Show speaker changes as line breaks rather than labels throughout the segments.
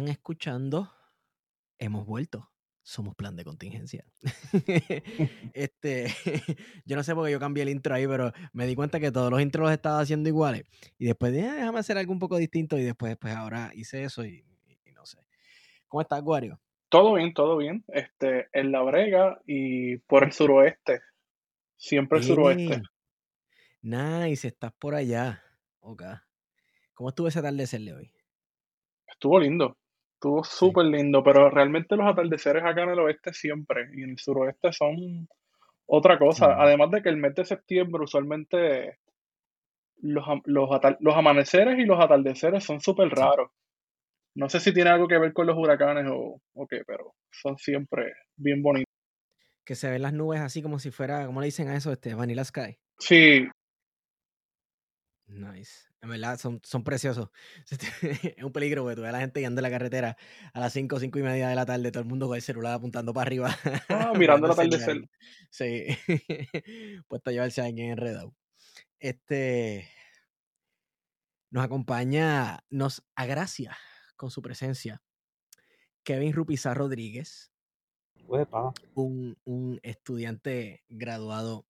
están escuchando. Hemos vuelto. Somos plan de contingencia. este, yo no sé por qué yo cambié el intro ahí, pero me di cuenta que todos los intros los estaba haciendo iguales. Y después dije, "Ah, déjame hacer algo un poco distinto. Y después, pues ahora hice eso y, y no sé. ¿Cómo estás, Guario?
Todo bien, todo bien. Este, en la brega y por el suroeste. Siempre el suroeste.
Nice, estás por allá. Ok. ¿Cómo estuvo ese atardecer de hoy?
Estuvo lindo. Estuvo
Sí.
súper lindo, pero realmente los atardeceres acá en el oeste siempre y en el suroeste son otra cosa. Además de que el mes de septiembre usualmente los, los, los amaneceres y los atardeceres son súper raros. No sé si tiene algo que ver con los huracanes o, o qué, pero son siempre bien bonitos.
Que se ven las nubes así como si fuera, ¿cómo le dicen a eso? Este, Vanilla Sky.
Sí,
Nice. En verdad, son, son preciosos. Es un peligro porque tú ves a la gente yendo en la carretera a las 5, 5 y media de la tarde, todo el mundo con el celular apuntando para arriba.
ah, mirando
mirando
atardecer.
señal. Sí. Puesto a llevarse a alguien enredado. Este nos acompaña, nos agracia con su presencia Kevin Rupizar Rodríguez,
Uepa.
un, un estudiante graduado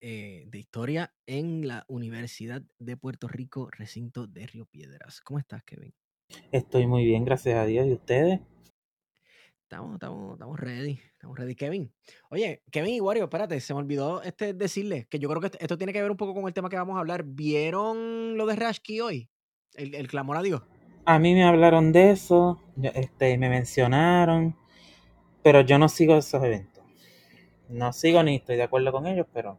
eh, de historia en la Universidad de Puerto Rico, recinto de Río Piedras. ¿Cómo estás, Kevin?
Estoy muy bien, gracias a Dios. ¿Y ustedes?
Estamos, estamos, estamos ready, estamos ready, Kevin. Oye, Kevin y Wario, espérate, se me olvidó este decirles que yo creo que esto tiene que ver un poco con el tema que vamos a hablar. ¿Vieron lo de Rashki hoy? El, el clamor a Dios.
A mí me hablaron de eso, este, me mencionaron, pero yo no sigo esos eventos. No sigo ni estoy de acuerdo con ellos, pero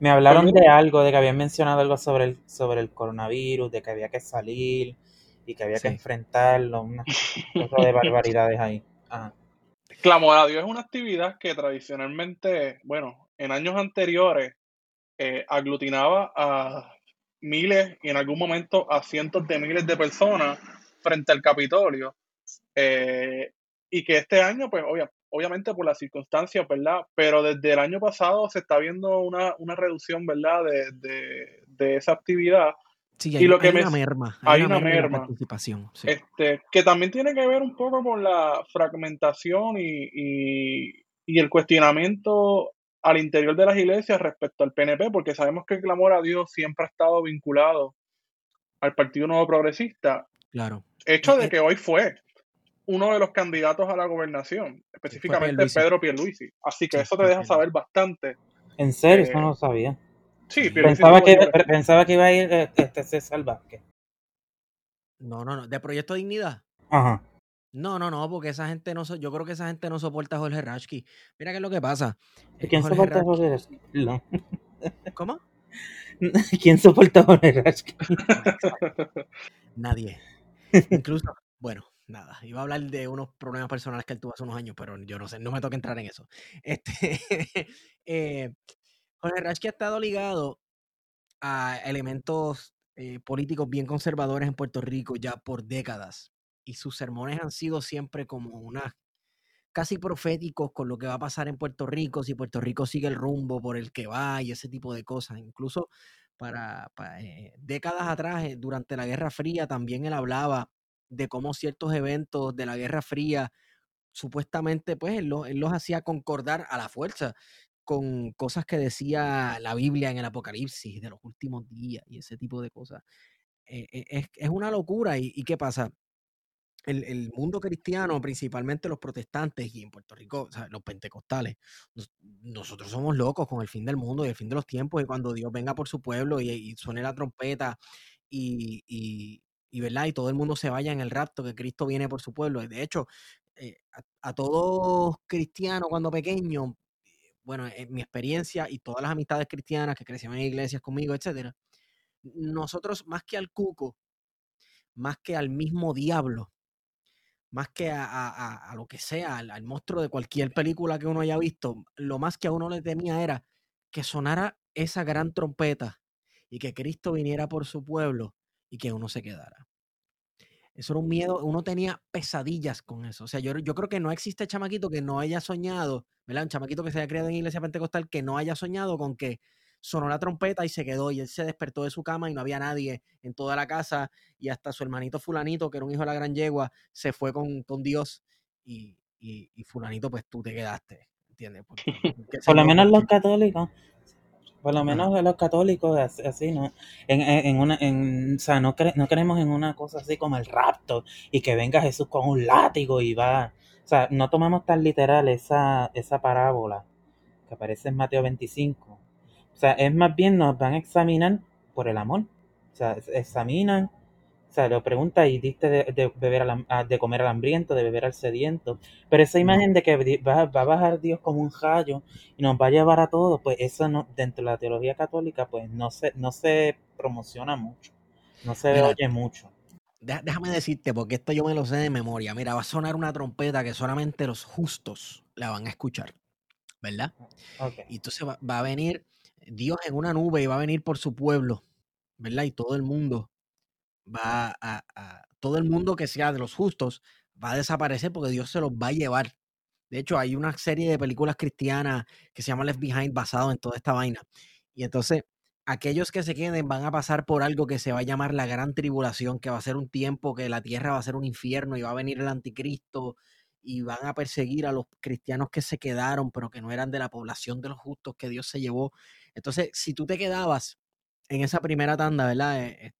me hablaron de algo, de que habían mencionado algo sobre el, sobre el coronavirus, de que había que salir y que había que enfrentarlo, unas cosas de barbaridades ahí. Ajá.
Clamor a Dios es una actividad que tradicionalmente, bueno, en años anteriores eh, aglutinaba a miles y en algún momento a cientos de miles de personas frente al Capitolio. eh, y que este año, pues obvia- obviamente por las circunstancias, ¿verdad? Pero desde el año pasado se está viendo una, una reducción, ¿verdad? De, de, de esa actividad.
Sí,
Y
hay,
lo que
hay
me...
una merma, hay
Hay
una merma participación. Sí.
Este, que también tiene que ver un poco con la fragmentación y, y- y el cuestionamiento al interior de las iglesias respecto al PNP, porque sabemos que el clamor a Dios siempre ha estado vinculado al Partido Nuevo Progresista,
Claro.
hecho de que hoy fue uno de los candidatos a la gobernación, específicamente
Pierluisi.
Pedro Pierluisi. Así que eso te deja saber bastante.
En serio, eso no
eh,
lo sabía.
sí. Pierluisi
Pensaba que, pensaba que iba a ir eh, este César Vázquez.
No, no, no. ¿De Proyecto Dignidad?
Ajá.
No, no, no, porque esa gente no, so- yo creo que esa gente no soporta a Jorge Rashki. Mira qué es lo que pasa.
¿Y
Es que
quién
Jorge
soporta a
Rashki,
Jorge Raskin? Perdón.
¿cómo?
¿Quién soporta a Jorge?
Exacto. Nadie. Incluso, bueno, nada. Iba a hablar de unos problemas personales que él tuvo hace unos años, pero yo no sé, no me toca entrar en eso. Este, eh, Jorge ha estado ligado a elementos eh, políticos bien conservadores en Puerto Rico ya por décadas. Y sus sermones han sido siempre como unas casi proféticos con lo que va a pasar en Puerto Rico, si Puerto Rico sigue el rumbo por el que va y ese tipo de cosas. Incluso para, pa- eh, décadas atrás, durante la Guerra Fría, también él hablaba de cómo ciertos eventos de la Guerra Fría, supuestamente, pues él, lo- él los hacía concordar a la fuerza con cosas que decía la Biblia en el Apocalipsis de los últimos días y ese tipo de cosas. Eh, eh, es, es una locura. ¿Y, qué pasa? el, el mundo cristiano, principalmente los protestantes y en Puerto Rico, los pentecostales, nos- nosotros somos locos con el fin del mundo y el fin de los tiempos y cuando Dios venga por su pueblo y, suene la trompeta y, y, ¿verdad? y todo el mundo se vaya en el rapto, que Cristo viene por su pueblo. De hecho, eh, a, todos cristianos cuando pequeño, bueno, en mi experiencia y todas las amistades cristianas que crecieron en iglesias conmigo, etcétera, nosotros más que al cuco, más que al mismo diablo, más que a, lo que sea, al, monstruo de cualquier película que uno haya visto, lo más que a uno le temía era que sonara esa gran trompeta y que Cristo viniera por su pueblo y que uno se quedara. Eso era un miedo, uno tenía pesadillas con eso. O sea, yo, yo creo que no existe chamaquito que no haya soñado, ¿verdad? Un chamaquito que se haya criado en iglesia pentecostal que no haya soñado con que sonó la trompeta y se quedó y él se despertó de su cama y no había nadie en toda la casa y hasta su hermanito fulanito, que era un hijo de la gran yegua, se fue con, con Dios y, y, fulanito pues tú te quedaste, ¿entiendes?
Por lo menos los católicos por lo menos los católicos, así, ¿no? En, en una, en, o sea, no, no creemos en una cosa así como el rapto y que venga Jesús con un látigo y va. O sea, no tomamos tan literal esa, esa parábola que aparece en Mateo 25. O sea, es más bien nos van a examinar por el amor. O sea, examinan o sea, lo pregunta y diste de, beber de comer al hambriento, de beber al sediento. Pero esa imagen de que va, a bajar Dios como un rayo y nos va a llevar a todos, pues eso no, dentro de la teología católica, pues no se, no se promociona mucho, no se oye mucho.
Déjame decirte, porque esto yo me lo sé de memoria. Mira, va a sonar una trompeta que solamente los justos la van a escuchar, ¿verdad? Y entonces va, va a venir Dios en una nube y va a venir por su pueblo, ¿verdad? Y todo el mundo va a, todo el mundo que sea de los justos va a desaparecer porque Dios se los va a llevar. De hecho, hay una serie de películas cristianas que se llama Left Behind basado en toda esta vaina. Y entonces, aquellos que se queden van a pasar por algo que se va a llamar la gran tribulación, que va a ser un tiempo que la tierra va a ser un infierno y va a venir el anticristo y van a perseguir a los cristianos que se quedaron, pero que no eran de la población de los justos que Dios se llevó. Entonces, si tú te quedabas en esa primera tanda, ¿verdad? E,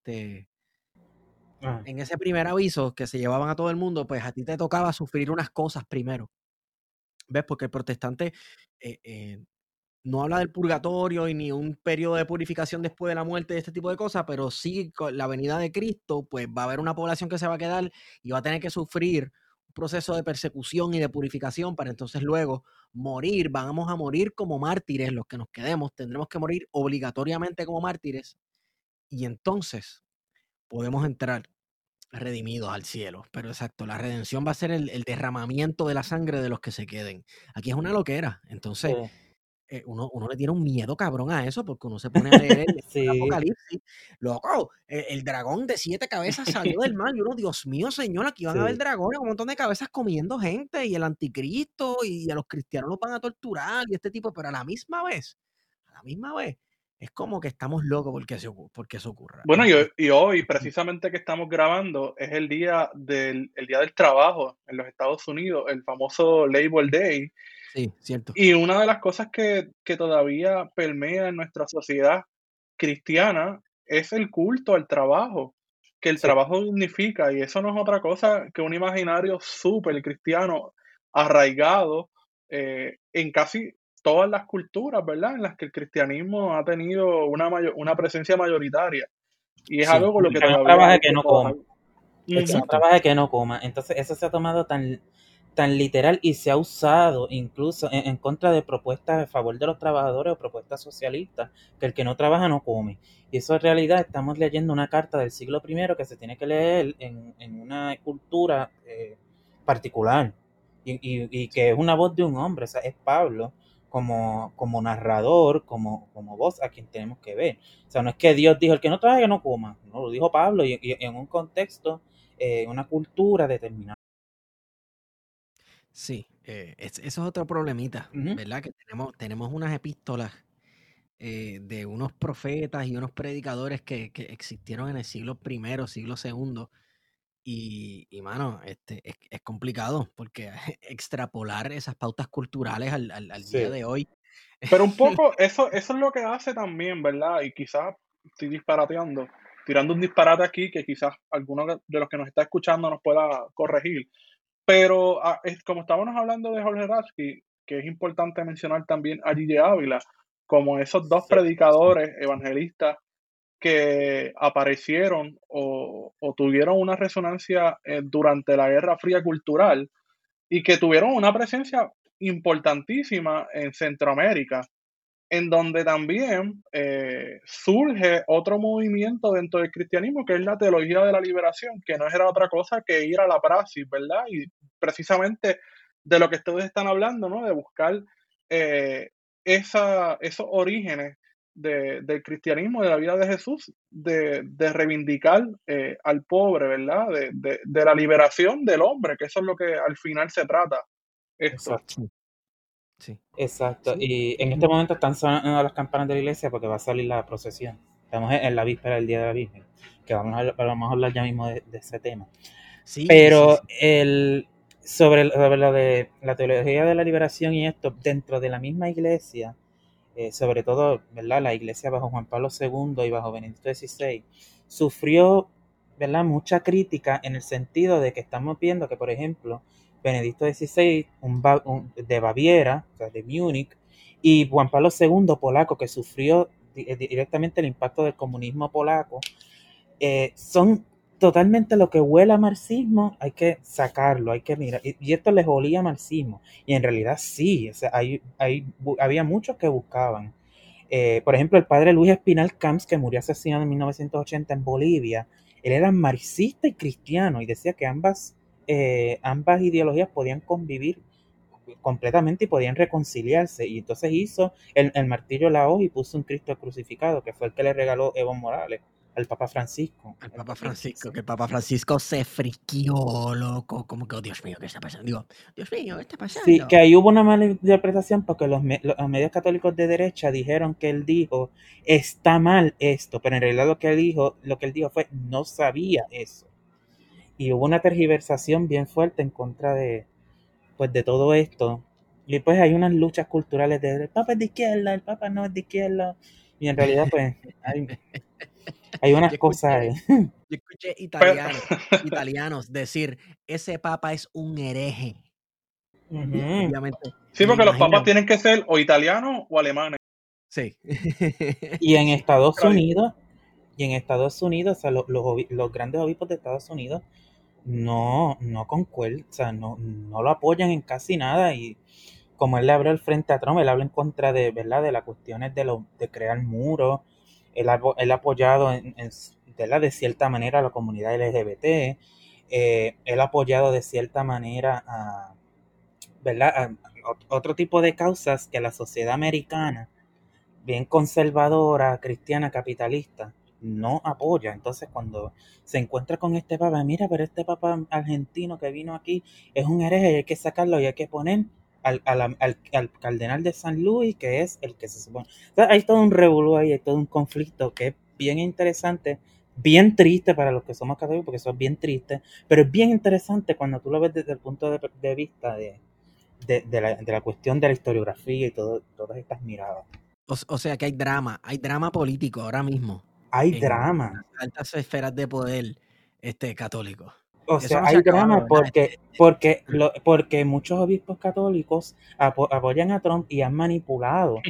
este, en ese primer aviso que se llevaban a todo el mundo, pues a ti te tocaba sufrir unas cosas primero. ¿Ves? Porque el protestante eh, eh, no habla del purgatorio y ni un periodo de purificación después de la muerte este tipo de cosas, pero sí con la venida de Cristo, pues va a haber una población que se va a quedar y va a tener que sufrir un proceso de persecución y de purificación para entonces luego morir. Vamos a morir como mártires, los que nos quedemos, tendremos que morir obligatoriamente como mártires. Y entonces podemos entrar redimidos al cielo. Pero exacto, la redención va a ser el, derramamiento de la sangre de los que se queden. Aquí es una loquera. Entonces, eh, uno, uno, le tiene un miedo cabrón a eso porque uno se pone a leer el Apocalipsis. Loco, el, dragón de siete cabezas salió del mar y uno, Dios mío, señor, aquí van a haber dragones, un montón de cabezas comiendo gente y el anticristo y a los cristianos los van a torturar y este tipo, pero a la misma vez, a la misma vez, es como que estamos locos porque, se, porque eso ocurra.
Bueno, y hoy, y hoy, precisamente que estamos grabando, es el día del, el día del trabajo en los Estados Unidos, el famoso Labor Day.
Sí, cierto.
Y una de las cosas que, que todavía permea en nuestra sociedad cristiana es el culto al trabajo, que el trabajo significa, y eso no es otra cosa que un imaginario súper cristiano arraigado eh, en casi todas las culturas, ¿verdad? En las que el cristianismo ha tenido una, una presencia mayoritaria. Y es algo con lo que,
no trabaja que no coma. no trabaja que no coma. Entonces, eso se ha tomado tan, tan literal y se ha usado incluso en, contra de propuestas a favor de los trabajadores o propuestas socialistas, que el que no trabaja no come. Y eso en realidad estamos leyendo una carta del siglo I que se tiene que leer en, en una cultura eh, particular y, y, y, que es una voz de un hombre, o sea, es Pablo como, como narrador, como, como voz a quien tenemos que ver. O sea, no es que Dios dijo, el que no trabaja que no coma, no, lo dijo Pablo y, en un contexto, eh, una cultura determinada.
Sí, eh, eso es otro problemita, ¿verdad? Que tenemos, tenemos unas epístolas eh, de unos profetas y unos predicadores que, que, existieron en el siglo I, siglo II, y, y mano, este, es, complicado porque extrapolar esas pautas culturales al, día de hoy.
Pero un poco, eso, eso es lo que hace también, ¿verdad? Y quizás estoy disparateando, tirando un disparate aquí que quizás alguno de los que nos está escuchando nos pueda corregir. Pero ah, es, como estábamos hablando de Jorge Ratsky, que es importante mencionar también a Gigi Ávila, como esos dos predicadores evangelistas que aparecieron o, tuvieron una resonancia eh, durante la Guerra Fría Cultural, y que tuvieron una presencia importantísima en Centroamérica, en donde también eh, surge otro movimiento dentro del cristianismo, que es la teología de la liberación, que no era otra cosa que ir a la praxis, ¿verdad? Y precisamente de lo que ustedes están hablando, ¿no? De buscar eh, esa, esos orígenes del cristianismo, de la vida de Jesús, de, reivindicar eh, al pobre, ¿verdad? De, la liberación del hombre, que eso es lo que al final se trata.
Exacto. Sí. Exacto. Y en este momento están sonando las campanas de la iglesia porque va a salir la procesión. Estamos en la víspera del Día de la Virgen, que vamos a, vamos a hablar ya mismo de, ese tema. Sí, Pero el, sobre, sobre lo de la teología de la liberación y esto, dentro de la misma iglesia, eh, sobre todo, ¿verdad? La iglesia bajo Juan Pablo II y bajo Benedicto XVI, sufrió, ¿verdad? Mucha crítica en el sentido de que estamos viendo que, por ejemplo, Benedicto XVI, un, de Baviera, o sea, de Múnich, y Juan Pablo II, polaco, que sufrió eh, directamente el impacto del comunismo polaco, eh, son totalmente lo que huele a marxismo, hay que sacarlo, hay que mirar. Y, esto les olía marxismo. Y en realidad sí, o sea, hay, hay, había muchos que buscaban. Eh, por ejemplo, el padre Luis Espinal Camps, que murió asesinado en 1980 en Bolivia, él era marxista y cristiano y decía que ambas, eh, ambas ideologías podían convivir completamente y podían reconciliarse. Y entonces hizo el, el martillo la y puso un Cristo crucificado, que fue el que le regaló Evo Morales al Papa Francisco.
Al Papa Francisco, que el Papa Francisco se friquió, loco, como que, oh, Dios mío, ¿qué está pasando? Digo, Dios mío, ¿qué está pasando?
Sí, que ahí hubo una mala interpretación porque los, medios católicos de derecha dijeron que él dijo, está mal esto, pero en realidad lo que él dijo, lo que él dijo fue, no sabía eso. Y hubo una tergiversación bien fuerte en contra de, pues, de todo esto. Y pues hay unas luchas culturales de el Papa es de izquierda, el Papa no es de izquierda. Y en realidad, pues, hay, hay unas cosas.
Yo escuché italianos, italianos decir: ese papa es un hereje.
sí, porque los papas tienen que ser o italianos o alemanes.
Sí.
y en Estados Unidos, y en Estados Unidos, o sea, los, los, grandes obispos de Estados Unidos no, no concuerdan, o sea, no, no lo apoyan en casi nada. Y como él le abrió el frente a Trump, él habla en contra de, ¿verdad? de las cuestiones de, lo, de crear muros él ha, apoyado en, de cierta manera a la comunidad LGBT, eh, él ha apoyado de cierta manera a, ¿verdad? otro tipo de causas que la sociedad americana, bien conservadora, cristiana, capitalista, no apoya. Entonces, cuando se encuentra con este papa, mira, pero este papa argentino que vino aquí es un hereje hay que sacarlo y hay que poner al, al, cardenal de San Luis, que es el que se supone. hay todo un revuelo ahí, hay todo un conflicto que es bien interesante, bien triste para los que somos católicos, porque eso es bien triste, pero es bien interesante cuando tú lo ves desde el punto de, vista de, de, la, de, la, cuestión de la historiografía y todo, todas estas miradas.
O, sea que hay drama, hay drama político ahora mismo.
Hay drama.
Altas esferas de poder este, católico.
O sea, hay drama porque, porque, porque muchos obispos católicos apoyan a Trump y han manipulado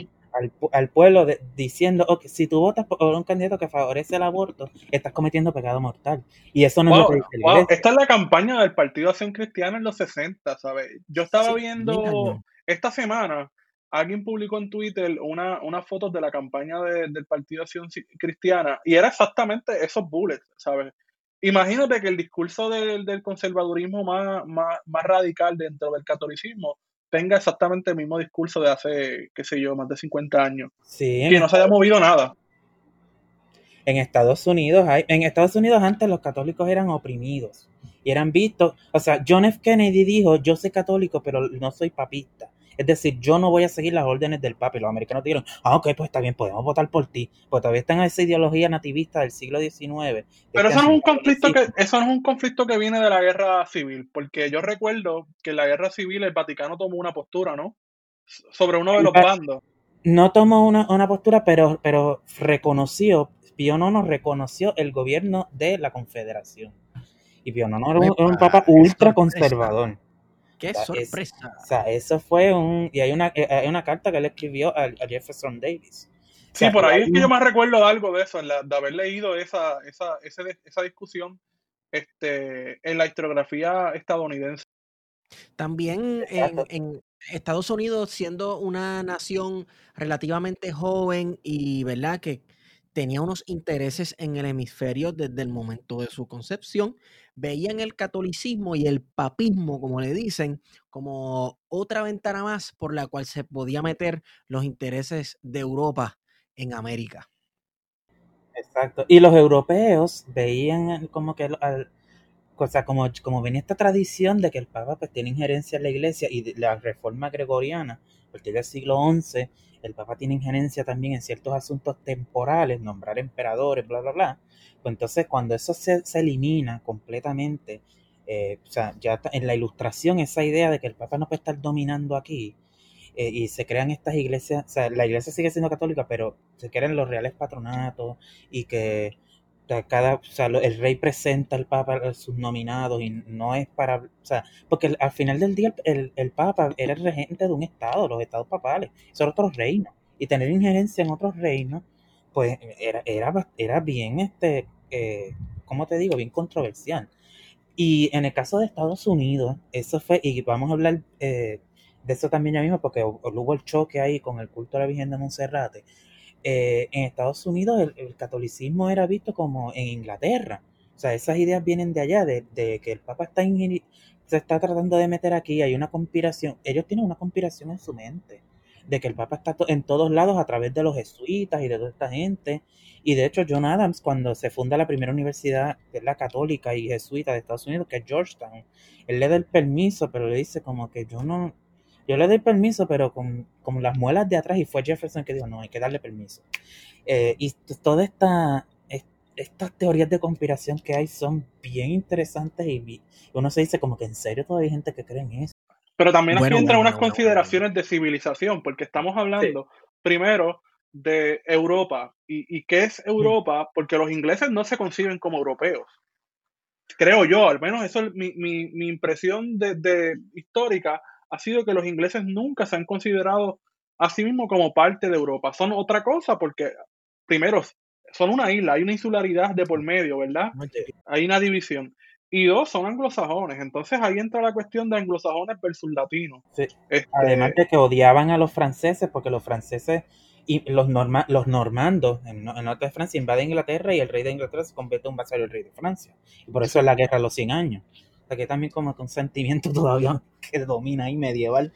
al, pueblo diciendo, okay, si tú votas por un candidato que favorece el aborto, estás cometiendo pecado mortal. Y eso no es
lo Esta es la campaña del Partido Acción Cristiana en los 60, ¿sabes? Yo estaba viendo esta semana, alguien publicó en Twitter una, unas fotos de la campaña del Partido Acción Cristiana y era exactamente esos bullets, ¿sabes? Imagínate que el discurso del, conservadurismo más, más, radical dentro del catolicismo tenga exactamente el mismo discurso de hace, qué sé yo, más de 50 años.
Sí,
que no se haya movido nada.
En Estados Unidos, hay, en Estados Unidos antes los católicos eran oprimidos y eran vistos, o sea, John F. Kennedy dijo, yo soy católico, pero no soy papista. Es decir, yo no voy a seguir las órdenes del Papa. Y los americanos dijeron, ah, ok, pues está bien, podemos votar por ti. Pues todavía están en esa ideología nativista del siglo XIX.
Pero eso no, es un conflicto que, eso no es un conflicto que viene de la guerra civil, porque yo recuerdo que en la guerra civil el Vaticano tomó una postura, ¿no? Sobre uno de los bandos.
No tomó una, postura, pero, pero reconoció, Pío IX reconoció el gobierno de la Confederación. Y Pío IX era un papa ultra conservador.
¡Qué sorpresa!
o sea, eso fue un... Y hay una, eh, hay una carta que él escribió a, Jefferson Davis.
Sí, por ahí es que yo más recuerdo algo de eso, de haber leído esa, esa, esa, esa discusión este, en la historiografía estadounidense.
También en, en Estados Unidos, siendo una nación relativamente joven y, ¿verdad? Que tenía unos intereses en el hemisferio desde el momento de su concepción, veían el catolicismo y el papismo, como le dicen, como otra ventana más por la cual se podía meter los intereses de Europa en América.
Exacto. Y los europeos veían como que o sea, como, como venía esta tradición de que el Papa pues, tiene injerencia en la iglesia y la reforma gregoriana, a partir del siglo XI, el Papa tiene injerencia también en ciertos asuntos temporales, nombrar emperadores, bla, bla, bla. Pues entonces cuando eso se, elimina completamente, eh, o sea, ya en la ilustración esa idea de que el Papa no puede estar dominando aquí, eh, y se crean estas iglesias, o sea, la iglesia sigue siendo católica, pero se crean los reales patronatos y que cada, o sea, el rey presenta al papa a sus nominados y no es para, o sea, porque al final del día el, el, papa era el regente de un estado, los estados papales, son otros reinos, y tener injerencia en otros reinos, pues era, era, era bien, este, eh, ¿cómo te digo? Bien controversial. Y en el caso de Estados Unidos, eso fue, y vamos a hablar eh, de eso también ya mismo, porque hubo el choque ahí con el culto a la Virgen de Monserrate, eh, en Estados Unidos el, catolicismo era visto como en Inglaterra. O sea, esas ideas vienen de allá, de, que el Papa está se está tratando de meter aquí, hay una conspiración. Ellos tienen una conspiración en su mente, de que el Papa está en todos lados a través de los jesuitas y de toda esta gente. Y de hecho, John Adams, cuando se funda la primera universidad, que es la católica y jesuita de Estados Unidos, que es Georgetown, él le da el permiso, pero le dice como que yo no, yo le doy permiso, pero con, las muelas de atrás, y fue Jefferson que dijo, no, hay que darle permiso. Eh, y todas esta, estas teorías de conspiración que hay son bien interesantes y uno se dice como que en serio todavía hay gente que cree en eso.
Pero también aquí entran unas consideraciones de civilización, porque estamos hablando primero de Europa. ¿Y, qué es Europa? Porque los ingleses no se conciben como europeos. Creo yo, al menos eso es mi, mi, impresión de histórica ha sido que los ingleses nunca se han considerado a sí mismos como parte de Europa. Son otra cosa porque, primero, son una isla, hay una insularidad de por medio, ¿verdad? Hay una división. Y dos, son anglosajones. Entonces ahí entra la cuestión de anglosajones versus latinos.
Este Además de que odiaban a los franceses porque los franceses y los, norma, los normandos en, en norte de Francia invaden Inglaterra y el rey de Inglaterra se convierte en un vasallo del rey de Francia. Y por eso es la guerra de los 100 años que también como un sentimiento todavía que domina ahí medieval.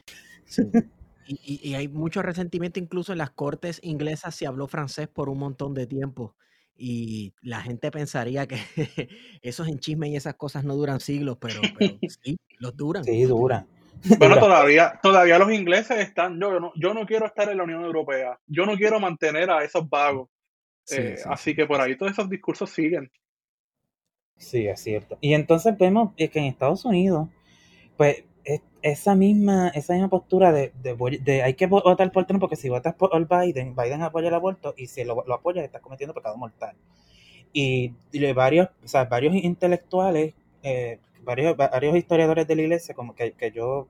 Y, hay mucho resentimiento incluso en las cortes inglesas se habló francés por un montón de tiempo y la gente pensaría que esos enchismes y esas cosas no duran siglos, pero, sí, los duran.
Sí, duran.
Bueno, todavía, todavía los ingleses están, yo no, yo no quiero estar en la Unión Europea, yo no quiero mantener a esos vagos. Eh, así que por ahí todos esos discursos siguen.
Sí, es cierto. Y entonces vemos que en Estados Unidos, pues esa misma, esa misma postura de, de, hay que votar por Trump porque si votas por Biden, Biden apoya el aborto y si lo, lo apoya está cometiendo pecado mortal. Y, varios, o sea, varios intelectuales, eh, varios, varios historiadores de la iglesia, como que, que yo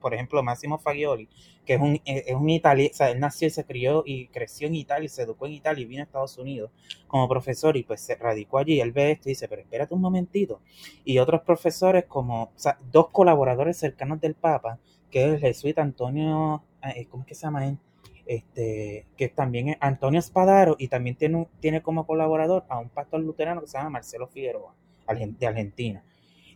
por ejemplo, Máximo Fagioli, que es un, eh, es un italiano, o sea, él nació y se crió y creció en Italia, se educó en Italia y vino a Estados Unidos como profesor y pues se radicó allí. Él ve esto y dice, pero espérate un momentito. Y otros profesores como, dos colaboradores cercanos del Papa, que es el jesuita Antonio, eh, ¿cómo es que se llama? Este, que también es Antonio Spadaro y también tiene, tiene como colaborador a un pastor luterano que se llama Marcelo Figueroa, de Argentina.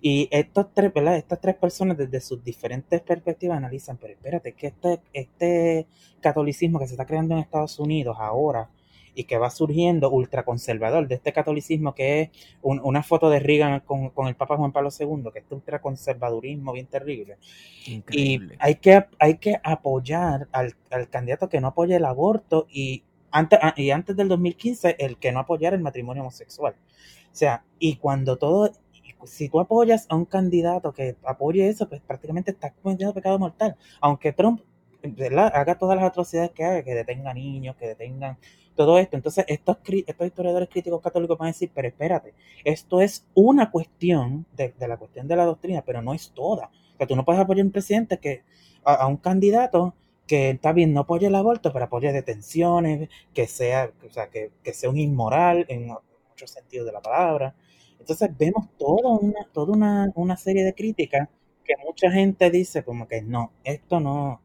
Y estos tres, ¿verdad? Estas tres personas desde sus diferentes perspectivas analizan, pero espérate, que este, este catolicismo que se está creando en Estados Unidos ahora y que va surgiendo ultraconservador, de este catolicismo que es una foto de Reagan con, el Papa Juan Pablo II, que este ultraconservadurismo bien terrible. Y hay que, hay que apoyar al, candidato que no apoye el aborto y antes, y antes del 2015 el que no apoyara el matrimonio homosexual. O sea, y cuando todo si tú apoyas a un candidato que apoye eso, pues prácticamente estás cometiendo pecado mortal. Aunque Trump haga todas las atrocidades que haga, que detenga niños, que detengan todo esto. Entonces, estos, estos historiadores críticos católicos van a decir, pero espérate, esto es una cuestión de, la cuestión de la doctrina, pero no es toda. O sea, tú no puedes apoyar a un presidente que, a, un candidato que está bien, no apoya el aborto, pero apoya detenciones, que sea, o sea, que, que sea un inmoral en muchos sentidos de la palabra. Entonces vemos toda una, toda una, serie de críticas que mucha gente dice como que no, esto no.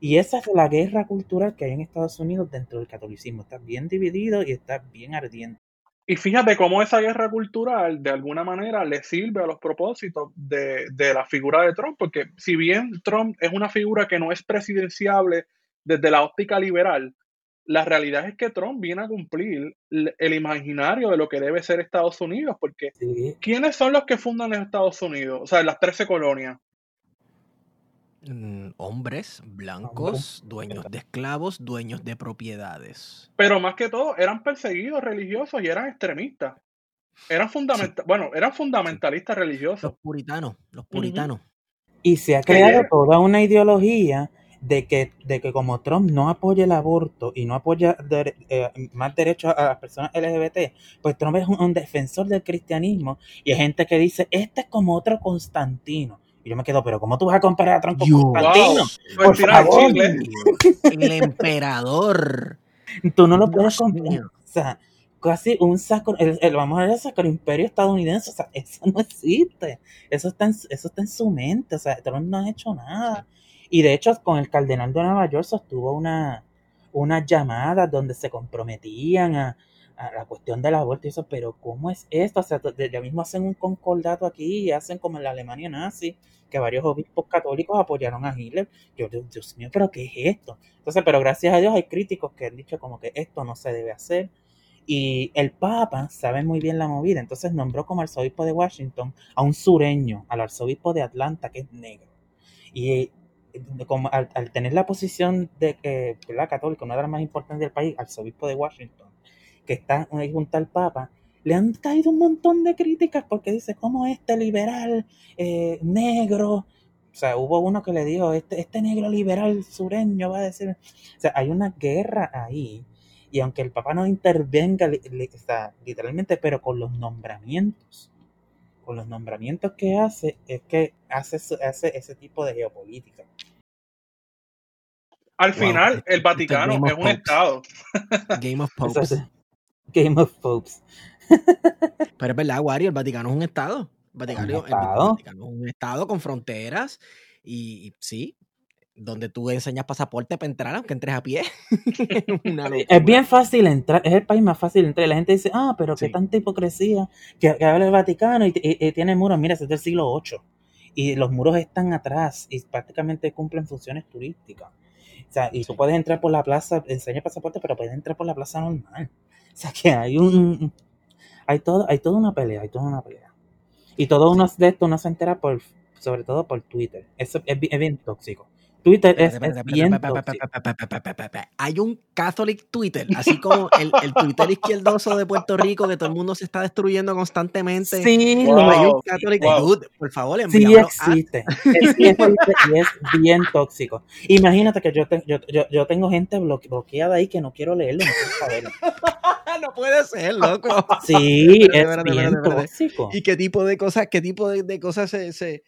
Y esa es la guerra cultural que hay en Estados Unidos dentro del catolicismo. Está bien dividido y está bien ardiente.
Y fíjate cómo esa guerra cultural de alguna manera le sirve a los propósitos de, de, la figura de Trump, porque si bien Trump es una figura que no es presidenciable desde la óptica liberal, la realidad es que Trump viene a cumplir el imaginario de lo que debe ser Estados Unidos, porque
Sí.
¿quiénes son los que fundan los Estados Unidos? O sea, las 13 colonias.
Mm, hombres blancos, dueños de esclavos, dueños de propiedades.
Pero más que todo, eran perseguidos religiosos y eran extremistas. Eran fundamenta bueno, eran fundamentalistas religiosos.
Los puritanos, los puritanos.
Y se ha creado toda una ideología de que, de que como Trump no apoya el aborto y no apoya dere- eh, más derechos a las personas LGBT, pues Trump es un, un defensor del cristianismo y hay gente que dice, este es como otro Constantino. Y yo me quedo, pero ¿cómo tú vas a comparar a Trump con. Constantino?
Wow,
Por
pues el
favor.
El emperador.
Tú no lo puedes
Dios
comparar.
mío.
O sea, casi un sacro, el, el- vamos a ver el sacro imperio estadounidense, o sea, eso no existe. Eso está, en, eso está en su mente, o sea, Trump no ha hecho nada. Y de hecho, con el cardenal de Nueva York sostuvo una, unas llamadas donde se comprometían a, la cuestión del aborto y eso, pero ¿cómo es esto? O sea, ya mismo hacen un concordato aquí y hacen como en la Alemania nazi, que varios obispos católicos apoyaron a Hitler. Yo, Dios, mío, pero ¿qué es esto? Entonces, pero gracias a Dios hay críticos que han dicho como que esto no se debe hacer. Y el Papa sabe muy bien la movida, entonces nombró como arzobispo de Washington a un sureño, al arzobispo de Atlanta, que es negro. Y como al, tener la posición de que, ¿verdad? católico, una de las más importantes del país, arzobispo de Washington, que está ahí junto al Papa, le han caído un montón de críticas porque dice, ¿cómo este liberal eh, negro? O sea, hubo uno que le dijo, este, este negro liberal sureño va a decir... O sea, hay una guerra ahí. Y aunque el Papa no intervenga literalmente, pero con los nombramientos, con los nombramientos que hace, es que hace, su- hace ese tipo de geopolítica.
Al
Wow,
final,
esto-
el Vaticano es un estado.
Game of Popes.
es Game of Popes.
Pero es verdad, Wario, el Vaticano es un estado. El Vaticano, el
estado.
Vaticano es un estado con fronteras y, y sí, donde tú enseñas pasaporte para entrar, aunque entres a pie.
Es bien fácil entrar, es el país más fácil entrar. La gente dice, ah, pero qué
Sí.
tanta hipocresía que, que habla el Vaticano y, y- y tiene muros. Mira, es del siglo VIII. Y los muros están atrás y prácticamente cumplen funciones turísticas. O sea, y tú puedes entrar por la plaza, enseña pasaporte, pero puedes entrar por la plaza normal. O sea, que hay un... Hay, todo, hay toda una pelea, hay toda una pelea. Y todo uno de esto uno se entera por, sobre todo por Twitter. Eso es bien tóxico. Twitter es, bien.
Hay un Catholic Twitter, así como el, el Twitter izquierdoso de Puerto Rico, que todo el mundo se está destruyendo constantemente.
Sí,
Wow.
Hay un Catholic
wow.
Dude, por favor,
Sí
envíamelo a
existe, es, sí existe y es bien tóxico. Imagínate que yo, te- yo, yo, yo tengo gente bloque- bloqueada ahí que no quiero leerlo, no quiero saberlo.
no puede ser, loco.
Sí, es bien tóxico.
¿Y qué tipo de cosas, qué tipo de, de cosas se, se,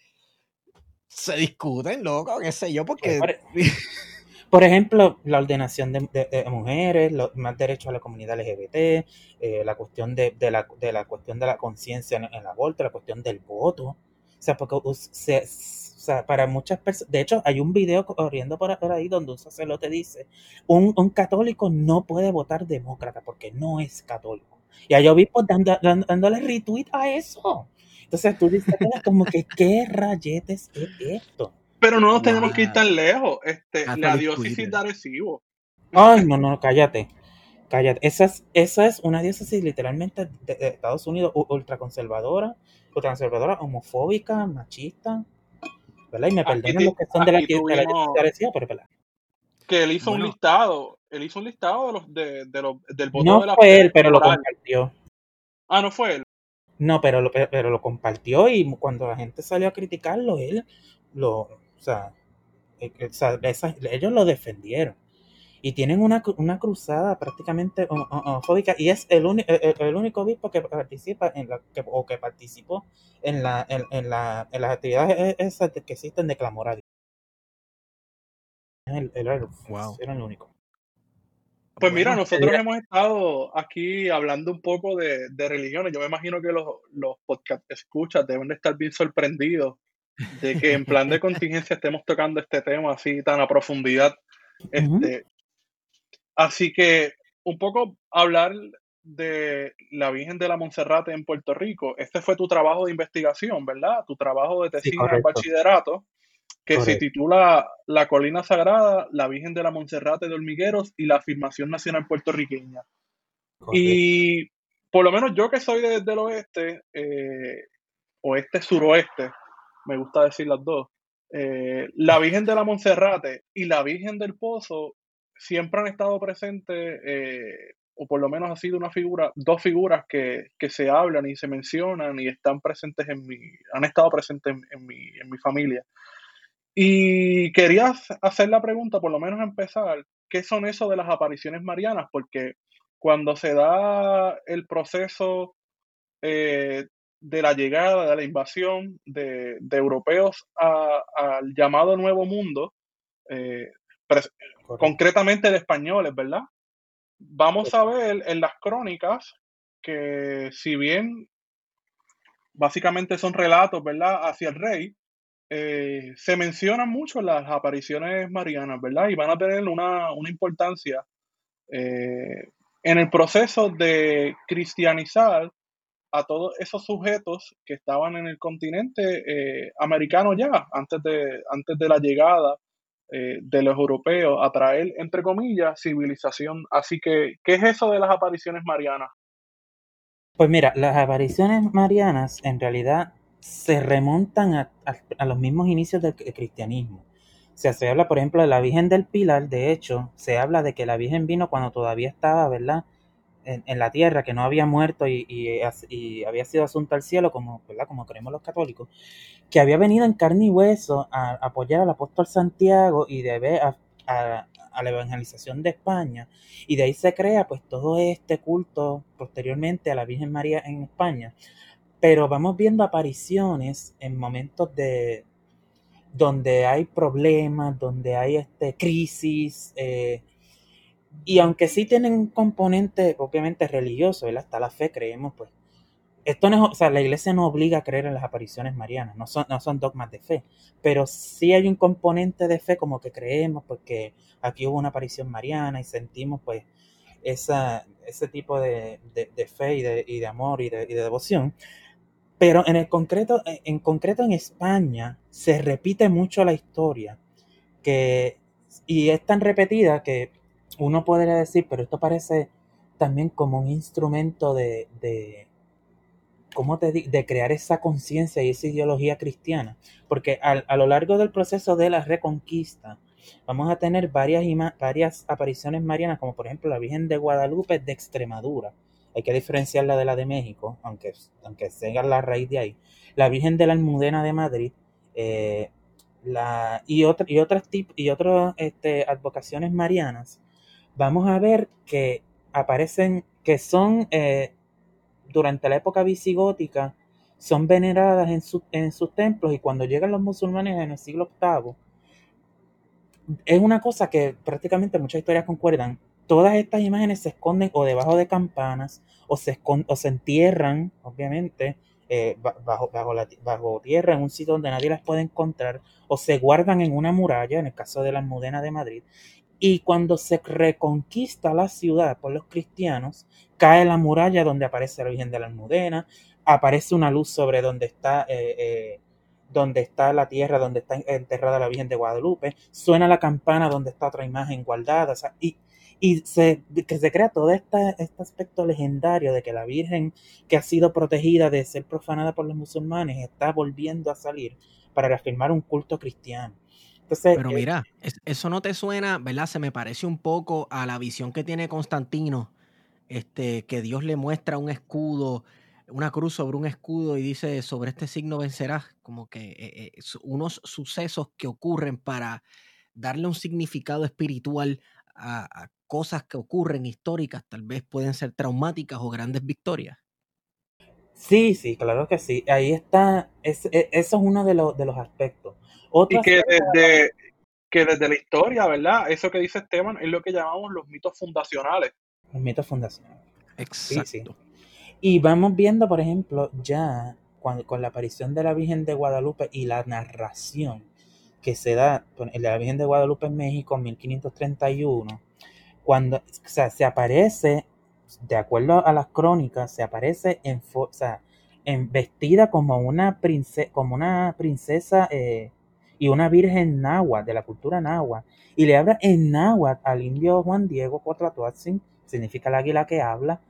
se discuten, loco? ¿Qué sé yo? Porque
por, por ejemplo, la ordenación de, de- de mujeres, lo- más derechos a la comunidad LGBT, eh, la cuestión de, de la, de la cuestión de la conciencia en, en el aborto, la cuestión del voto. O sea, porque us- se- o sea, para muchas personas, de hecho, hay un video corriendo por, ahí donde un sacerdote dice, un, un católico no puede votar demócrata porque no es católico. Y hay obispos dando, dando- dándole retweet a eso. Entonces tú dices, "Mira, como que, ¿qué rayetes es esto?
Pero no nos tenemos que ir tan lejos. Este, la
Catholic
diócesis de Arecibo.
Ay, no, no, cállate. Cállate. Esa es, esa es una diócesis literalmente de, de Estados Unidos, ultraconservadora, ultraconservadora, homofóbica, machista. ¿Verdad? Y me
ti-
los que son de la, de la diócesis de Arecibo, pero ¿verdad?
Que él hizo un listado. Él hizo un listado de los, de, de los, del voto
No
de la
fue él, pero lo compartió.
Ah, no fue él.
No, pero lo, pero, pero lo compartió y cuando la gente salió a criticarlo, él lo, o sea, o sea, esa- ellos lo defendieron. Y tienen una, una cruzada prácticamente ho- ho- homofóbica y es el, uni- el, el- el único obispo que participa en la, que, o que participó en, la, en, en la, en las actividades e- esas que existen de clamor a Dios. Él, él
Wow.
era el único.
Pues mira, nosotros hemos estado aquí hablando un poco de, de religiones. Yo me imagino que los, los podcast escuchas deben de estar bien sorprendidos de que en plan de contingencia estemos tocando este tema así tan a profundidad. Este, Así que un poco hablar de la Virgen de la Monserrate en Puerto Rico. Este fue tu trabajo de investigación, ¿verdad? Tu trabajo de tesis en bachillerato, que se titula La Colina Sagrada, la Virgen de la Monserrate de Hormigueros y la Afirmación Nacional Puertorriqueña. Y por lo menos yo que soy desde el oeste, eh, oeste-suroeste, me gusta decir las dos, eh, la Virgen de la Monserrate y la Virgen del Pozo siempre han estado presentes, eh, o por lo menos ha sido una figura, dos figuras que, se hablan y se mencionan y están presentes en mi, han estado presentes en, mi, en mi familia. Y quería hacer la pregunta, por lo menos empezar, ¿qué son eso de las apariciones marianas? Porque cuando se da el proceso eh, de la llegada, de la invasión de, europeos al llamado Nuevo Mundo, eh, concretamente de españoles, ¿verdad? Vamos a ver en las crónicas que si bien básicamente son relatos, ¿verdad?, hacia el rey, eh, se mencionan mucho las apariciones marianas, ¿verdad? Y van a tener una, importancia eh, en el proceso de cristianizar a todos esos sujetos que estaban en el continente eh, americano ya, antes de, antes de la llegada eh, de los europeos a traer, entre comillas, civilización. Así que, ¿qué es eso de las apariciones marianas?
Pues mira, las apariciones marianas en realidad se remontan a, los mismos inicios del cristianismo. O sea, se habla, por ejemplo, de la Virgen del Pilar, de hecho, se habla de que la Virgen vino cuando todavía estaba, ¿verdad? En, la tierra, que no había muerto y, había sido asunto al cielo, como, ¿verdad? como creemos los católicos que había venido en carne y hueso a, apoyar al apóstol Santiago y de a, a, la evangelización de España. Y de ahí se crea pues todo este culto posteriormente a la Virgen María en España. Pero vamos viendo apariciones en momentos de donde hay problemas, donde hay este crisis, eh, y aunque sí tienen un componente obviamente religioso, hasta la fe creemos pues esto no es, o sea, la iglesia no obliga a creer en las apariciones marianas, no son, no son dogmas de fe, pero sí hay un componente de fe como que creemos porque aquí hubo una aparición mariana y sentimos pues esa, ese tipo de, fe y de, y de amor y de, devoción. Pero en el concreto, en concreto en España se repite mucho la historia que, y es tan repetida que uno podría decir, pero esto parece también como un instrumento de ¿cómo te de crear esa conciencia y esa ideología cristiana? Porque a lo largo del proceso de la reconquista vamos a tener varias, varias apariciones marianas, como por ejemplo la Virgen de Guadalupe de Extremadura. Hay que diferenciarla de la de México, aunque, aunque sea la raíz de ahí. La Virgen de la Almudena de Madrid, eh, la, y, otra, y otras y otras este, advocaciones marianas, vamos a ver que aparecen, que son eh, durante la época visigótica son veneradas en, en sus templos y cuando llegan los musulmanes en el siglo VIII, es una cosa que prácticamente muchas historias concuerdan. Todas estas imágenes se esconden o debajo de campanas o se, o se entierran, obviamente, eh, bajo, bajo, bajo tierra en un sitio donde nadie las puede encontrar o se guardan en una muralla, en el caso de la Almudena de Madrid, y cuando se reconquista la ciudad por los cristianos, cae la muralla donde aparece la Virgen de la Almudena, aparece una luz sobre donde está, eh, eh, donde está la tierra, donde está enterrada la Virgen de Guadalupe, suena la campana donde está otra imagen guardada, y, y se, que se crea todo este, este aspecto legendario de que la Virgen que ha sido protegida de ser profanada por los musulmanes está volviendo a salir para reafirmar un culto cristiano.
Pero eh, mira, eso no te suena, ¿verdad? Se me parece un poco a la visión que tiene Constantino, este, que Dios le muestra un escudo, una cruz sobre un escudo y dice, sobre este signo vencerás, como que eh, eh, unos sucesos que ocurren para darle un significado espiritual a, cosas que ocurren históricas, tal vez pueden ser traumáticas o grandes victorias.
Sí, sí, claro que sí. Ahí está, es, e, eso es uno de, de los aspectos
y que desde, que desde la historia, ¿verdad? Eso que dice Esteban es lo que llamamos los mitos fundacionales.
Los mitos fundacionales.
Exacto.
Y vamos viendo, por ejemplo, ya con la aparición de la Virgen de Guadalupe y la narración que se da en la Virgen de Guadalupe en México en 1531, cuando se aparece, de acuerdo a las crónicas, se aparece en, en vestida como una, como una princesa eh, y una virgen náhuatl, de la cultura náhuatl, y le habla en náhuatl al indio Juan Diego Cotlatuatzin, significa el águila que habla,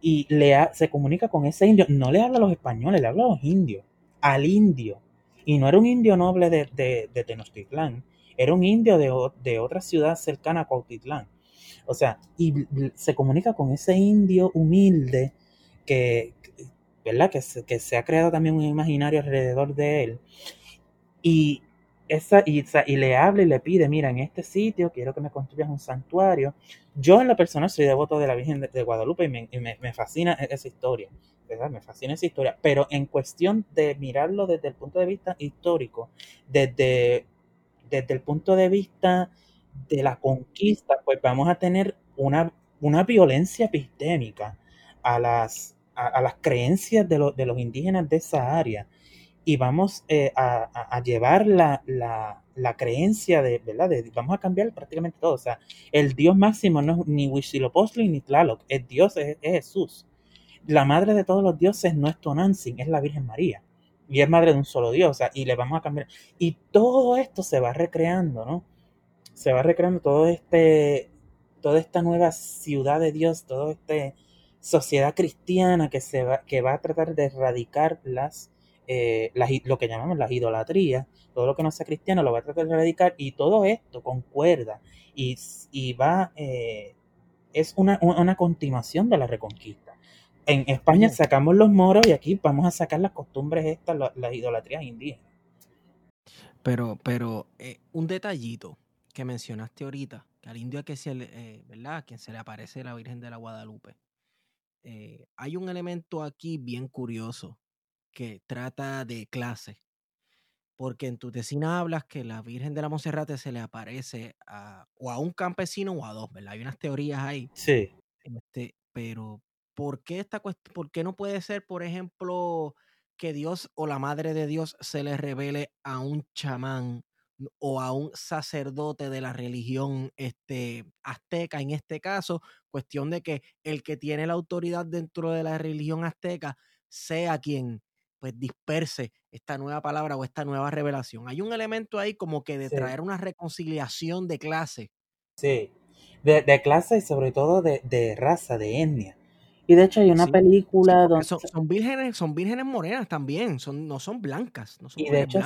y le se comunica con ese indio, no le habla a los españoles, le habla a los indios, al indio, y no era un indio noble de, de, Tenochtitlán, era un indio de, de, otra ciudad cercana a Cuautitlán. O sea, y se comunica con ese indio humilde que, ¿verdad? Que se, que se ha creado también un imaginario alrededor de él. Y esa, y, le habla y le pide, mira, en este sitio quiero que me construyas un santuario. Yo en la persona soy devoto de la Virgen de, Guadalupe y, me, fascina e, esa historia, ¿verdad? Me fascina esa historia. Pero en cuestión de mirarlo desde el punto de vista histórico, desde, desde el punto de vista de la conquista, pues vamos a tener una, una violencia epistémica a las, a, las creencias de, de los indígenas de esa área y vamos eh, a, llevar la, creencia de, ¿verdad? vamos a cambiar prácticamente todo. O sea, el Dios máximo no es ni Huitzilopochtli ni Tlaloc, el Dios es, Jesús. La madre de todos los dioses no es Tonantzin, es la Virgen María. Y es madre de un solo Dios, o sea, y le vamos a cambiar. Y todo esto se va recreando, ¿no? Se va recreando todo este, toda esta nueva ciudad de Dios, toda esta sociedad cristiana que, se va, que va a tratar de erradicar las eh, lo que llamamos las idolatrías, todo lo que no sea cristiano lo va a tratar de erradicar y todo esto concuerda y, y va, eh, es una, una, continuación de la reconquista. En España sacamos los moros y aquí vamos a sacar las costumbres estas, las, idolatrías indígenas.
Pero, pero eh, un detallito que mencionaste ahorita, que al indio a que se le, ¿verdad? quien se le aparece la Virgen de la Guadalupe. hay un elemento aquí bien curioso que trata de clase. Porque en tu tesina hablas que la Virgen de la Monserrate se le aparece a, o a un campesino o a dos, ¿verdad? Hay unas teorías ahí.
Sí.
Este, pero, ¿por qué esta cuestión? ¿Por qué no puede ser, por ejemplo, que Dios o la Madre de Dios se le revele a un chamán o a un sacerdote de la religión este, azteca, en este caso, cuestión de que el que tiene la autoridad dentro de la religión azteca sea quien pues disperse esta nueva palabra o esta nueva revelación. Hay un elemento ahí como que de traer una reconciliación de clase.
Sí, de, clase y sobre todo de, raza, de etnia. Y de hecho hay una película donde...
Son, vírgenes, son vírgenes morenas también, son, no son blancas. No son
y de hecho,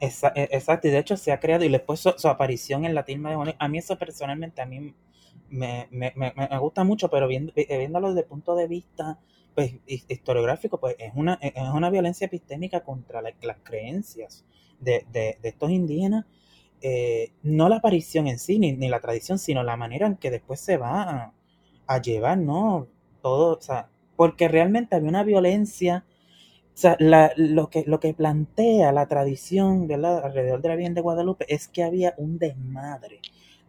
e, exacto, y de hecho se ha creado y después su, su aparición en la tilma de a mí eso personalmente a mí me, me, me, me gusta mucho, pero viendo, viéndolo desde el punto de vista pues, historiográfico, pues es una, es una violencia epistémica contra las creencias de, estos indígenas. Eh, no la aparición en sí, ni, la tradición, sino la manera en que después se va a, llevar, ¿no? Todo, o sea, porque realmente había una violencia, sea, lo, que, lo que plantea la tradición alrededor de la Virgen de Guadalupe es que había un desmadre,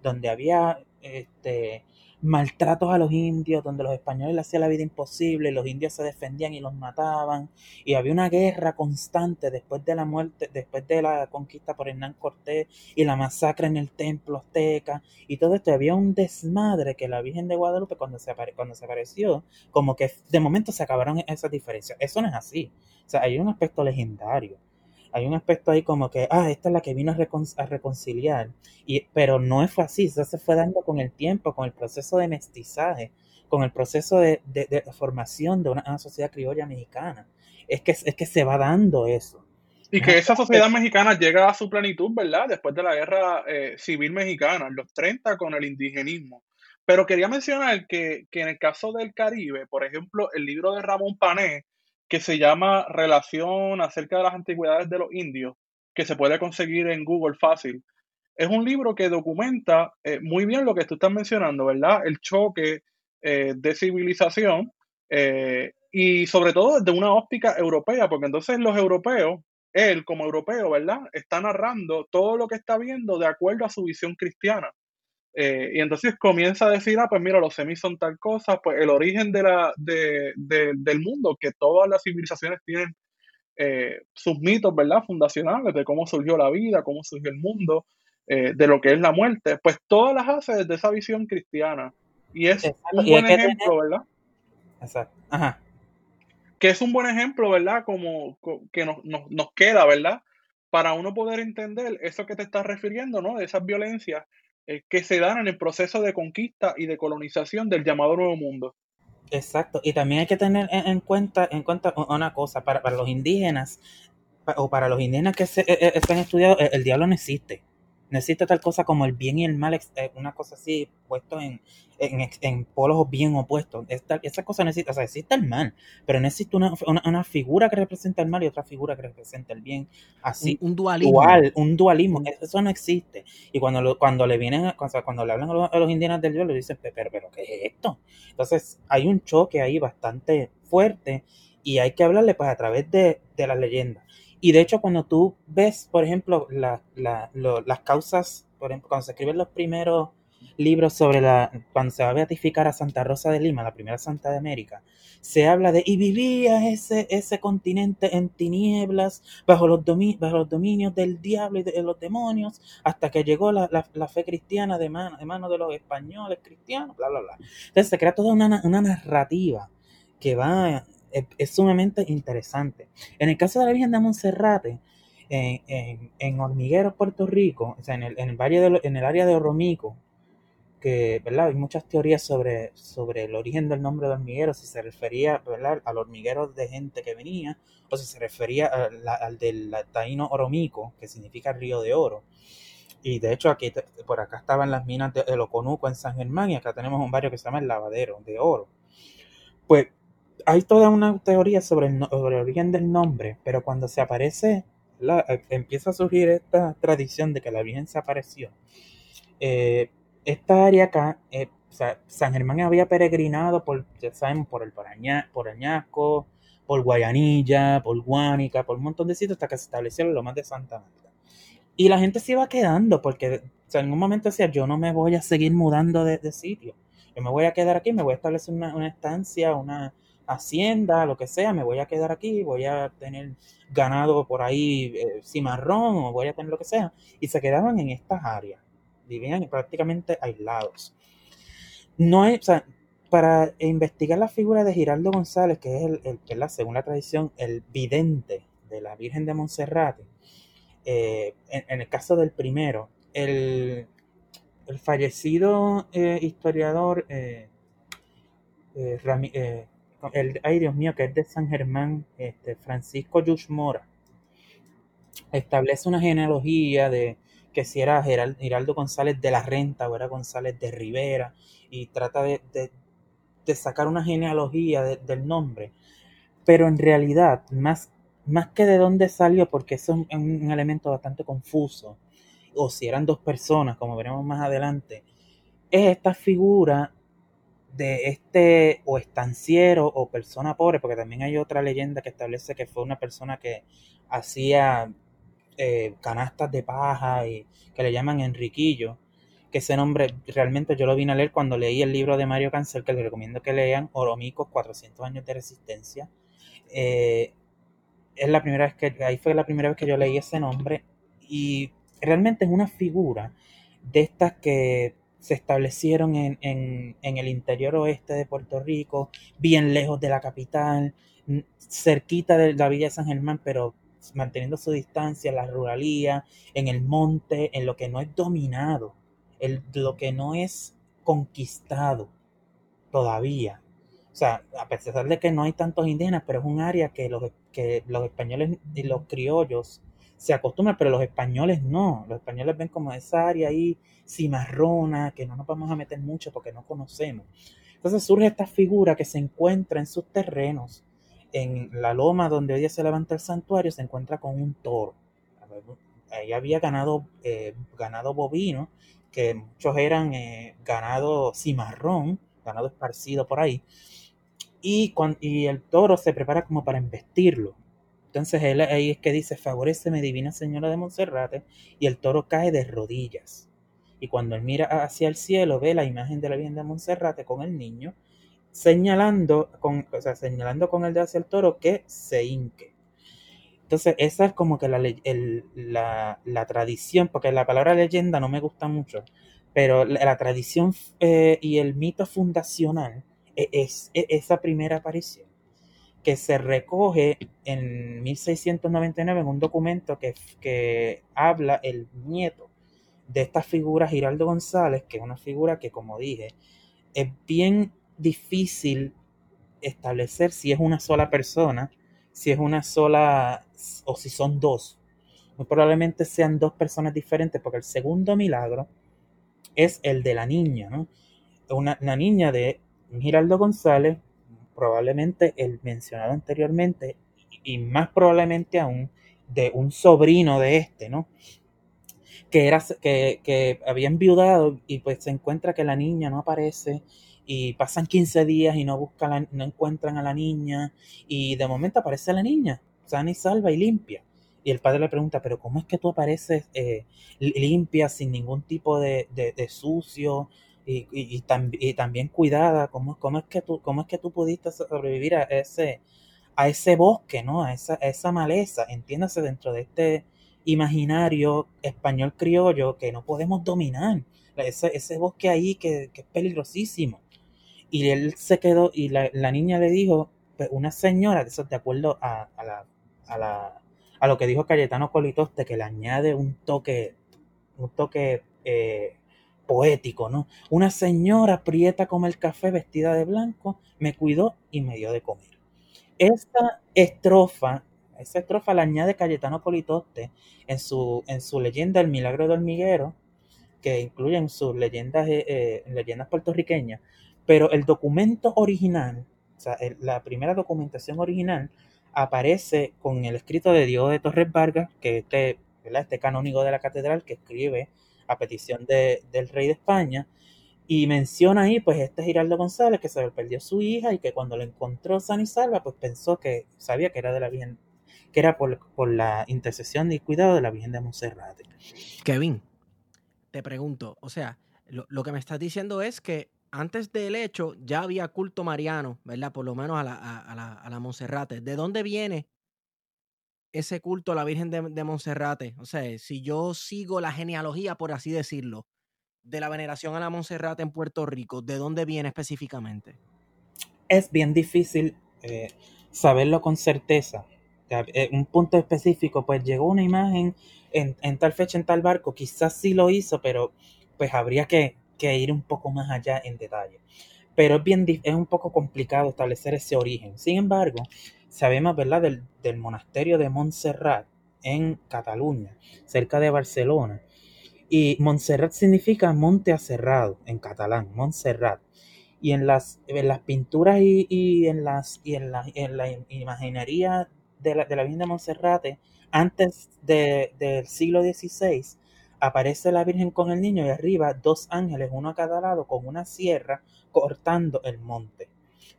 donde había este, maltratos a los indios, donde los españoles le hacían la vida imposible, los indios se defendían y los mataban, y había una guerra constante después de la muerte, después de la conquista por Hernán Cortés y la masacre en el templo azteca, y todo esto, había un desmadre que la Virgen de Guadalupe cuando se, cuando se apareció, como que de momento se acabaron esas diferencias. Eso no es así. O sea, hay un aspecto legendario hay un aspecto ahí como que, ah, esta es la que vino a, reconciliar, y, pero no fue así, eso se fue dando con el tiempo, con el proceso de mestizaje, con el proceso de, formación de una, sociedad criolla mexicana. Es que, es que se va dando eso.
Y que esa sociedad mexicana llega a su plenitud, ¿verdad? Después de la guerra eh, civil mexicana, en los 30, con el indigenismo. Pero quería mencionar que, que, en el caso del Caribe, por ejemplo, el libro de Ramón Pané, que se llama Relación acerca de las antigüedades de los indios, que se puede conseguir en Google fácil. Es un libro que documenta eh, muy bien lo que tú estás mencionando, ¿verdad? El choque eh, de civilización eh, y sobre todo desde una óptica europea, porque entonces los europeos, él como europeo, ¿verdad? Está narrando todo lo que está viendo de acuerdo a su visión cristiana. Eh, y entonces comienza a decir, ah, pues mira, los semis son tal cosa, pues el origen de la, del mundo, que todas las civilizaciones tienen eh, sus mitos, ¿verdad? Fundacionales de cómo surgió la vida, cómo surgió el mundo, eh, de lo que es la muerte, pues todas las hace desde esa visión cristiana. Y es un buen ejemplo, ¿verdad?
Exacto. Ajá.
Que es un buen ejemplo, ¿verdad? Como, que nos, nos, queda, ¿verdad? Para uno poder entender eso que te estás refiriendo, ¿no? De esas violencias eh, que se dan en el proceso de conquista y de colonización del llamado Nuevo Mundo.
Exacto, y también hay que tener en cuenta, en cuenta una cosa, para, para los indígenas o para los indígenas que se, eh, eh, han estudiado, el diablo no existe no existe tal cosa como el bien y el mal, eh, una cosa así puesto en, en, polos bien opuestos. Esta, esa cosa no existe, o sea, existe el mal, pero no existe una, una, figura que representa el mal y otra figura que representa el bien. Así,
un, dualismo.
un dualismo, eso no existe. Y cuando, cuando le vienen, cuando le hablan a los, indígenas del dios, le dicen, pero, pero, ¿qué es esto? Entonces, hay un choque ahí bastante fuerte y hay que hablarle pues a través de, de las leyendas. Y de hecho, cuando tú ves, por ejemplo, la, la, las causas, por ejemplo, cuando se escriben los primeros libros sobre la, cuando se va a beatificar a Santa Rosa de Lima, la primera santa de América, se habla de, y vivía ese, ese continente en tinieblas, bajo los, bajo los dominios del diablo y de, los demonios, hasta que llegó la, la, fe cristiana de mano, de mano de los españoles cristianos, bla, bla, bla. Entonces se crea toda una, una narrativa que va es, sumamente interesante. En el caso de la Virgen de Monserrate, en, en, Hormiguero, Puerto Rico, o sea, en el, en el, valle de, en el área de Oromico, que ¿verdad? hay muchas teorías sobre, sobre el origen del nombre de hormiguero, si se refería ¿verdad? al hormiguero de gente que venía, o si se refería al, del taíno Oromico, que significa río de oro. Y de hecho, aquí por acá estaban las minas de El Oconuco en San Germán, y acá tenemos un barrio que se llama El Lavadero de Oro. Pues hay toda una teoría sobre el, origen del nombre, pero cuando se aparece, eh, empieza a surgir esta tradición de que la Virgen se apareció. Eh, esta área acá, eh, San Germán había peregrinado por, ya saben, por el por Añasco, por Guayanilla, por Guánica, por un montón de sitios hasta que se estableció lo más de Santa Marta. Y la gente se iba quedando porque en un momento decía, yo no me voy a seguir mudando de, sitio. Yo me voy a quedar aquí, me voy a establecer una estancia, una, hacienda, lo que sea, me voy a quedar aquí, voy a tener ganado por ahí eh, cimarrón o voy a tener lo que sea. Y se quedaban en estas áreas, vivían prácticamente aislados. No es, o sea, para investigar la figura de Giraldo González, que es, el, es la, según la tradición, el vidente de la Virgen de Monserrate, eh, en, el caso del primero, el, el fallecido eh, historiador eh, el, ay Dios mío, que es de San Germán, este, Francisco Yush Mora, establece una genealogía de que si era Giraldo González de la Renta o era González de Rivera, y trata de, sacar una genealogía del nombre, pero en realidad, más, más que de dónde salió, porque eso es un elemento bastante confuso, o si eran dos personas, como veremos más adelante, es esta figura de este o estanciero o persona pobre, porque también hay otra leyenda que establece que fue una persona que hacía eh, canastas de paja y que le llaman Enriquillo, que ese nombre realmente yo lo vine a leer cuando leí el libro de Mario Cancel, que les recomiendo que lean, Oromicos, 400 años de resistencia. Eh, es la primera vez que, ahí fue la primera vez que yo leí ese nombre y realmente es una figura de estas que se establecieron en, en, en, el interior oeste de Puerto Rico, bien lejos de la capital, cerquita de la villa de San Germán, pero manteniendo su distancia, la ruralía, en el monte, en lo que no es dominado, en lo que no es conquistado todavía. O sea, a pesar de que no hay tantos indígenas, pero es un área que los, que los españoles y los criollos se acostumbran, pero los españoles no. Los españoles ven como esa área ahí cimarrona, que no nos vamos a meter mucho porque no conocemos. Entonces surge esta figura que se encuentra en sus terrenos, en la loma donde hoy día se levanta el santuario, se encuentra con un toro. Ahí había ganado, eh, ganado bovino, que muchos eran eh, ganado cimarrón, ganado esparcido por ahí. Y, y el toro se prepara como para embestirlo. Entonces él ahí es que dice, favoreceme divina señora de Monserrate, y el toro cae de rodillas. Y cuando él mira hacia el cielo, ve la imagen de la Virgen de Monserrate con el niño, señalando con, o sea, señalando con el dedo hacia el toro que se hinque. Entonces, esa es como que la, la, tradición, porque la palabra leyenda no me gusta mucho, pero la, tradición eh, y el mito fundacional e- es, es esa primera aparición, que se recoge en 1699 en un documento que, que habla el nieto de esta figura, Giraldo González, que es una figura que, como dije, es bien difícil establecer si es una sola persona, si es una sola o si son dos. Muy probablemente sean dos personas diferentes, porque el segundo milagro es el de la niña, ¿no? Una, una niña de Giraldo González, probablemente el mencionado anteriormente, y más probablemente aún de un sobrino de este, ¿no? Que, era, que, que había enviudado y pues se encuentra que la niña no aparece y pasan 15 días y no buscan la- no encuentran a la niña y de momento aparece la niña sana y salva y limpia y el padre le pregunta pero cómo es que tú apareces eh, li- limpia sin ningún tipo de- de sucio y, y- y tam- y también cuidada cómo, cómo es que tú cómo es que tú pudiste sobrevivir a ese a ese bosque no a esa, a esa maleza entiéndase dentro de este imaginario español criollo que no podemos dominar ese, ese bosque ahí que, que es peligrosísimo. Y él se quedó y la, la niña le dijo, pues una señora, eso de acuerdo a, a la, a, la, a lo que dijo Cayetano Colitoste, que le añade un toque, un toque eh, poético, ¿no? Una señora prieta como el café, vestida de blanco, me cuidó y me dio de comer. Esta estrofa, esa estrofa la añade Cayetano Politoste en su, en su leyenda El Milagro del Hormiguero, que incluyen sus leyendas, eh, eh, leyendas puertorriqueñas, pero el documento original, o sea, la primera documentación original, aparece con el escrito de Diego de Torres Vargas, que este, este canónigo de la catedral que escribe a petición de- del rey de España, y menciona ahí, pues, este Giraldo González, que se le perdió su hija y que cuando lo encontró sana y salva, pues pensó que sabía que era de la Virgen, que era por, por la intercesión y cuidado de la Virgen de Monserrate.
Kevin, te pregunto, o sea, lo, lo que me estás diciendo es que antes del hecho ya había culto mariano, ¿verdad? Por lo menos a la, a, a la, a la Monserrate. ¿De dónde viene ese culto a la Virgen de, de Monserrate? O sea, si yo sigo la genealogía, por así decirlo, de la veneración a la Monserrate en Puerto Rico, ¿de dónde viene específicamente?
es bien difícil eh, saberlo con certeza. Eh, un punto específico, pues llegó una imagen en, tal fecha, en tal barco, quizás sí lo hizo, pero pues habría que, que ir un poco más allá en detalle. Pero es, bien, es un poco complicado establecer ese origen. Sin embargo, sabemos, ¿verdad?, del, del monasterio de Montserrat en Cataluña, cerca de Barcelona. Y Montserrat significa monte aserrado en catalán, Montserrat y en las, las pinturas y, y en, las, y en, la, en la imaginería de la, de la Virgen de Monserrate, antes de- del siglo XVI, aparece la Virgen con el niño y arriba dos ángeles, uno a cada lado, con una sierra cortando el monte.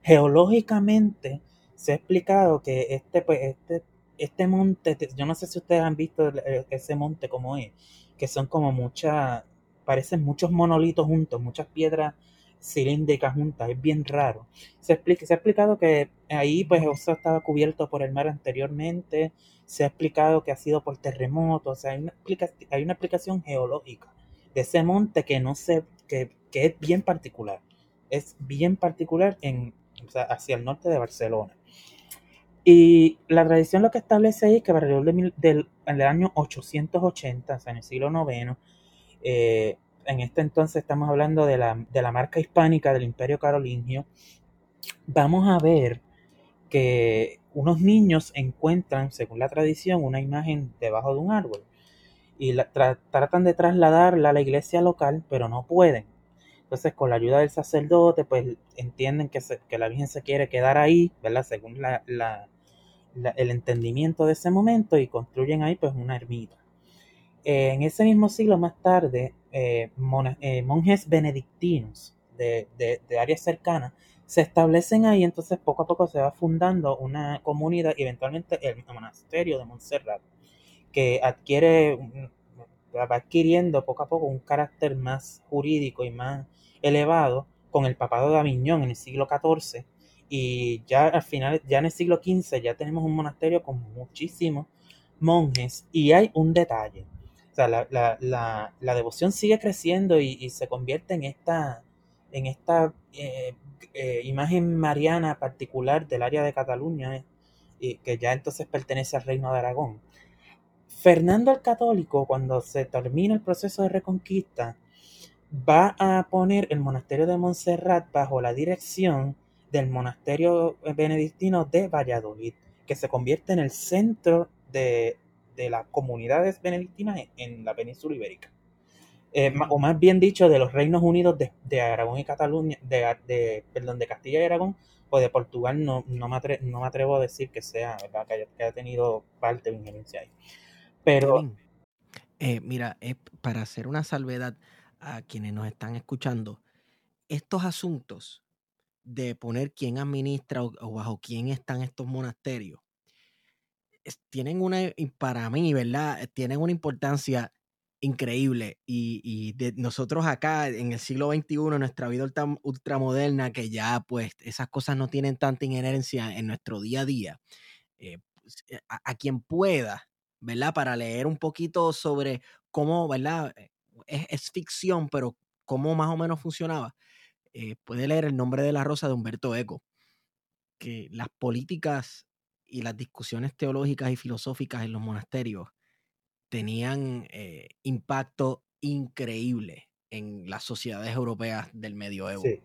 Geológicamente se ha explicado que este, pues, este, este monte, te- yo no sé si ustedes han visto ese monte como es, que son como muchas, parecen muchos monolitos juntos, muchas piedras cilíndricas juntas, es bien raro. Se, explica, se ha explicado que ahí pues eso estaba cubierto por el mar anteriormente, se ha explicado que ha sido por terremotos, o sea, hay una, explica- hay una explicación geológica de ese monte que no sé, que, que es bien particular, es bien particular en, o sea, hacia el norte de Barcelona. Y la tradición lo que establece es que alrededor de mil- del, año 880, o sea, en el siglo IX, eh, en este entonces estamos hablando de la, de la marca hispánica del Imperio Carolingio, vamos a ver que unos niños encuentran, según la tradición, una imagen debajo de un árbol y la, tra- tratan de trasladarla a la iglesia local, pero no pueden. Entonces, con la ayuda del sacerdote, pues entienden que, se- que la Virgen se quiere quedar ahí, ¿verdad? Según la- la- el entendimiento de ese momento y construyen ahí pues una ermita. Eh, en ese mismo siglo más tarde, eh, eh, monjes benedictinos de, de, de áreas cercanas se establecen ahí, entonces poco a poco se va fundando una comunidad y eventualmente el monasterio de Montserrat, que adquiere, va adquiriendo poco a poco un carácter más jurídico y más elevado con el papado de Aviñón en el siglo XIV y ya al final, ya en el siglo XV ya tenemos un monasterio con muchísimos monjes y hay un detalle. O sea, la, la, la, devoción sigue creciendo y, se convierte en esta, en esta eh, eh, imagen mariana particular del área de Cataluña, y que ya entonces pertenece al reino de Aragón. Fernando el Católico, cuando se termina el proceso de reconquista, va a poner el monasterio de Montserrat bajo la dirección del monasterio benedictino de Valladolid, que se convierte en el centro de, de las comunidades benedictinas en, la península ibérica. Eh, o más bien dicho, de los reinos unidos de, de Aragón y Cataluña, de, de, perdón, de Castilla y Aragón o de Portugal, no, no, me, atrevo, no me atrevo a decir que sea, ¿verdad? Que haya, que tenido parte de injerencia ahí. Pero.
Eh, mira, eh, para hacer una salvedad a quienes nos están escuchando, estos asuntos de poner quién administra o, bajo quién están estos monasterios, tienen una, para mí, ¿verdad? Tienen una importancia increíble y, y de nosotros acá en el siglo XXI, nuestra vida ultramoderna, que ya pues esas cosas no tienen tanta inherencia en nuestro día a día, eh, pues, eh, a, a, quien pueda, ¿verdad? Para leer un poquito sobre cómo, ¿verdad? Es, es ficción, pero cómo más o menos funcionaba, eh, puede leer El nombre de la rosa de Humberto Eco, que las políticas y las discusiones teológicas y filosóficas en los monasterios tenían eh, impacto increíble en las sociedades europeas del medioevo sí.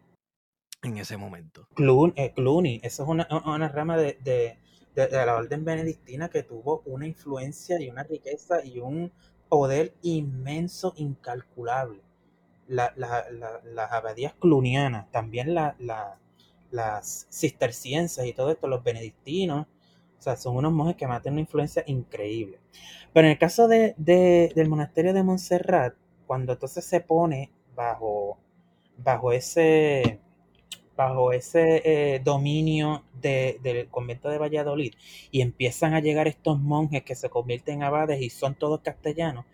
en ese momento.
Cluny, eh, eso es una, una rama de, de, de, de, la orden benedictina que tuvo una influencia y una riqueza y un poder inmenso, incalculable. La, la, la, las abadías clunianas, también las cistercienses y todo esto, los benedictinos, o sea, son unos monjes que matan una influencia increíble. Pero en el caso de, de, del monasterio de Montserrat, cuando entonces se pone bajo, bajo ese, bajo ese eh, dominio de, del convento de Valladolid y empiezan a llegar estos monjes que se convierten en abades y son todos castellanos,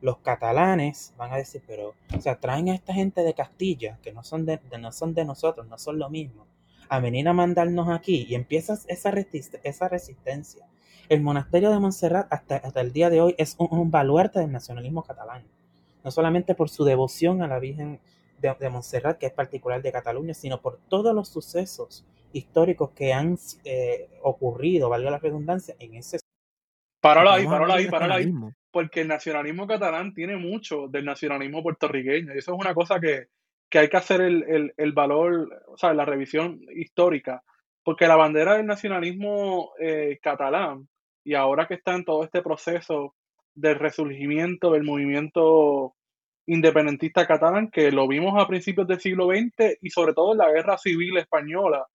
los catalanes van a decir, pero, o sea, traen a esta gente de Castilla, que no son de, no son de nosotros, no son lo mismo a venir a mandarnos aquí y empieza esa, resist esa resistencia. El monasterio de Montserrat hasta, hasta, el día de hoy es un, un, baluarte del nacionalismo catalán, no solamente por su devoción a la Virgen de, de Montserrat, que es particular de Cataluña, sino por todos los sucesos históricos que han eh, ocurrido, valga la redundancia, en ese...
Paralo ahí, paralo ahí, paralo ahí, porque el nacionalismo catalán tiene mucho del nacionalismo puertorriqueño, y eso es una cosa que, que hay que hacer el, el, el, valor, o sea, la revisión histórica, porque la bandera del nacionalismo eh, catalán, y ahora que está en todo este proceso del resurgimiento del movimiento independentista catalán, que lo vimos a principios del siglo XX y sobre todo en la guerra civil española,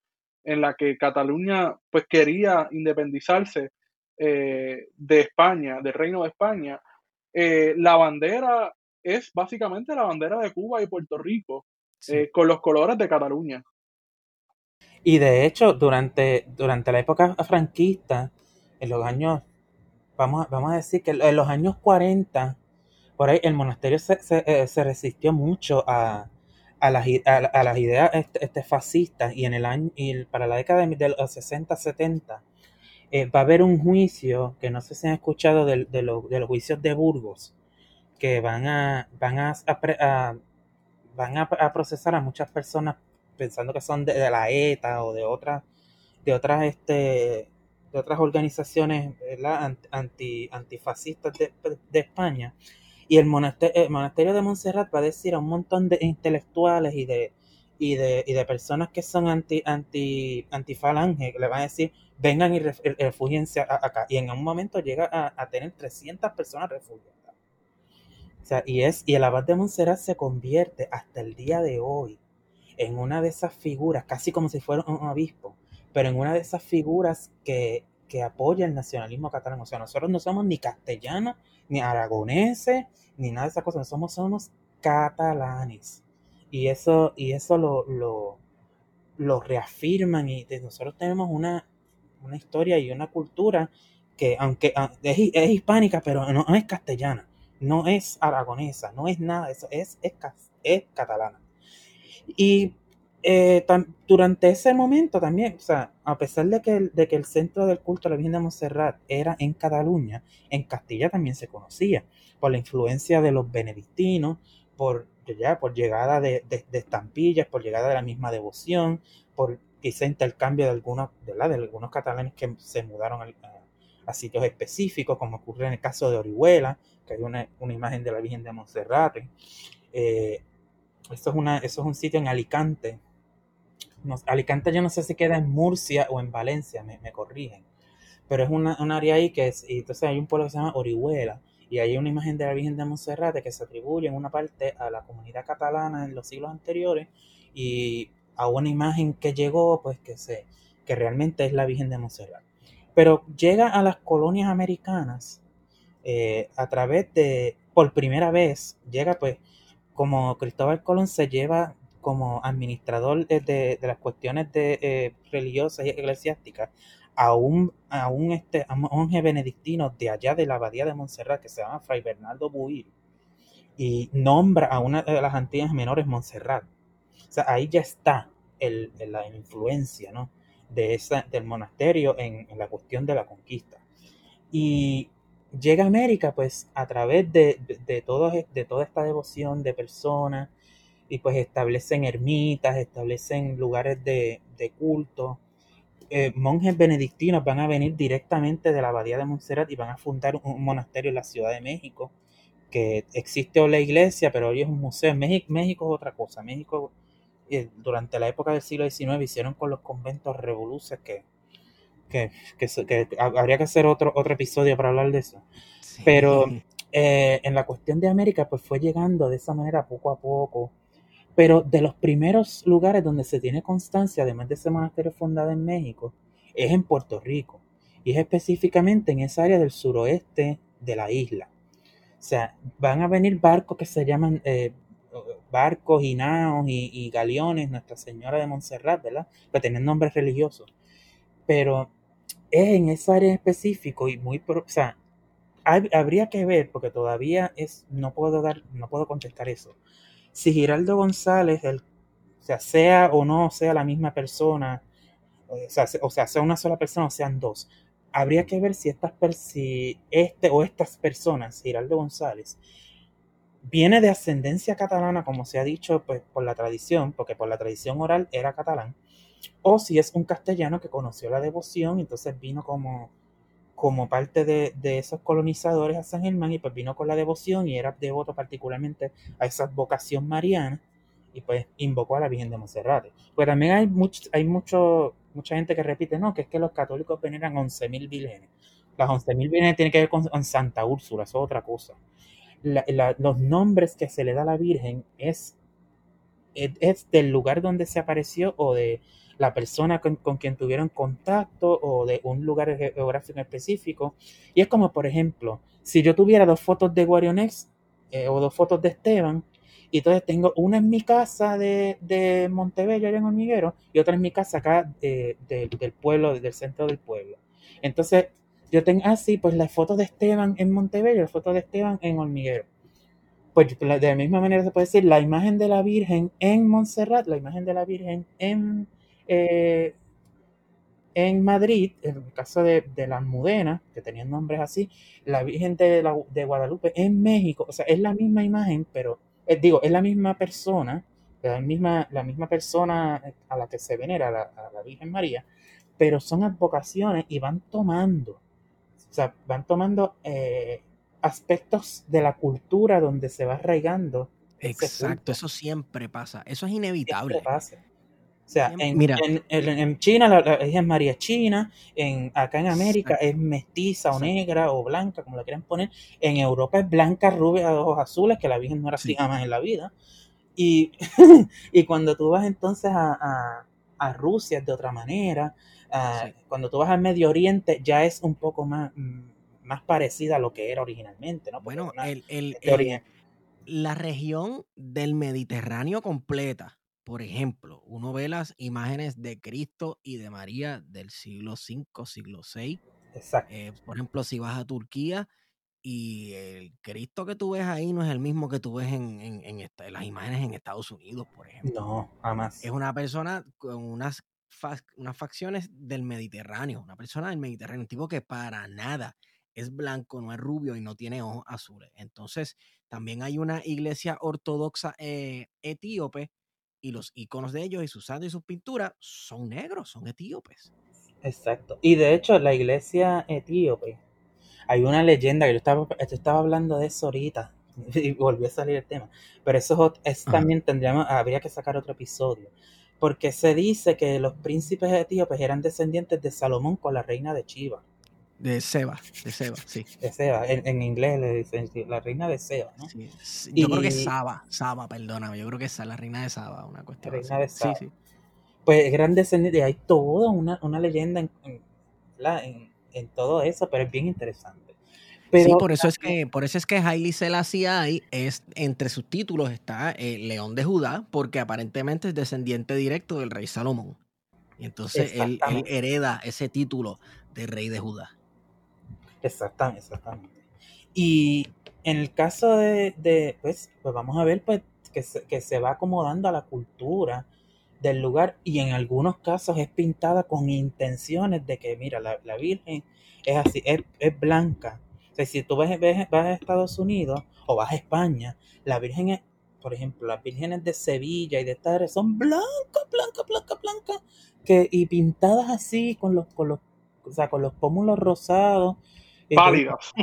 en la que Cataluña pues quería independizarse eh, de España, del Reino de España, eh, la bandera es básicamente la bandera de Cuba y Puerto Rico, sí. eh, con los colores de Cataluña.
Y de hecho, durante, durante la época franquista, en los años, vamos, vamos a decir que en los años 40, por ahí el monasterio se, se, eh, se resistió mucho a, a, las, a, las ideas este, fascistas y en el año, y para la década de, de los 60, 70, eh, va a haber un juicio, que no sé si han escuchado de, de, lo, de los juicios de Burgos, que van a, van a, van a, procesar a muchas personas pensando que son de, la ETA o de otras de otras este de otras organizaciones anti antifascistas de, de, España y el monasterio, el monasterio de Montserrat va a decir a un montón de intelectuales y de y de, y de personas que son anti anti antifalange le van a decir vengan y refugíense acá. Y en un momento llega a, a tener 300 personas refugiadas. O sea, y, es, y el abad de Montserrat se convierte hasta el día de hoy en una de esas figuras, casi como si fuera un obispo, pero en una de esas figuras que, que apoya el nacionalismo catalán. O sea, nosotros no somos ni castellanos, ni aragoneses, ni nada de esas cosas, somos, somos catalanes. Y eso, y eso lo, lo, lo reafirman y nosotros tenemos una, una historia y una cultura que aunque ah, es, es hispánica, pero no es castellana no es aragonesa, no es nada eso, es, es, es catalana. Y eh, durante ese momento también, o sea, a pesar de que, el, de centro del culto de la Virgen de Montserrat era en Cataluña, en Castilla también se conocía por la influencia de los benedictinos, por, ya, por llegada de, estampillas, por llegada de la misma devoción, por quizá intercambio de algunos, de, de algunos catalanes que se mudaron a, sitios específicos, como ocurre en el caso de Orihuela, que hay una, imagen de la Virgen de Montserrat. Eh, esto es, una, eso es un sitio en Alicante. Alicante yo no sé si queda en Murcia o en Valencia, me, corrigen. Pero es una, un área ahí que es, y entonces hay un pueblo que se llama Orihuela, y hay una imagen de la Virgen de Montserrat que se atribuye en una parte a la comunidad catalana en los siglos anteriores y a una imagen que llegó, pues que, se, que realmente es la Virgen de Montserrat. Pero llega a las colonias americanas eh, a través de, por primera vez, llega pues como Cristóbal Colón se lleva como administrador de, las cuestiones de, eh, religiosas y eclesiásticas a un, este, monje benedictino de allá de la abadía de Montserrat que se llama Fray Bernardo Buil y nombra a una de las Antillas Menores Montserrat. O sea, ahí ya está el, la influencia ¿no? de esa, del monasterio en, la cuestión de la conquista. Y llega a América pues a través de, de, todo, de toda esta devoción de personas y pues establecen ermitas, establecen lugares de, de culto. Eh, monjes benedictinos van a venir directamente de la abadía de Montserrat y van a fundar un, monasterio en la Ciudad de México, que existe hoy la iglesia, pero hoy es un museo. México, México es otra cosa. México, eh, durante la época del siglo XIX, hicieron con los conventos revoluciones que que, habría que hacer otro, otro episodio para hablar de eso. Pero eh, en la cuestión de América, pues fue llegando de esa manera poco a poco. Pero de los primeros lugares donde se tiene constancia, además de ese monasterio fundado en México, es en Puerto Rico. Y es específicamente en esa área del suroeste de la isla. O sea, van a venir barcos que se llaman eh, barcos y naos y, galeones, Nuestra Señora de Montserrat, ¿verdad? Que tienen nombres religiosos. Pero es en esa área específico y muy, o sea, habría que ver, porque todavía es, no puedo dar, no puedo contestar eso. Si Giraldo González, el, o sea, sea o no sea la misma persona, o sea, o sea, sea una sola persona o sean dos, habría que ver si estas si este o estas personas, Giraldo González, viene de ascendencia catalana, como se ha dicho, pues por la tradición, porque por la tradición oral era catalán, o si es un castellano que conoció la devoción y entonces vino como, como parte de, esos colonizadores a San Germán y pues vino con la devoción y era devoto particularmente a esa vocación mariana y pues invocó a la Virgen de Monserrate. Pues también hay, mucho, hay mucho, mucha gente que repite, no, que es que los católicos veneran 11.000 vírgenes. Las 11.000 vírgenes tienen que ver con, Santa Úrsula, eso es otra cosa. los nombres que se le da a la Virgen es, es del lugar donde se apareció o de la persona con, quien tuvieron contacto o de un lugar geográfico específico. Y es como, por ejemplo, si yo tuviera dos fotos de Guarionex eh, o dos fotos de Esteban, y entonces tengo una en mi casa de, de Montebello, allá en Hormiguero, y otra en mi casa acá del pueblo, del centro del pueblo. Entonces, yo tengo así, ah, pues las fotos de Esteban en Montebello, las fotos de Esteban en Hormiguero. Pues de la misma manera se puede decir la imagen de la Virgen en Montserrat, la imagen de la Virgen en eh, en Madrid, en el caso de, de la Almudena, que tenían nombres así, la Virgen de, de Guadalupe en México, o sea, es la misma imagen, pero eh, digo, es la misma persona, la misma, la misma persona a la que se venera, a la, Virgen María, pero son advocaciones y van tomando, o sea, van tomando eh, aspectos de la cultura donde se va arraigando.
Exacto, eso siempre pasa, eso es inevitable.
Pasa. O sea, en, en, China la, es María China, en, acá en América es mestiza o negra o blanca, como la quieran poner. En Europa es blanca, rubia, de ojos azules, que la Virgen no era así jamás en la vida. Y, y cuando tú vas entonces a, a, Rusia es de otra manera. Cuando tú vas al Medio Oriente ya es un poco más, mm, más parecida a lo que era originalmente. ¿no?
bueno, el, el, la región del Mediterráneo completa por ejemplo, uno ve las imágenes de Cristo y de María del siglo V, siglo VI.
Exacto.
Eh, por ejemplo, si vas a Turquía y el Cristo que tú ves ahí no es el mismo que tú ves en, en, en esta- en las imágenes en Estados Unidos, por ejemplo.
No, jamás.
Es una persona con unas, fac- unas facciones del Mediterráneo, una persona del Mediterráneo, un tipo que para nada es blanco, no es rubio y no tiene ojos azules. Entonces, también hay una iglesia ortodoxa eh, etíope y los iconos de ellos y sus santos y sus pinturas son negros, son etíopes.
Exacto. Y de hecho, la iglesia etíope, hay una leyenda que yo estaba, yo estaba hablando de eso ahorita y volvió a salir el tema. Pero eso es ot- es
Ajá.
también tendríamos, habría que sacar otro episodio. Porque se dice que los príncipes etíopes eran descendientes de Salomón con la reina de Chiva,
De Seba, de Seba, sí.
de Seba. En, en inglés le dicen la reina de Seba, ¿no?
Sí, Yo creo que es Saba, Saba, perdóname, yo creo que es la reina de Saba, una cuestión
reina
así.
de Saba.
Sí, sí.
Pues eran descendientes, hay toda una, una leyenda en, en, todo eso, pero es bien interesante. Pero
sí, por eso es que, por eso es que Haile Selassie I es, entre sus títulos está eh, León de Judá, porque aparentemente es descendiente directo del rey Salomón. Y entonces él, hereda ese título de rey de Judá.
Exactamente, exactamente. Y en el caso de, de, pues, pues vamos a ver pues que se, que se va acomodando a la cultura del lugar y en algunos casos es pintada con intenciones de que, mira, la, la Virgen es así, es, es blanca. O sea, si tú ves, ves- vas a Estados Unidos o vas a España, la Virgen es, por ejemplo, las vírgenes de Sevilla y de Tare son blancas, blancas, blancas, blancas, que, y pintadas así con los, con los, o sea, con los pómulos rosados.
Pálidas.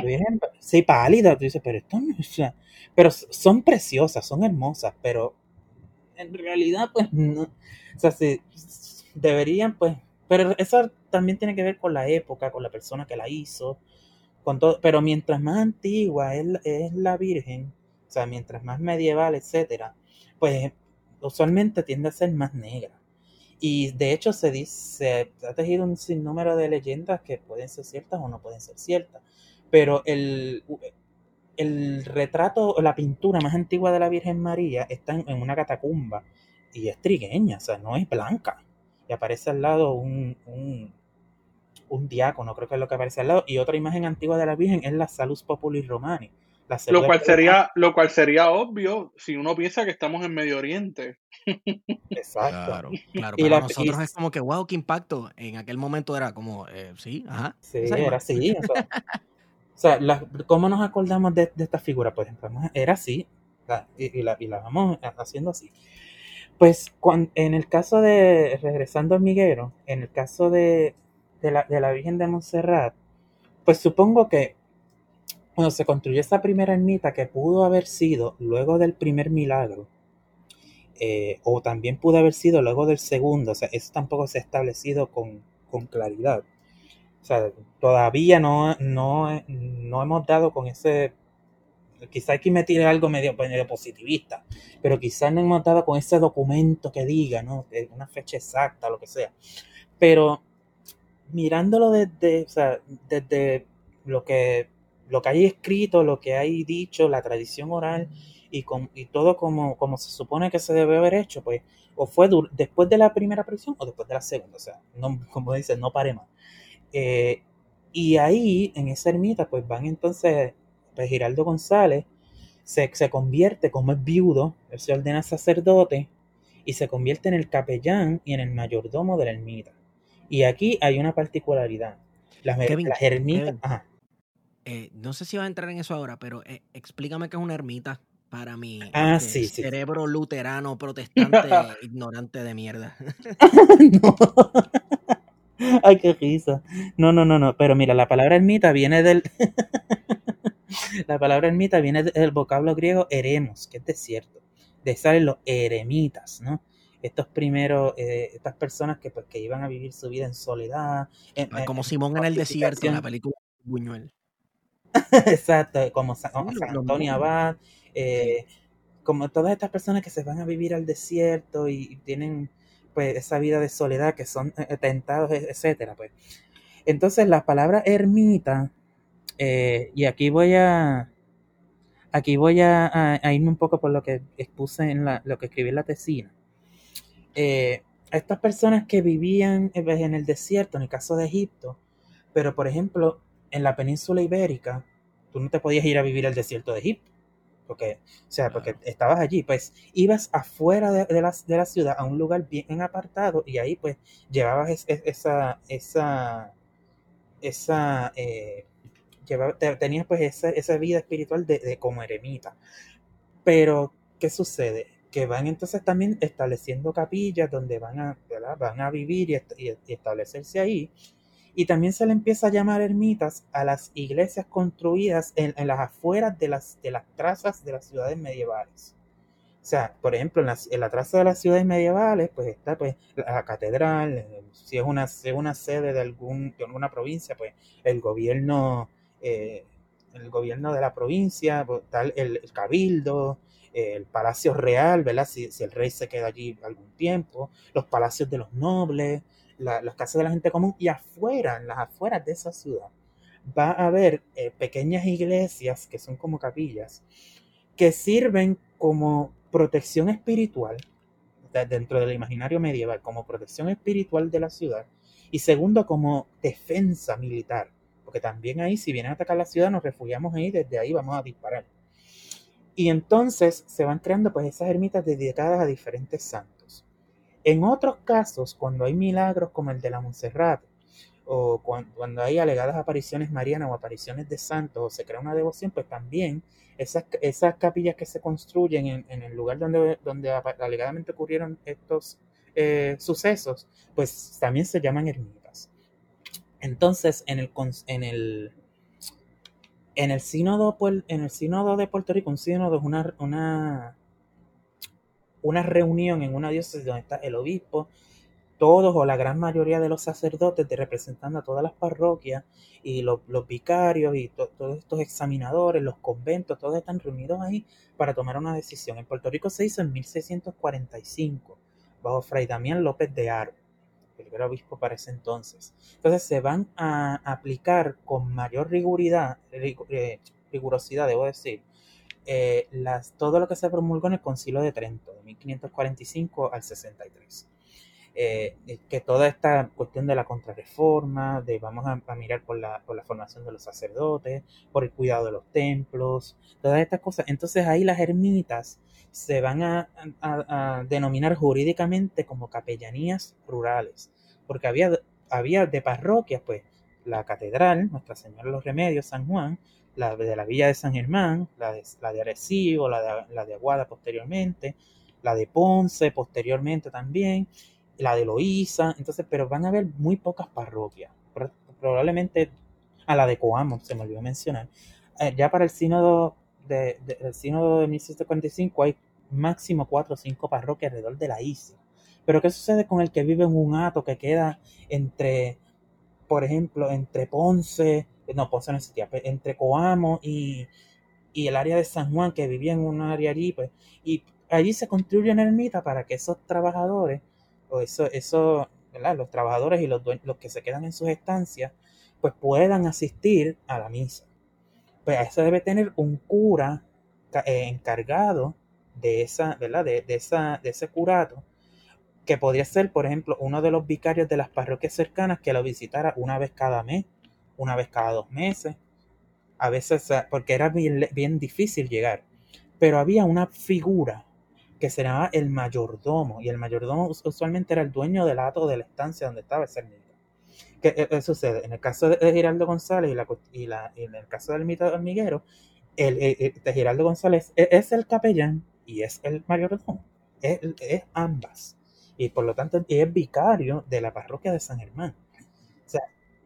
sí, pálida, tú dices, pero esto no es, pero son preciosas, son hermosas, pero en realidad, pues, no, o sea, sí, deberían, pues, pero eso también tiene que ver con la época, con la persona que la hizo, con todo, pero mientras más antigua es, es la Virgen, o sea, mientras más medieval, etcétera, pues usualmente tiende a ser más negra. Y de hecho se dice, se ha tejido un sinnúmero de leyendas que pueden ser ciertas o no pueden ser ciertas. Pero el, el retrato, la pintura más antigua de la Virgen María está en, en una catacumba y es trigueña, o sea, no es blanca. Y aparece al lado un, un, un diácono, creo que es lo que aparece al lado. Y otra imagen antigua de la Virgen es la Salus Populi Romani. La
Lo cual sería, lo cual sería obvio si uno piensa que estamos en Medio Oriente.
Exacto.
Claro, claro.
Y
Para
la-
nosotros
y-
es como que, wow, qué impacto. En aquel momento era como, eh, sí, ajá.
Sí, era así. O sea, o sea, la- ¿cómo nos acordamos de, de esta figura? Por ejemplo, vamos a- era así. Y, y la, y la vamos haciendo así. Pues cuan- en el caso de, regresando al Miguero, en el caso de, de la, de la Virgen de Montserrat, pues supongo que cuando se construyó esa primera ermita que pudo haber sido luego del primer milagro, eh, o también pudo haber sido luego del segundo, o sea, eso tampoco se ha establecido con, con claridad. O sea, todavía no, no, no hemos dado con ese. Quizá aquí me tire algo medio, medio positivista, pero quizá no hemos dado con ese documento que diga, ¿no? Que Una fecha exacta, lo que sea. Pero mirándolo desde, o sea, desde lo que, lo que hay escrito, lo que hay dicho, la tradición oral y, con, y todo como, como se supone que se debe haber hecho, pues, o fue después de la primera aparición o después de la segunda. O sea, no, como dicen, no pare más. Eh, y ahí, en esa ermita, pues van entonces, pues Giraldo González se, se convierte, como es viudo, él se ordena sacerdote y se convierte en el capellán y en el mayordomo de la ermita. Y aquí hay una particularidad. Las,
Kevin,
las ermitas,
Kevin.
ajá,
Eh, no sé si vas a entrar en eso ahora, pero eh, explícame qué es una ermita para mi
Ah,
este,
sí, sí.
cerebro luterano, protestante, ignorante de mierda.
no. Ay, qué risa. No, no, no, no. Pero mira, la palabra ermita viene del. la palabra ermita viene del vocablo griego eremos, que es desierto. De salen los eremitas, ¿no? Estos primeros, eh, estas personas que, pues, que iban a vivir su vida en soledad. en-
Como
en
Simón en el desierto, en la película Buñuel.
Exacto, como San,
Sí,
San
lo
Antonio. Abad, eh, como todas estas personas que se van a vivir al desierto y, y tienen pues esa vida de soledad que son eh, tentados, e- etcétera, pues. Entonces la palabra ermita, eh, y aquí voy a aquí voy a, a- a irme un poco por lo que expuse en la, lo que escribí en la tesina. Eh, estas personas que vivían eh, pues, en el desierto, en el caso de Egipto, pero por ejemplo, en la península ibérica, tú no te podías ir a vivir al desierto de Egipto. Porque, o sea, porque estabas allí, pues ibas afuera de, de, la, de la ciudad a un lugar bien apartado y ahí pues llevabas es, es, esa, esa, esa, eh, llevaba, tenías pues esa, esa vida espiritual de, de, como eremita. Pero, ¿qué sucede? Que van entonces también estableciendo capillas donde van a, ¿verdad? Van a vivir y establecerse ahí. Y también se le empieza a llamar ermitas a las iglesias construidas en, en las afueras de las, de las trazas de las ciudades medievales. O sea, por ejemplo, en la, en la traza de las ciudades medievales, pues está pues la catedral, si es una, si es una sede de, algún, de alguna provincia, pues el gobierno, eh, el gobierno de la provincia, pues, tal, el, cabildo, el palacio real, ¿verdad? Si, el rey se queda allí algún tiempo, los palacios de los nobles, la, las casas de la gente común y afuera, en las afueras de esa ciudad, va a haber eh, pequeñas iglesias que son como capillas que sirven como protección espiritual dentro del imaginario medieval, como protección espiritual de la ciudad y segundo como defensa militar, porque también ahí si vienen a atacar la ciudad nos refugiamos ahí, desde ahí vamos a disparar. Y entonces se van creando pues esas ermitas dedicadas a diferentes santos. En otros casos, cuando hay milagros como el de la Montserrat, o cuando, hay alegadas apariciones marianas o apariciones de santos, o se crea una devoción, pues también esas, capillas que se construyen en, el lugar donde, donde alegadamente ocurrieron estos eh, sucesos, pues también se llaman ermitas. Entonces, en el, en el, en el, sínodo, en el sínodo de Puerto Rico, un sínodo es una, una, una reunión en una diócesis donde está el obispo, todos o la gran mayoría de los sacerdotes representando a todas las parroquias y los, vicarios y to, todos estos examinadores, los conventos, todos están reunidos ahí para tomar una decisión. En Puerto Rico se hizo en 1645 bajo Fray Damián López de Aro, el era obispo para ese entonces. Entonces se van a aplicar con mayor riguridad, eh, rigurosidad, debo decir, eh, las, todo lo que se promulgó en el Concilio de Trento, de 1545 al 63 eh, que toda esta cuestión de la contrarreforma, de vamos a, mirar por la, por la, formación de los sacerdotes, por el cuidado de los templos, todas estas cosas. Entonces ahí las ermitas se van a, a, a denominar jurídicamente como capellanías rurales, porque había, había de parroquias, pues, la catedral, Nuestra Señora de los Remedios, San Juan, la de la Villa de San Germán, la de, la Arecibo, la de, la de Aguada posteriormente, la de Ponce posteriormente también, la de Loíza, entonces, pero van a haber muy pocas parroquias. Probablemente a la de Coamo, se me olvidó mencionar. Eh, ya para el sínodo de, de, de 1645 hay máximo cuatro o cinco parroquias alrededor de la isla. Pero ¿qué sucede con el que vive en un hato que queda entre, por ejemplo, entre Ponce, no, Ponce no existía, entre Coamo y, y el área de San Juan, que vivía en un área allí, pues, y allí se construye una ermita para que esos trabajadores o eso, eso ¿verdad? los trabajadores y los, los que se quedan en sus estancias, pues puedan asistir a la misa. Pues eso debe tener un cura eh, encargado de esa, ¿verdad? De, de, esa, de ese curato, que podría ser, por ejemplo, uno de los vicarios de las parroquias cercanas que lo visitara una vez cada mes, una vez cada dos meses, a veces, porque era bien, bien difícil llegar, pero había una figura que se llamaba el mayordomo, y el mayordomo usualmente era el dueño del hato de la estancia donde estaba ese ermita. ¿Qué, qué sucede? En el caso de Giraldo González y, la, y, la, y en el caso del de Hormiguero, el, el, de Giraldo González es el capellán y es el mayordomo, es, es ambas. Y por lo tanto es vicario de la parroquia de San Germán. O sea,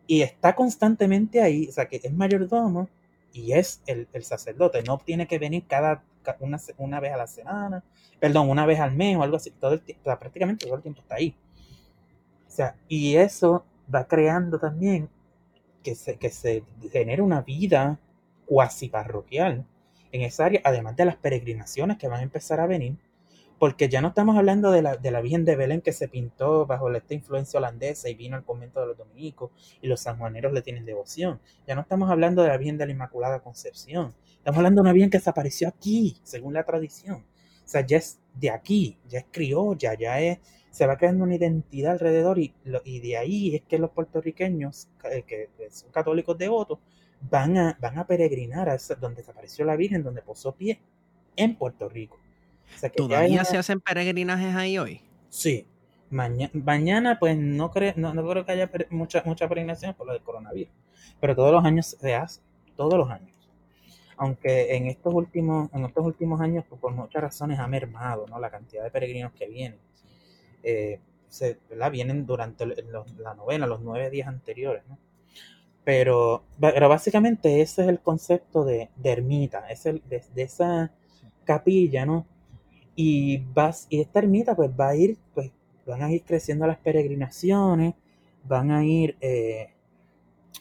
y está constantemente ahí, o sea, que es mayordomo y es el, el sacerdote, no tiene que venir cada una, una, vez a la semana, perdón, una vez al mes o algo así, todo el tiempo, prácticamente todo el tiempo está ahí. O sea, y eso va creando también que se, que se genere una vida cuasi parroquial en esa área, además de las peregrinaciones que van a empezar a venir, porque ya no estamos hablando de la, de la Virgen de Belén que se pintó bajo esta influencia holandesa y vino al convento de los dominicos y los sanjuaneros le tienen devoción. Ya no estamos hablando de la Virgen de la Inmaculada Concepción. Estamos hablando de una Virgen que desapareció aquí, según la tradición. O sea, ya es de aquí, ya es criolla, ya es, se va creando una identidad alrededor y, lo, y de ahí es que los puertorriqueños, que, que son católicos devotos, van a, van a peregrinar a donde desapareció la Virgen, donde posó pie, en Puerto Rico. O sea
¿Todavía se hacen peregrinajes ahí hoy?
Sí. Mañana, mañana pues no, cre- no, no creo que haya mucha, mucha peregrinación por lo del coronavirus. Pero todos los años se hace. Todos los años. Aunque en estos últimos, en estos últimos años, pues, por muchas razones ha mermado ¿no? la cantidad de peregrinos que vienen. Eh, se, ¿verdad? Vienen durante los- la novena, los nueve días anteriores. ¿no? Pero, pero básicamente ese es el concepto de, de ermita, es el, de, de esa capilla, ¿no? Y vas, y esta ermita pues va a ir, pues van a ir creciendo las peregrinaciones, van a ir, eh,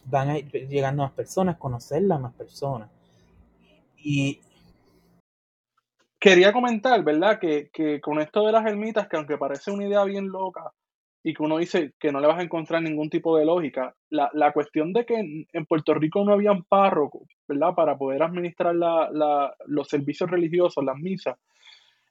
van a ir llegando más personas, conocerlas más personas. Y
Quería comentar, ¿verdad? Que, que con esto de las ermitas, que aunque parece una idea bien loca y que uno dice que no le vas a encontrar ningún tipo de lógica, la, la cuestión de que en, en Puerto Rico no habían párrocos, ¿verdad? Para poder administrar la, la- los servicios religiosos, las misas,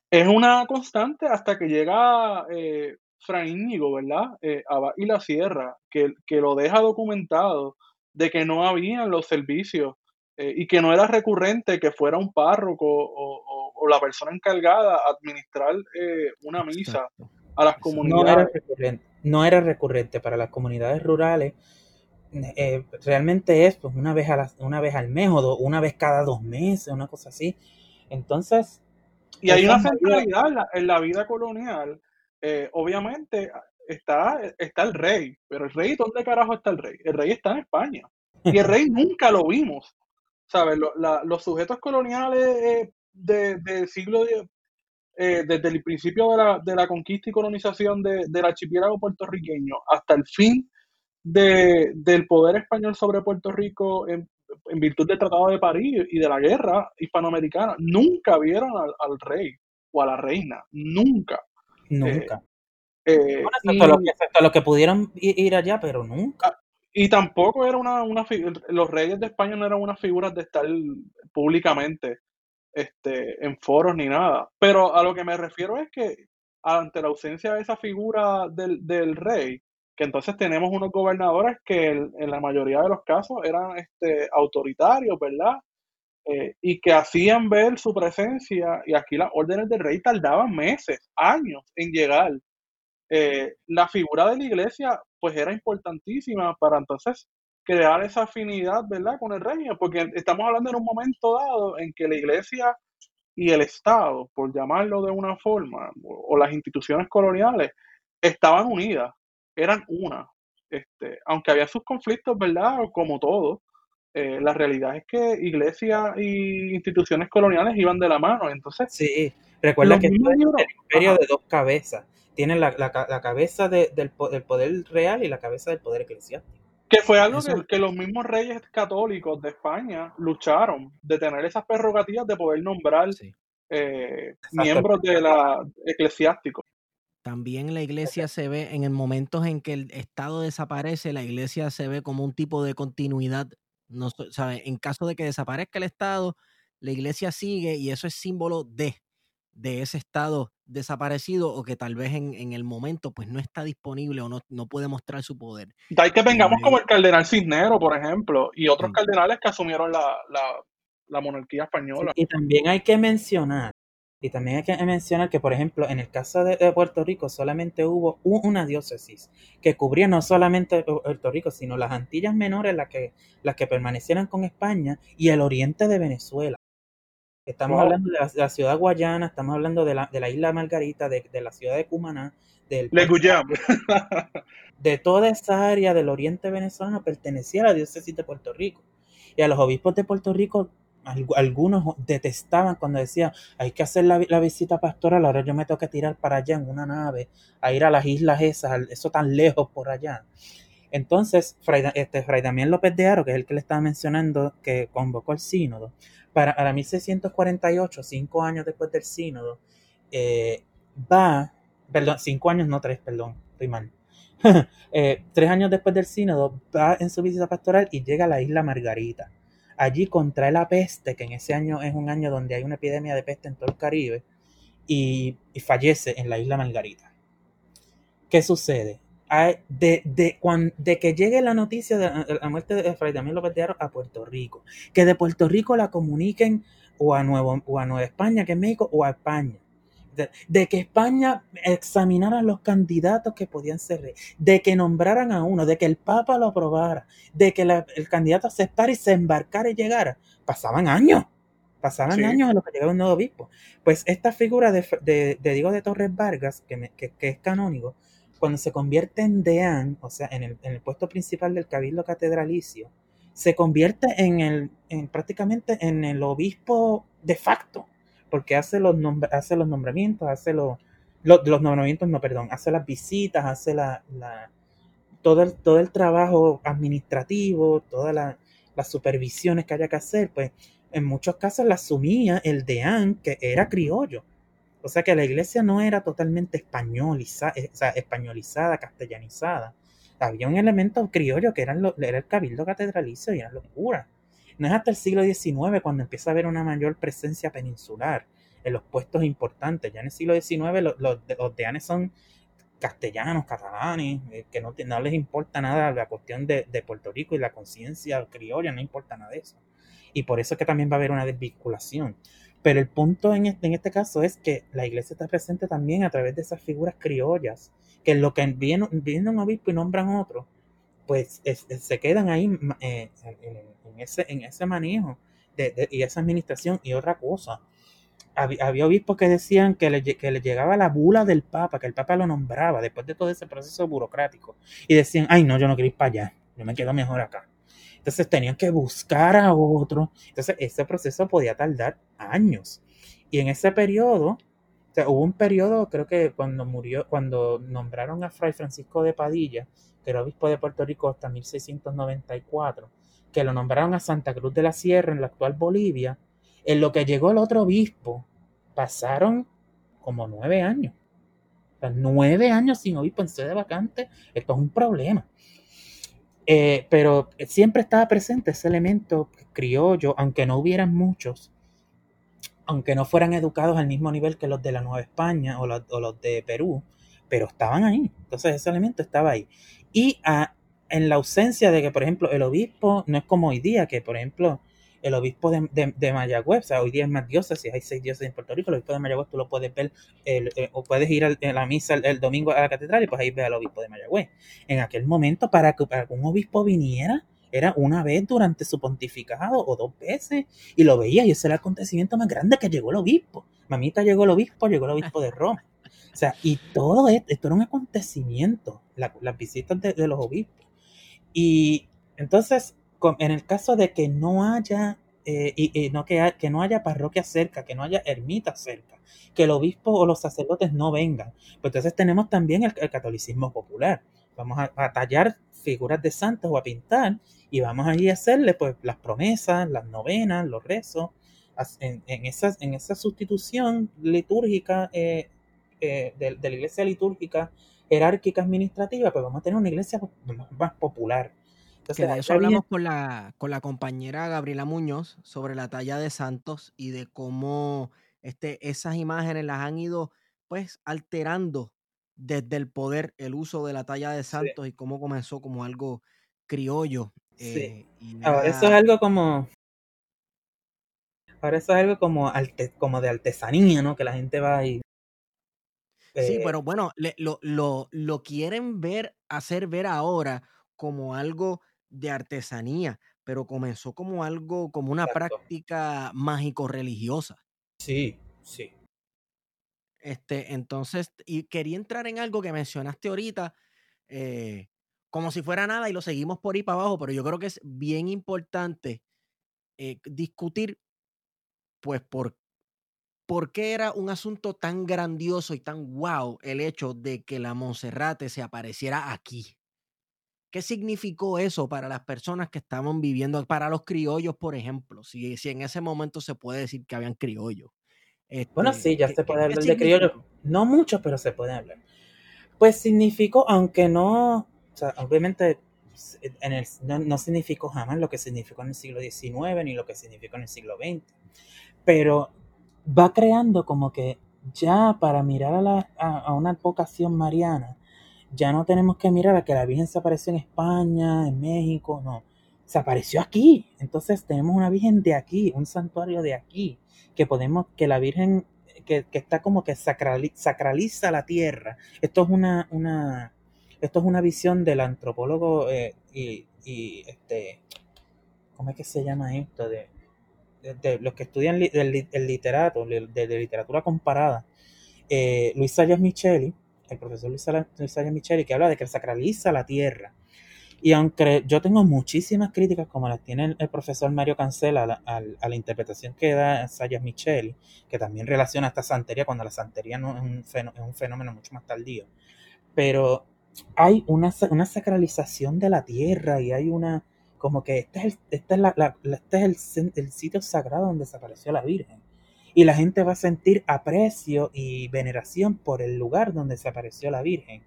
es una constante hasta que llega eh, Fray Íñigo, ¿verdad? Eh, Abad y la Sierra, que, que lo deja documentado de que no habían los servicios eh, y que no era recurrente que fuera un párroco o, o- o la persona encargada a administrar eh, una misa a las
Eso no
era
comunidades.
recurrente, no era recurrente para las comunidades rurales. eh, realmente es pues una vez a la- una vez al mes o do- una vez cada dos meses, una cosa así. Entonces,
Y hay una centralidad en la, en la vida colonial. eh, obviamente está, está el rey, pero el rey, ¿dónde carajo está el rey? El rey está en España. Y el rey nunca lo vimos. ¿Sabes? Lo- la- los sujetos coloniales eh, de- del siglo X, eh, desde el principio de la, de la conquista y colonización de- del archipiélago puertorriqueño hasta el fin de- del poder español sobre Puerto Rico en, en virtud del Tratado de París y de la guerra hispanoamericana, nunca vieron al, al rey o a la reina, nunca.
nunca.
Eh,
Bueno,
y,
excepto, los que, excepto los que pudieron ir allá, pero nunca.
y tampoco era una, una los reyes de España no eran unas figuras de estar públicamente este, en foros ni nada. Pero a lo que me refiero es que ante la ausencia de esa figura del, del rey, que entonces tenemos unos gobernadores que en la mayoría de los casos eran este, autoritarios, ¿verdad? Eh, y que hacían ver su presencia, y aquí las órdenes del rey tardaban meses, años en llegar. Eh, la figura de la iglesia, pues era importantísima para entonces crear esa afinidad, ¿verdad?, con el rey, porque estamos hablando en un momento dado en que la iglesia y el Estado, por llamarlo de una forma, o las instituciones coloniales, estaban unidas, eran una. Este, aunque había sus conflictos, ¿verdad? Como todo, eh, la realidad es que iglesia y instituciones coloniales iban de la mano. Entonces,
Sí, recuerda que
libros,
el imperio
ajá,
de dos cabezas. Tienen la, la la cabeza de- del, po- del poder real y la cabeza del poder eclesiástico.
que fue algo
Eso,
que, que los mismos reyes católicos de España lucharon, de tener esas prerrogativas de poder nombrar
sí.
eh, miembros de la eclesiásticos.
También la iglesia se ve en el momentos en que el Estado desaparece, la iglesia se ve como un tipo de continuidad. No, ¿sabe? En caso de que desaparezca el Estado, la iglesia sigue y eso es símbolo de, de ese Estado desaparecido o que tal vez en, en el momento pues no está disponible o no, no puede mostrar su poder.
De ahí que vengamos como
ahí,
el cardenal Cisnero, por ejemplo, y otros
sí,
cardenales que asumieron la, la, la monarquía
Sí,
española.
y también hay que mencionar, y también hay que mencionar que, por ejemplo, en el caso de, de Puerto Rico solamente hubo una diócesis que cubría no solamente Pu- Puerto Rico, sino las Antillas Menores, las que, las que permanecieran con España, y el oriente de Venezuela. Estamos
Wow.
hablando de la, de la ciudad guayana, estamos hablando de la, de la isla Margarita, de, de la ciudad de Cumaná, del
Le
de toda esa área del oriente venezolano pertenecía a la diócesis de Puerto Rico. Y a los obispos de Puerto Rico, algunos detestaban cuando decían, hay que hacer la, la visita pastoral, ahora yo me tengo que tirar para allá en una nave, a ir a las islas esas, eso tan lejos por allá. Entonces, Fray, este, Fray Damián López de Aro, que es el que le estaba mencionando, que convocó el sínodo, para, para 1648, cinco años después del sínodo, eh, va, perdón, cinco años, no tres, perdón, estoy. Eh, tres años después del sínodo, va en su visita pastoral y llega a la isla Margarita. Allí contrae la peste, que en ese año es un año donde hay una epidemia de peste en todo el Caribe, y, y fallece en la isla Margarita. ¿Qué sucede? de, de, de que llegue la noticia de la muerte de Fray Damián López de a Puerto Rico, que de Puerto Rico la comuniquen o a, Nuevo, o a Nueva España, que es México, o a España. De, que España examinara los candidatos que podían ser de que nombraran a uno, de que el Papa lo aprobara, de que el candidato aceptara y se embarcara y llegara. Pasaban años, pasaban años en lo que llegaba un nuevo obispo. Pues esta figura de, de, Diego de Torres Vargas, que, que, que es canónigo, cuando se convierte en deán, o sea, en el, en el puesto principal del cabildo catedralicio, se convierte en el, en, prácticamente en el obispo de facto, porque hace los, hace los nombramientos, hace los, los, nombramientos, no, perdón, hace las visitas, hace la, la todo, el, todo el trabajo administrativo, todas las supervisiones que haya que hacer, pues en muchos casos la asumía el deán, que era criollo. O sea que la iglesia no era totalmente españolizada, eh, o sea, españolizada, castellanizada. Había un elemento criollo que eran era el cabildo catedralicio y eran los curas. No es hasta el siglo XIX cuando empieza a haber una mayor presencia peninsular en los puestos importantes. Ya en el siglo XIX los, los, deanes son castellanos, catalanes, eh, que no, les importa nada la cuestión de, Puerto Rico y la conciencia criolla, no importa nada de eso. Y por eso es que también va a haber una desvinculación. Pero el punto en este, en este caso es que la iglesia está presente también a través de esas figuras criollas, que lo que viene, viene un obispo y nombran otro, pues se quedan ahí eh, en, ese, en ese manejo de, y esa administración y otra cosa. Había, obispos que decían que le, que le, llegaba la bula del Papa, que el Papa lo nombraba después de todo ese proceso burocrático. Y decían, ay no, yo no quiero ir para allá, yo me quedo mejor acá. Entonces tenían que buscar a otro. Entonces ese proceso podía tardar años. Y en ese periodo, o sea, hubo un periodo, creo que cuando murió, cuando nombraron a Fray Francisco de Padilla, que era obispo de Puerto Rico hasta 1694, que lo nombraron a Santa Cruz de la Sierra en la actual Bolivia, en lo que llegó el otro obispo, pasaron como nueve años. O nueve años sin obispo en sede vacante, esto es un problema. Eh, pero siempre estaba presente ese elemento criollo, aunque no hubieran muchos, aunque no fueran educados al mismo nivel que los de la Nueva España o, los, de Perú, pero estaban ahí. Entonces ese elemento estaba ahí. Y ah, en la ausencia de que, por ejemplo, el obispo no es como hoy día, que, por ejemplo, el obispo de, de, Mayagüez, o sea, hoy día es más si hay seis dioses en Puerto Rico, el obispo de Mayagüez tú lo puedes ver, eh, o puedes ir a la misa el, domingo a la catedral y pues ahí ves al obispo de Mayagüez. En aquel momento, para que, para un obispo viniera, era una vez durante su pontificado o dos veces, y lo veía, y ese era el acontecimiento más grande que llegó el obispo. Mamita llegó el obispo, llegó el obispo de Roma. O sea, y todo esto, esto era un acontecimiento, las visitas de, los obispos. Y entonces, en el caso de que no haya eh, y, no que, que, no haya parroquia cerca, que no haya ermita cerca, que el obispo o los sacerdotes no vengan. Pues entonces tenemos también el, catolicismo popular. Vamos a, tallar figuras de santos o a pintar y vamos allí a hacerle pues las promesas, las novenas, los rezos. En, en, esa, en esa sustitución litúrgica eh, eh, de, de, la iglesia litúrgica jerárquica administrativa, pues vamos a tener una iglesia más popular
que de eso hablamos con la, con la compañera Gabriela Muñoz sobre la talla de santos y de cómo este, esas imágenes las han ido pues alterando desde el poder el uso de la talla de santos y cómo comenzó como algo criollo.
Eh, ahora eso es algo como ahora eso es algo como, como de artesanía, ¿no? Que la gente va y...
Sí, eh pero bueno, lo, lo, lo quieren ver, hacer ver ahora como algo de artesanía, pero comenzó como algo, como una práctica mágico-religiosa.
Sí, sí.
Este, entonces, y quería entrar en algo que mencionaste ahorita, eh, como si fuera nada, y lo seguimos por ahí para abajo, pero yo creo que es bien importante eh, discutir, pues, por, por qué era un asunto tan grandioso y tan wow el hecho de que la Monserrate se apareciera aquí. ¿Qué significó eso para las personas que estaban viviendo, para los criollos, por ejemplo? Si, si en ese momento se puede decir que habían criollos.
bueno, este, sí, ya se puede hablar de criollos. No mucho, pero se puede hablar. Pues significó, aunque no, o sea, obviamente en el, no, significó jamás lo que significó en el siglo XIX ni lo que significó en el siglo XX, pero va creando como que ya para mirar a, la, a, una vocación mariana, ya no tenemos que mirar a que la Virgen se apareció en España, en México, no, se apareció aquí. Entonces tenemos una Virgen de aquí, un santuario de aquí, que podemos, que la Virgen, que, está como que sacraliza la tierra. Esto es una, una, esto es una visión del antropólogo eh, y, y, este, ¿cómo es que se llama esto? De, de, los que estudian el, literato, de, literatura comparada, eh, Luis Sayas Micheli, el profesor Luis, Sayas Micheli, que habla de que sacraliza la tierra. Y aunque yo tengo muchísimas críticas, como las tiene el, profesor Mario Cancela a la, interpretación que da Sayas Micheli, que también relaciona esta santería cuando la santería no es un, fenómeno, es un fenómeno mucho más tardío. Pero hay una, una sacralización de la tierra y hay una, como que este es, el, este es, la, este es el, sitio sagrado donde desapareció la Virgen. Y la gente va a sentir aprecio y veneración por el lugar donde desapareció la Virgen.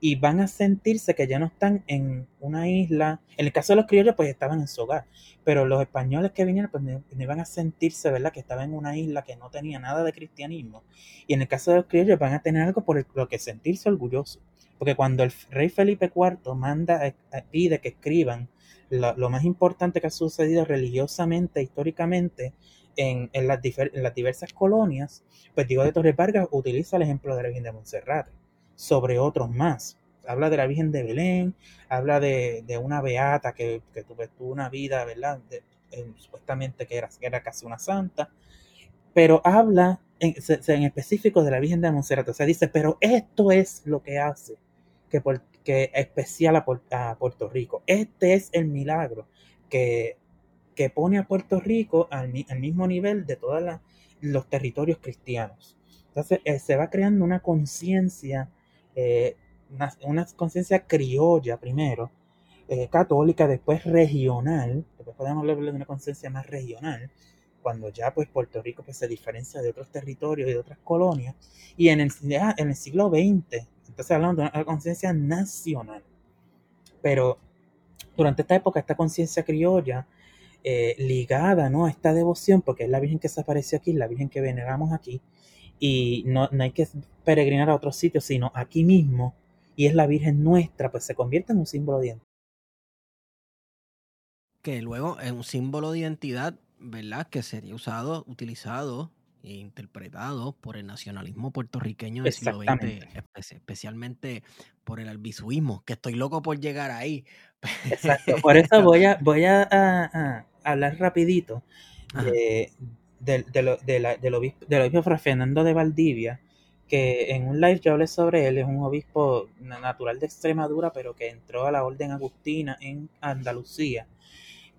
Y van a sentirse que ya no están en una isla. En el caso de los criollos, pues estaban en su hogar. Pero los españoles que vinieron, pues no iban a sentirse, ¿verdad? Que estaban en una isla que no tenía nada de cristianismo. Y en el caso de los criollos, van a tener algo por lo que sentirse orgullosos. Porque cuando el rey Felipe IV manda, pide que escriban lo, más importante que ha sucedido religiosamente, históricamente, en, las, diversas colonias, pues Diego de Torres Vargas utiliza el ejemplo de la Virgen de Montserrat sobre otros más. Habla de la Virgen de Belén, habla de, una beata que, tuvo, una vida, ¿verdad? supuestamente que era, era casi una santa, pero habla en, en, específico de la Virgen de Montserrat. O sea, dice, pero esto es lo que hace que, por, que especial a, Puerto Rico. Este es el milagro que, que pone a Puerto Rico al, mismo nivel de todos los territorios cristianos. Entonces eh, se va creando una conciencia, eh, una, conciencia criolla primero, eh, católica, después regional, después podemos hablar de una conciencia más regional, cuando ya pues Puerto Rico pues, se diferencia de otros territorios y de otras colonias, y en el, en el siglo XX entonces hablando de una conciencia nacional. Pero durante esta época, esta conciencia criolla, eh, ligada ¿no? a esta devoción, porque es la Virgen que se apareció aquí, la Virgen que veneramos aquí, y no, no hay que peregrinar a otros sitios, sino aquí mismo, y es la Virgen nuestra, pues se convierte en un símbolo de identidad.
Que luego es un símbolo de identidad, ¿verdad? Que sería usado, utilizado interpretado por el nacionalismo puertorriqueño del siglo XX, especialmente por el albisuismo, que estoy loco por llegar ahí.
Exacto, por eso voy a, voy a, hablar rapidito de, lo, del, obispo, del obispo Fernando de Valdivia, que en un live yo hablé sobre él, es un obispo natural de Extremadura, pero que entró a la orden agustina en Andalucía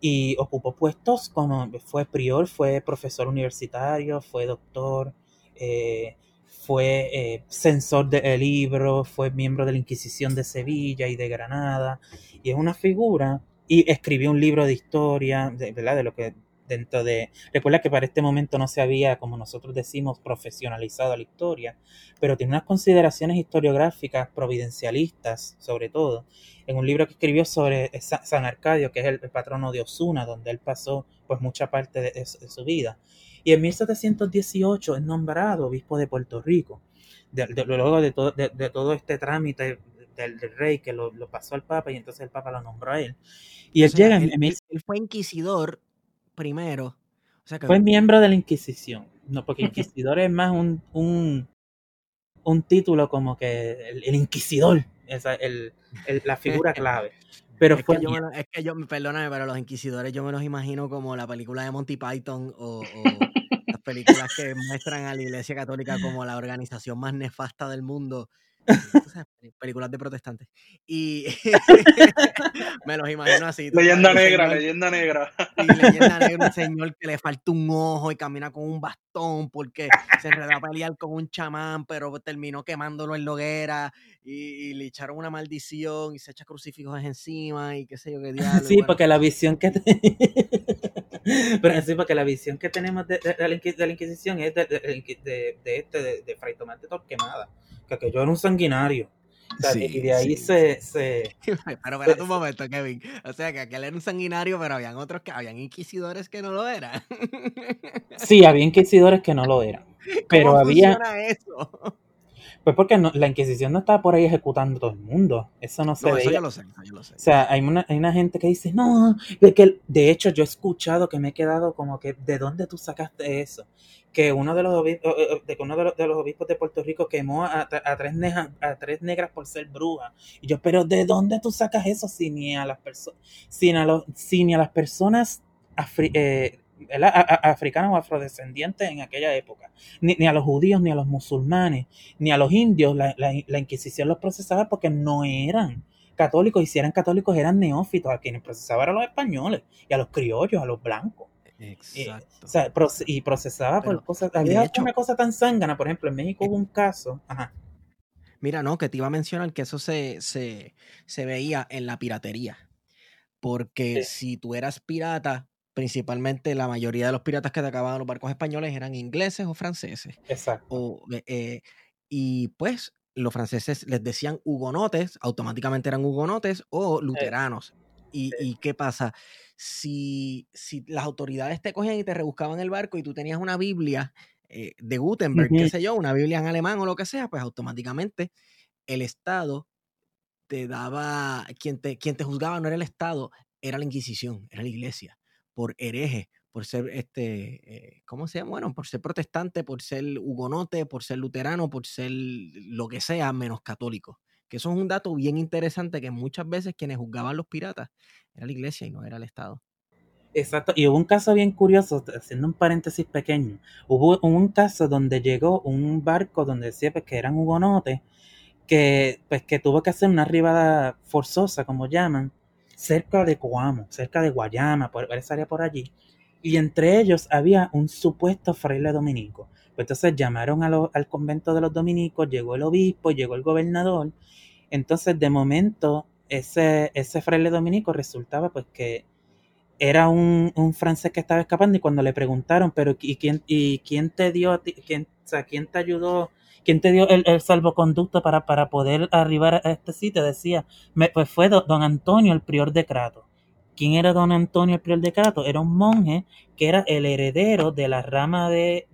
y ocupó puestos como fue prior, fue profesor universitario, fue doctor, eh, fue eh, censor de libros, fue miembro de la Inquisición de Sevilla y de Granada, y es una figura, y escribió un libro de historia, de, ¿verdad? de lo que dentro de... Recuerda que para este momento no se había, como nosotros decimos, profesionalizado la historia, pero tiene unas consideraciones historiográficas providencialistas, sobre todo, en un libro que escribió sobre San Arcadio, que es el, patrono de Osuna, donde él pasó pues mucha parte de, su vida. Y en 1718 es nombrado obispo de Puerto Rico, luego de todo, de, todo este trámite del, rey que lo, pasó al Papa y entonces el Papa lo nombró a él. Y él llega en...
Él, él fue inquisidor primero.
Fue miembro de la Inquisición. No, porque Inquisidor es más un, un, un, título como que el, Inquisidor, esa, el, la figura clave. Pero
es,
fue
que yo es que yo, perdóname, pero los inquisidores yo me los imagino como la película de Monty Python o, o las películas que muestran a la Iglesia Católica como la organización más nefasta del mundo películas de protestantes. Y me los imagino así.
Leyenda negra, leyenda negra.
Y leyenda negra, un señor que le falta un ojo y camina con un bastón porque se enredó a pelear con un chamán, pero terminó quemándolo en la hoguera y, le echaron una maldición y se echa crucifijos encima y qué sé yo qué diablo.
Sí, porque la visión que... Pero sí, porque la visión que tenemos de, la, Inquisición es de, de, este, de, Fray Tomás de Torquemada que yo era un sanguinario. Y de ahí se, se,
Pero espérate un momento, Kevin. O sea, que aquel era un sanguinario, pero habían otros que habían inquisidores que no lo eran.
Sí, había inquisidores que no lo eran. Pero había.
eso?
Pues porque no, la Inquisición no estaba por ahí ejecutando a todo el mundo. Eso no se
No, eso yo lo sé, eso yo lo sé.
O sea, hay una, hay una gente que dice, no, de, que, de hecho yo he escuchado que me he quedado como que, ¿de dónde tú sacaste eso? Que uno de los obispos, de que uno de los, de los obispos de Puerto Rico quemó a, a- tres a tres negras por ser brujas. Y yo, pero ¿de dónde tú sacas eso si ni a las personas, si, si ni a las personas afri- eh, africanas o afrodescendientes en aquella época, ni, ni a los judíos, ni a los musulmanes, ni a los indios, la, la- la Inquisición los procesaba porque no eran católicos, y si eran católicos eran neófitos, a quienes procesaban a los españoles, y a los criollos, a los blancos.
Exacto.
O sea, y procesaba por cosas, había
hecho-
una cosa tan zángana, por ejemplo, en México hubo un caso, ajá,
Mira, no, que te iba a mencionar que eso se, se, se veía en la piratería. Porque si tú eras pirata, principalmente la mayoría de los piratas que atacaban a los barcos españoles eran ingleses o franceses.
exacto.
O, eh, eh, y pues los franceses les decían hugonotes, automáticamente eran hugonotes o luteranos. Y, y qué pasa? Si, si las autoridades te cogían y te rebuscaban el barco y tú tenías una Biblia eh, de Gutenberg, qué sé yo, una Biblia en alemán o lo que sea, pues automáticamente el Estado te daba, quien te, quien te juzgaba no era el Estado, era la Inquisición, era la iglesia, por hereje, por ser, este, eh, ¿cómo se llama? Bueno, por ser protestante, por ser hugonote, por ser luterano, por ser lo que sea, menos católico. Que eso es un dato bien interesante que muchas veces quienes juzgaban los piratas era la iglesia y no era el Estado.
Exacto, y hubo un caso bien curioso, haciendo un paréntesis pequeño, hubo un caso donde llegó un barco donde decía pues, que eran hugonotes, que pues que tuvo que hacer una arribada forzosa, como llaman, cerca de Coamo, cerca de Guayama, por esa área por allí, y entre ellos había un supuesto fraile dominico. Pues entonces llamaron a al convento de los dominicos, llegó el obispo, llegó el gobernador, entonces de momento ese, ese fraile dominico resultaba pues que era un, un francés que estaba escapando y cuando le preguntaron, pero ¿y quién, y quién te dio ti, quién, o sea, quién te ayudó, quién te dio el, el salvoconducto para, para poder arribar a este sitio? Decía, pues fue do- don Antonio, el prior de Crato. ¿Quién era don Antonio, el prior de Crato? Era un monje que era el heredero de la rama de,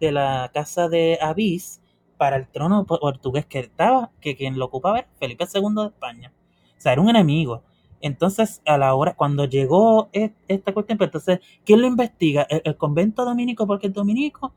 de la casa de Avís para el trono po- portugués que estaba, que quien lo ocupaba era Felipe II de España. O sea, era un enemigo. Entonces, a la hora, cuando llegó e- esta cuestión, pues entonces, ¿quién lo investiga? ¿El, convento dominico porque es dominico?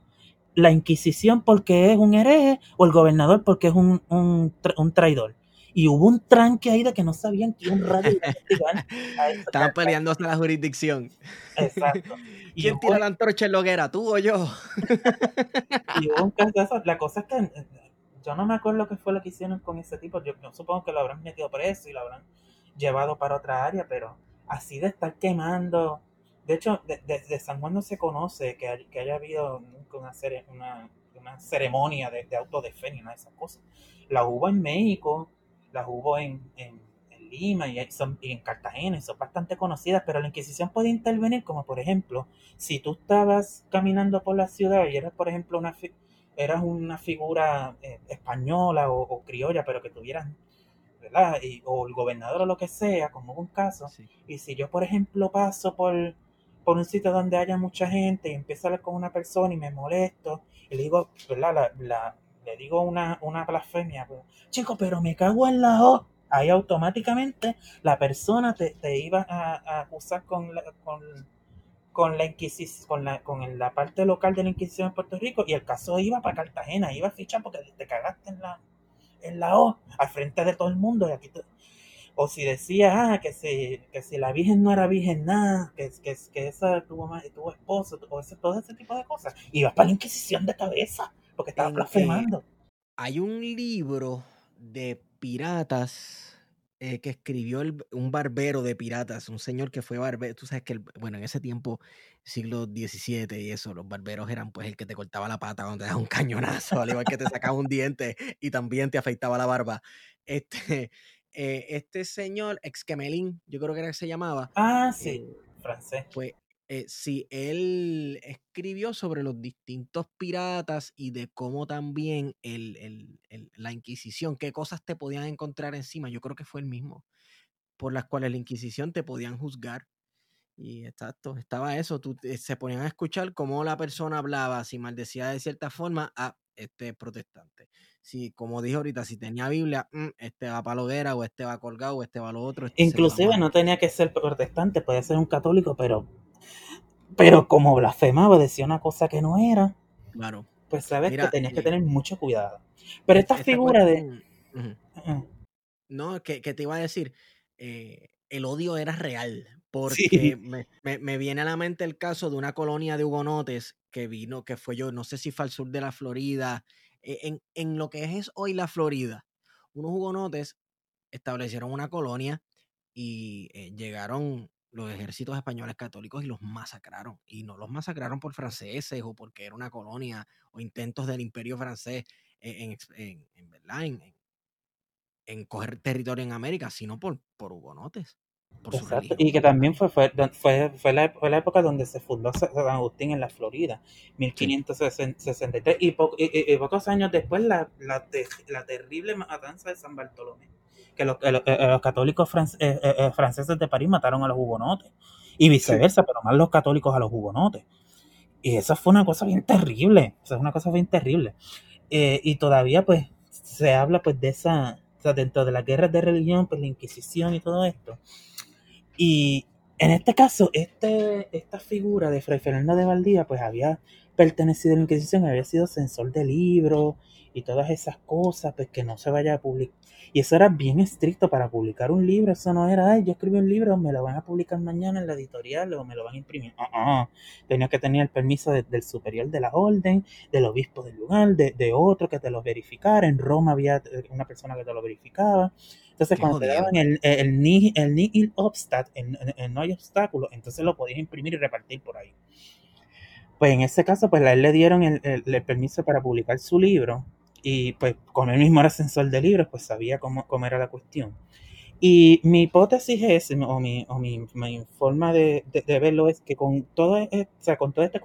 ¿La Inquisición porque es un hereje? ¿O el gobernador porque es un, un traidor? Y hubo un tranque ahí de que no sabían quién radio iba a investigar. a eso.
Estaban peleándose la jurisdicción.
Exacto. Y
¿Quién tira la antorcha en la hoguera, tú o yo?
Y hubo un caso de eso. La cosa es que eh, yo no me acuerdo qué fue lo que hicieron con ese tipo. Yo, yo supongo que lo habrán metido preso y lo habrán llevado para otra área, pero así de estar quemando. De hecho, de- desde San Juan no se conoce que, hay- que haya habido nunca una, cere- una, una ceremonia de, de autodefensa ni nada de esas cosas. La hubo en México, la hubo en, en, en Lima y, son, y en Cartagena, y son bastante conocidas, pero la Inquisición puede intervenir, como por ejemplo, si tú estabas caminando por la ciudad y eras, por ejemplo, una, fi- eras una figura eh, española o, o criolla, pero que tuvieras, ¿verdad? Y- o el gobernador o lo que sea, como hubo un caso.
Sí.
Y si yo, por ejemplo, paso por, por un sitio donde haya mucha gente y empiezo a hablar con una persona y me molesto, y le digo, ¿verdad? La, la- le digo una, una blasfemia, pues, chico, pero me cago en la O. Ahí automáticamente la persona te, te iba a, a acusar con la, con, con la Inquisición, con la, con la parte local de la Inquisición en Puerto Rico, y el caso iba para Cartagena, iba a fichar porque te cagaste en la, en la O, al frente de todo el mundo, y aquí o si decía ah, que si, que si la virgen no era virgen nada, que, que, que esa tuvo, tuvo esposo, o ese, todo ese tipo de cosas, ibas para la Inquisición de cabeza, porque estaba
eh,
blasfemando.
Hay un libro de piratas eh, que escribió el- un barbero de piratas, un señor que fue barbero. Tú sabes que, el- bueno, en ese tiempo, siglo XVII y eso, los barberos eran pues el que te cortaba la pata cuando te daba un cañonazo, al igual que te sacaba un diente y también te afeitaba la barba. Este, eh, este señor, Exquemelín, yo creo que era que se llamaba,
Ah, sí,
eh,
francés.
pues eh, sí, él escribió sobre los distintos piratas y de cómo también el, el- el- la Inquisición, qué cosas te podían encontrar encima. Yo creo que fue el mismo, por las cuales la Inquisición te podían juzgar. Y exacto, estaba eso, tú, eh, se ponían a escuchar cómo la persona hablaba, si maldecía de cierta forma, ah, este es protestante. Si, como dije ahorita, si tenía Biblia, mm, este va para la hoguera, o este va colgado, o este va a lo otro. este
Inclusive
a-
no tenía que ser protestante, podía ser un católico, pero, pero como blasfemaba, decía una cosa que no era,
Claro.
pues sabes
Mira,
que tenías que
eh,
tener mucho cuidado. Pero esta
esta
figura de...
No, que, que te iba a decir, eh, el odio era real, porque
Sí.
me, me- me viene a la mente el caso de una colonia de hugonotes que vino, que fue yo, no sé si fue al sur de la Florida, eh, en, en lo que es hoy la Florida. Unos hugonotes establecieron una colonia y eh, llegaron los ejércitos españoles católicos y los masacraron. Y no los masacraron por franceses o porque era una colonia o intentos del imperio francés en, en en- verdad, en- en- coger territorio en América, sino por, por hugonotes, por
Exacto. Y que también fue, fue, fue, fue, la, fue la época donde se fundó Sa- San Agustín en la Florida, 1563. Y, po- y- y- y pocos años después la, la, te- la terrible matanza de San Bartolomé. Que los, eh, los católicos eh, eh, franceses de París mataron a los hugonotes. Y viceversa, pero más los católicos a los hugonotes. Y eso fue una cosa bien terrible. Eso es una cosa bien terrible. Eh, y todavía pues se habla pues de esa, o sea, dentro de las guerras de religión, pues la Inquisición y todo esto. Y en este caso, este, esta figura de Fray Fernando de Valdía, pues había pertenecido a la Inquisición, había sido censor de libros y todas esas cosas, pues que no se vaya a publicar. Y eso era bien estricto para publicar un libro, eso no era, ay, yo escribí un libro, me lo van a publicar mañana en la editorial o me lo van a imprimir. Ah, ah. Tenía que tener el permiso de- del superior de la orden, del obispo del lugar, de, de otro que te lo verificara. En Roma había eh, una persona que te lo verificaba. Entonces,
Qué
cuando te daban el, el, ni- el nihil obstat, el, el- el no hay obstáculo, entonces lo podías imprimir y repartir por ahí. Pues en ese caso, pues a él le dieron el, el- el permiso para publicar su libro y pues como él mismo era censor de libros, pues sabía cómo, cómo era la cuestión. Y mi hipótesis es, o mi, o mi, mi forma de, de- verlo es que con todo, e- o sea, con todo este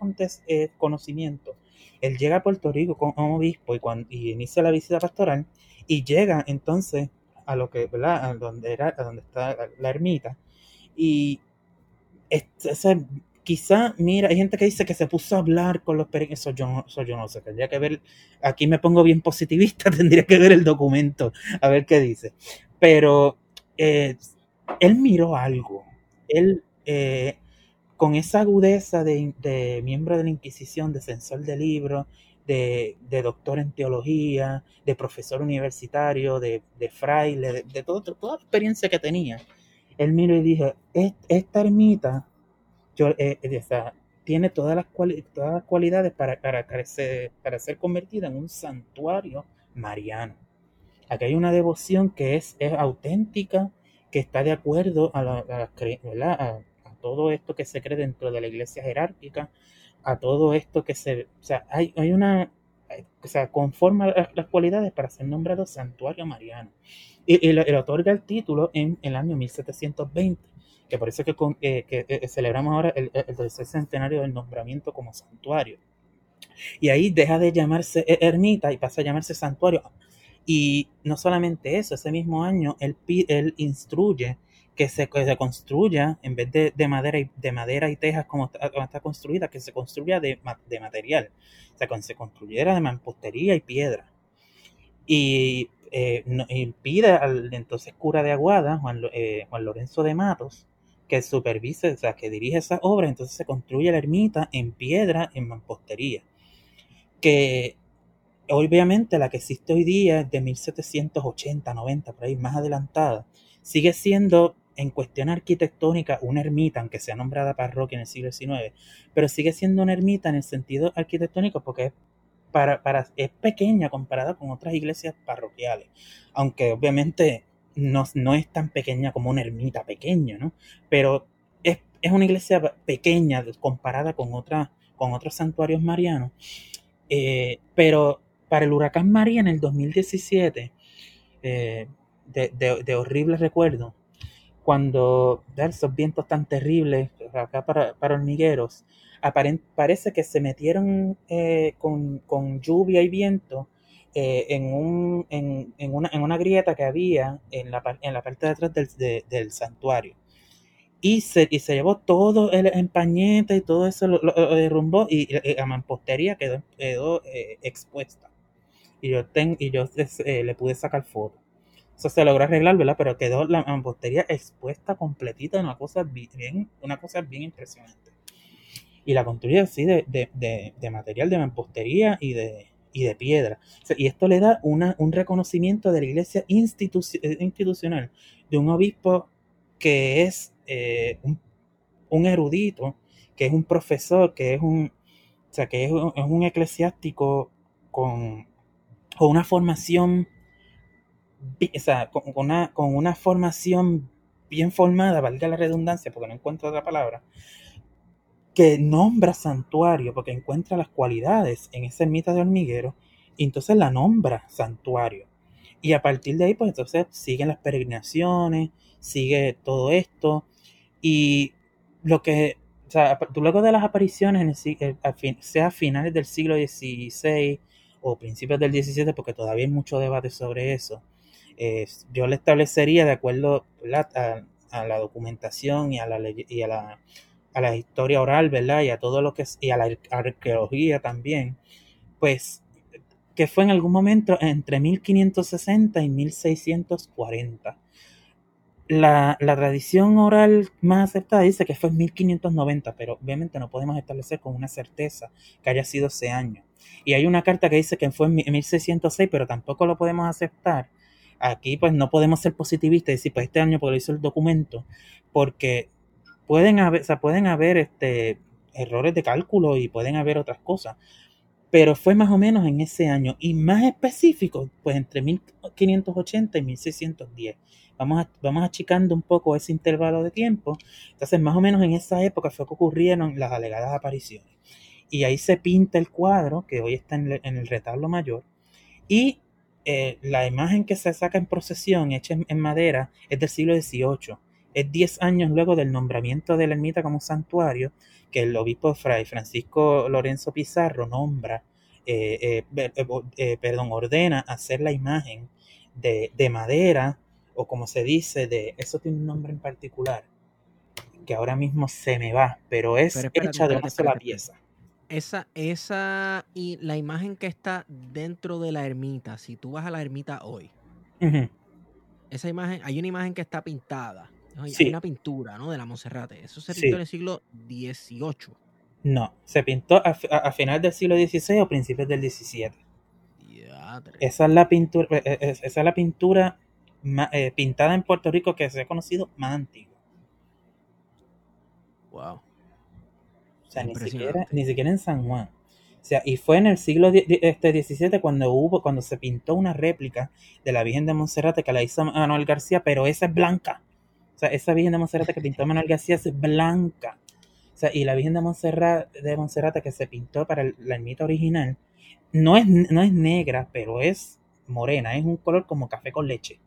eh, conocimiento, él llega a Puerto Rico como obispo y, cuando, y inicia la visita pastoral y llega entonces a lo que, ¿verdad? A donde, era, a donde está la ermita. Y este, ese- quizá, mira, hay gente que dice que se puso a hablar con los peregrinos. Eso yo, no- eso yo no sé, tendría que ver, aquí me pongo bien positivista, tendría que ver el documento, a ver qué dice. Pero eh, él miró algo. Él, eh, con esa agudeza de, miembro de la Inquisición, de censor de libros, de, doctor en teología, de profesor universitario, de, fraile, de, todo, toda la experiencia que tenía, él miró y dijo, "Es- esta ermita eh, eh, tiene todas las, cuali- todas las cualidades para, ser, convertida en un santuario mariano. Aquí hay una devoción que es, auténtica, que está de acuerdo a, la- a todo esto que se cree dentro de la iglesia jerárquica, a todo esto que se... O sea, hay, una... O sea, conforma las, cualidades para ser nombrado santuario mariano. Y, y le otorga el título en el año 1720 que por eso es que, eh, que, eh, celebramos ahora el, el tercer centenario del nombramiento como santuario. Y ahí deja de llamarse e- ermita y pasa a llamarse santuario. Y no solamente eso, ese mismo año él, él instruye que se, que se construya, en vez de, de madera y, de madera y tejas como está, como está construida, que se construya de, de material. O sea, que se construyera de mampostería y piedra. Y, eh, pide al entonces cura de Aguada, Juan, eh, Juan Lorenzo de Matos, que supervise, o sea, que dirige esa obra, entonces se construye la ermita en piedra, en mampostería, que obviamente la que existe hoy día es de 1780, 90, por ahí más adelantada, sigue siendo en cuestión arquitectónica una ermita, aunque sea nombrada parroquia en el siglo XIX, pero sigue siendo una ermita en el sentido arquitectónico porque es, para, para, es pequeña comparada con otras iglesias parroquiales, aunque obviamente no, no es tan pequeña como una ermita pequeña, ¿no? Pero es, es una iglesia pequeña comparada con, con otros santuarios marianos. Eh, pero para el huracán María en el 2017, eh, de, de, de horrible recuerdo, cuando esos vientos tan terribles acá para, para hormigueros, parece que se metieron eh, con, con lluvia y viento eh, en, un, en, en, una, en una grieta que había en la, en la parte de atrás del, de- del santuario. Y se, y se llevó todo el empañete y todo eso lo, derrumbó y, la mampostería quedó, quedó eh, expuesta. y yo, ten, y yo eh, le pude sacar fotos. Eso se logró arreglar, ¿verdad? Pero quedó la mampostería expuesta completita, una cosa bien, una cosa bien impresionante. Y la construye así de, de, de, de material de mampostería y de, y de piedra. y esto le da una, un reconocimiento de la iglesia eh, institucional, de un obispo que es eh, un, un, erudito, que es un profesor, que es un, o sea, que es un, es un eclesiástico con, con, una formación, o sea, una, con una formación bien formada, valga la redundancia, porque no encuentro otra palabra, que nombra santuario porque encuentra las cualidades en esa ermita de hormiguero y entonces la nombra santuario. Y a partir de ahí, pues entonces siguen las peregrinaciones, sigue todo esto y lo que, o sea, luego de las apariciones, en el, sea a finales del siglo XVI o principios del XVII, porque todavía hay mucho debate sobre eso, yo le establecería de acuerdo a, a, la documentación y a la, y a la a la historia oral, ¿verdad? Y a todo lo que es, y a la arqueología también, pues que fue en algún momento entre 1560 y 1640. La, la, tradición oral más aceptada dice que fue en 1590, pero obviamente no podemos establecer con una certeza que haya sido ese año. Y hay una carta que dice que fue en 1606, pero tampoco lo podemos aceptar. Aquí pues no podemos ser positivistas y decir, pues este año lo hizo el documento, porque pueden haber, o pueden haber este, errores de cálculo y pueden haber otras cosas, pero fue más o menos en ese año y más específico, pues entre 1580 y 1610. Vamos, vamos achicando un poco ese intervalo de tiempo. Entonces, más o menos en esa época fue que ocurrieron las alegadas apariciones. Y ahí se pinta el cuadro, que hoy está en, el retablo mayor, y eh, la imagen que se saca en procesión, hecha en madera, es del siglo XVIII es 10 años luego del nombramiento de la ermita como santuario que el obispo Fray Francisco Lorenzo Pizarro nombra, eh, eh, eh, perdón, ordena hacer la imagen de, madera, o como se dice, de eso tiene un nombre en particular, que ahora mismo se me va, pero es hecha de una sola pieza.
Esa, esa y la imagen que está dentro de la ermita, si tú vas a la ermita hoy, esa imagen, hay una imagen que está pintada hay una pintura, ¿no? De la Monserrate. Eso se pintó en el siglo XVIII.
No, se pintó a, a, final del siglo XVI o principios del XVII. Esa es la pintura, e, e, esa es la pintura eh, pintada en Puerto Rico que se ha conocido más antigua.
Wow.
O sea, ni siquiera, ni siquiera en San Juan. O sea, y fue en el siglo este, XVII cuando hubo, cuando se pintó una réplica de la Virgen de Monserrate que la hizo Manuel García, pero esa es blanca. O sea, esa Virgen de Monserrate que pintó Manuel García es blanca. O sea, y la Virgen de Monserrate, de Monserrate que se pintó para la ermita original no es, no es negra, pero es morena, es un color como café con leche.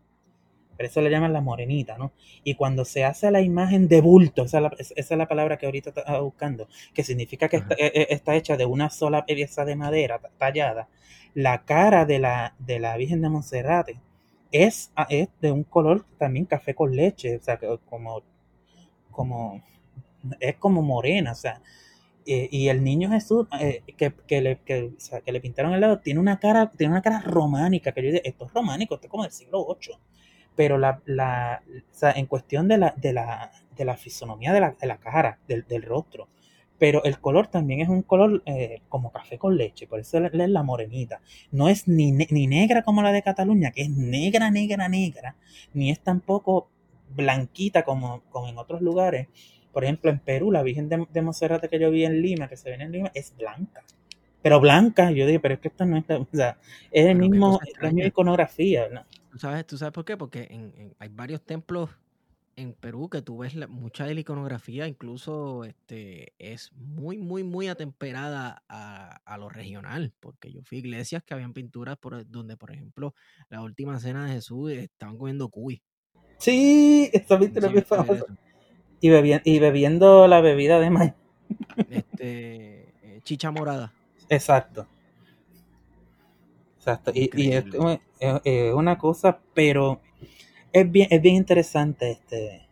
Por eso le llaman la morenita, ¿no? Y cuando se hace la imagen de bulto, esa es la, palabra que ahorita estaba buscando, que significa que está, e, e, está, hecha de una sola pieza de madera tallada, la cara de la, de la Virgen de Monserrate es, ah, es de un color también café con leche, o sea, como, como, es como morena, o sea, y el niño Jesús eh, que, que, le, que, que, le pintaron al lado tiene una cara, tiene una cara románica, que yo digo, esto es románico, esto es como del siglo VIII, pero la, la, o sea, en cuestión de la, de la, de la fisonomía de la, de la cara, del, del rostro, pero el color también es un color eh, como café con leche, por eso es la morenita. No es ni, ni, negra como la de Cataluña, que es negra, negra, negra, ni es tampoco blanquita como, como en otros lugares. Por ejemplo, en Perú, la Virgen de, de Monserrate que yo vi en Lima, que se ve en Lima, es blanca. Pero blanca, yo dije, pero es que esta no es, o sea, es el mismo, la misma iconografía, ¿no?
¿Tú sabes, ¿Tú sabes por qué? Porque en, hay varios templos en Perú que tú ves mucha de la iconografía, incluso este, es muy, muy, muy atemperada a, lo regional, porque yo fui a iglesias que habían pinturas por donde, por ejemplo, la última cena de Jesús estaban comiendo cuy.
Sí, esto viste lo que Y, bebiendo, y bebiendo la bebida de maíz.
Este, eh, chicha morada.
Exacto. Exacto. Y, es una cosa, pero es bien, es bien interesante este.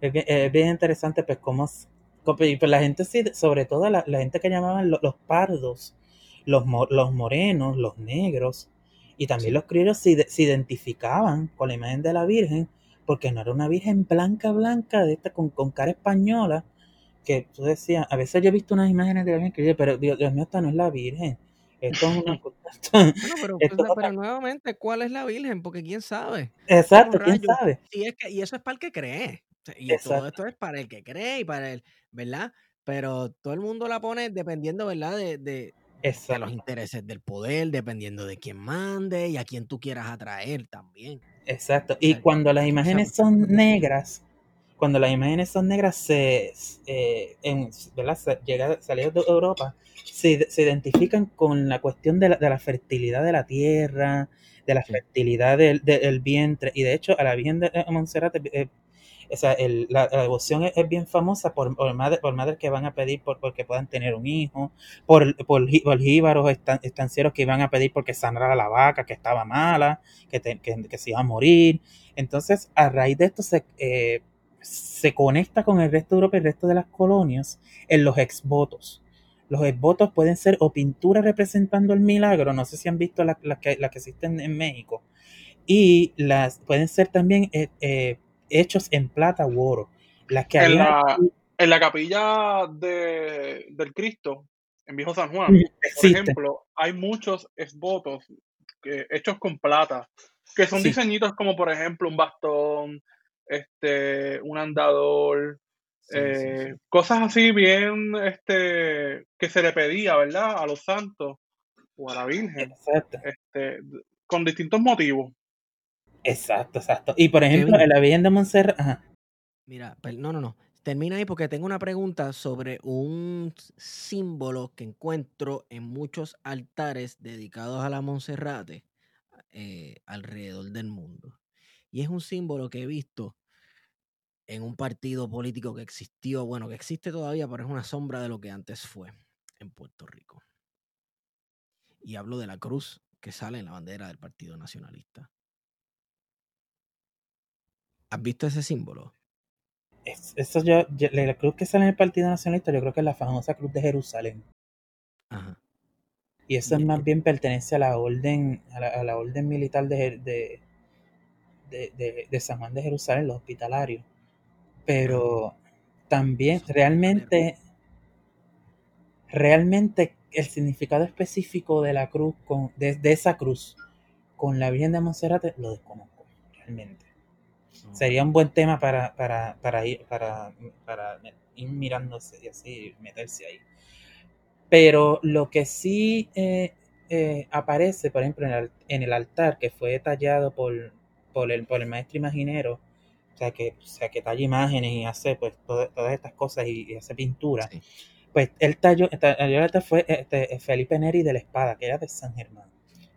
Es bien, interesante, pues, cómo. Pues, la gente, sí, sobre todo la, gente que llamaban los, pardos, los, los morenos, los negros y también los criollos se, se, identificaban con la imagen de la Virgen porque no era una Virgen blanca, blanca, de esta con, con cara española, que tú decías, a veces yo he visto unas imágenes de la Virgen pero Dios, Dios mío, esta no es la Virgen. Esto es una
bueno, pero, esto pero, nuevamente, ¿cuál es la Virgen? Porque quién sabe.
Exacto, quién sabe.
Y, es que, y eso es para el que cree. Y todo esto es para el que cree y para el, ¿verdad? Pero todo el mundo la pone dependiendo, ¿verdad? De, de, de los intereses del poder, dependiendo de quién mande y a quién tú quieras atraer también.
Exacto. Y cuando las imágenes son negras, cuando las imágenes son negras, se, eh, en, ¿verdad? Llega, saliendo de Europa, se, se, identifican con la cuestión de la, de la, fertilidad de la tierra, de la fertilidad del, del, vientre. Y de hecho, a la Virgen de Montserrat eh, o sea, el, la, devoción es, bien famosa por, por, madres, por madres que van a pedir por, porque puedan tener un hijo, por, por, por jíbaros estancieros que iban a pedir porque sanara la vaca que estaba mala, que, que, que, se iba a morir. Entonces, a raíz de esto se, eh, se conecta con el resto de Europa y el resto de las colonias en los exvotos. Los exvotos pueden ser o pinturas representando el milagro, no sé si han visto las que, que existen en México, y las pueden ser también eh, eh, hechos en plata u oro. Las que
en, la, en la capilla de, del Cristo, en Viejo San Juan, por ejemplo, hay muchos esbotos que, hechos con plata, que son diseñitos como por ejemplo un bastón, este, un andador, eh, cosas así bien este, que se le pedía, ¿verdad? A los santos o a la Virgen, este, con distintos motivos.
Exacto, exacto. Y por ejemplo, en la Virgen de Montserrat.
Mira, no, no, no. Termina ahí porque tengo una pregunta sobre un símbolo que encuentro en muchos altares dedicados a la Monserrate eh, alrededor del mundo. Y es un símbolo que he visto en un partido político que existió, bueno, que existe todavía, pero es una sombra de lo que antes fue en Puerto Rico. Y hablo de la cruz que sale en la bandera del Partido Nacionalista. ¿Has visto ese símbolo?
eso yo, la cruz que sale en el Partido Nacionalista, yo creo que es la famosa cruz de Jerusalén. Ajá. Y eso más bien pertenece a la orden, a la, orden militar de, de, de, San Juan de Jerusalén, los hospitalarios. Pero también, realmente, realmente el significado específico de la cruz, con, de, esa cruz, con la Virgen de Monserrate, lo desconozco, realmente. Sería un buen tema para, para, para, ir, para, para ir mirándose y así meterse ahí. Pero lo que sí eh, eh, aparece, por ejemplo, en el, en el, altar que fue tallado por, por, el, por el maestro imaginero, o sea, que, o sea, que talla imágenes y hace pues todas estas cosas y, hace pintura, pues el tallo, el fue este, Felipe Neri de la Espada, que era de San Germán,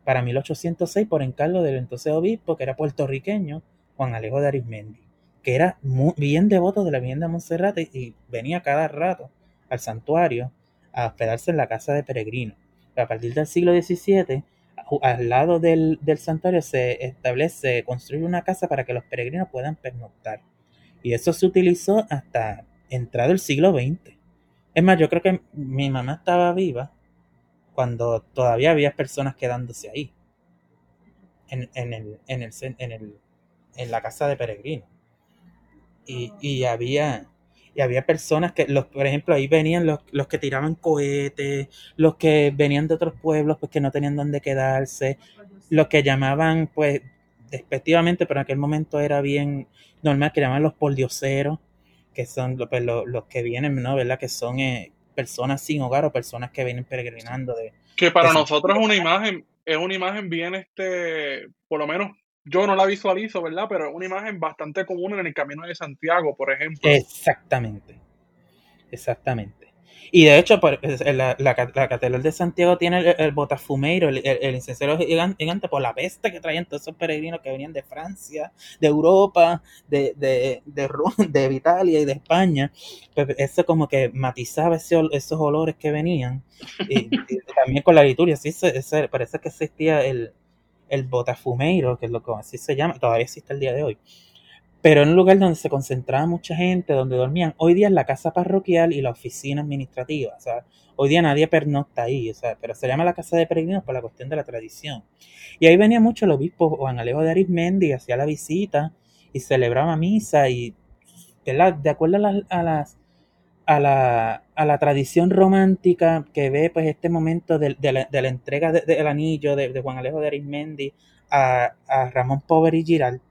para 1806 por encargo del entonces obispo, que era puertorriqueño, Juan Alejo de Arismendi, que era muy, bien devoto de la Virgen de Montserrat y, venía cada rato al santuario a hospedarse en la casa de peregrinos. A partir del siglo XVII, al lado del, santuario se establece, construir una casa para que los peregrinos puedan pernoctar. Y eso se utilizó hasta entrado el siglo XX. Es más, yo creo que mi mamá estaba viva cuando todavía había personas quedándose ahí. En, el, en, el, en, el, en la casa de peregrinos. Y, y, había y había personas que, los, por ejemplo, ahí venían los, los, que tiraban cohetes, los que venían de otros pueblos, pues que no tenían dónde quedarse, los que llamaban, pues, despectivamente, pero en aquel momento era bien normal, que llamaban los poldioseros, que son pues, los, los, que vienen, ¿no? ¿Verdad? Que son eh, personas sin hogar o personas que vienen peregrinando de...
Que para nosotros es una imagen, es una imagen bien, este, por lo menos yo no la visualizo, ¿verdad? Pero es una imagen bastante común en el Camino de Santiago, por ejemplo.
Exactamente. Exactamente. Y de hecho, la, la, Catedral de Santiago tiene el, botafumeiro, el, el, incensario gigante por la peste que traían todos esos peregrinos que venían de Francia, de Europa, de, de, de, de Italia y de España. Pues eso como que matizaba esos olores que venían. Y, también con la liturgia, sí, parece que existía el, el botafumeiro, que es lo que así se llama, todavía existe el día de hoy. pero en un lugar donde se concentraba mucha gente, donde dormían. Hoy día es la casa parroquial y la oficina administrativa. O sea, hoy día nadie pernocta ahí, o sea, pero se llama la casa de peregrinos por la cuestión de la tradición. Y ahí venía mucho el obispo Juan Alejo de Arismendi, hacía la visita y celebraba misa y, De acuerdo a, las la, a la, tradición romántica que ve pues este momento de, la, de la, entrega del anillo de, Juan Alejo de Arismendi a, a Ramón Pover y Giral,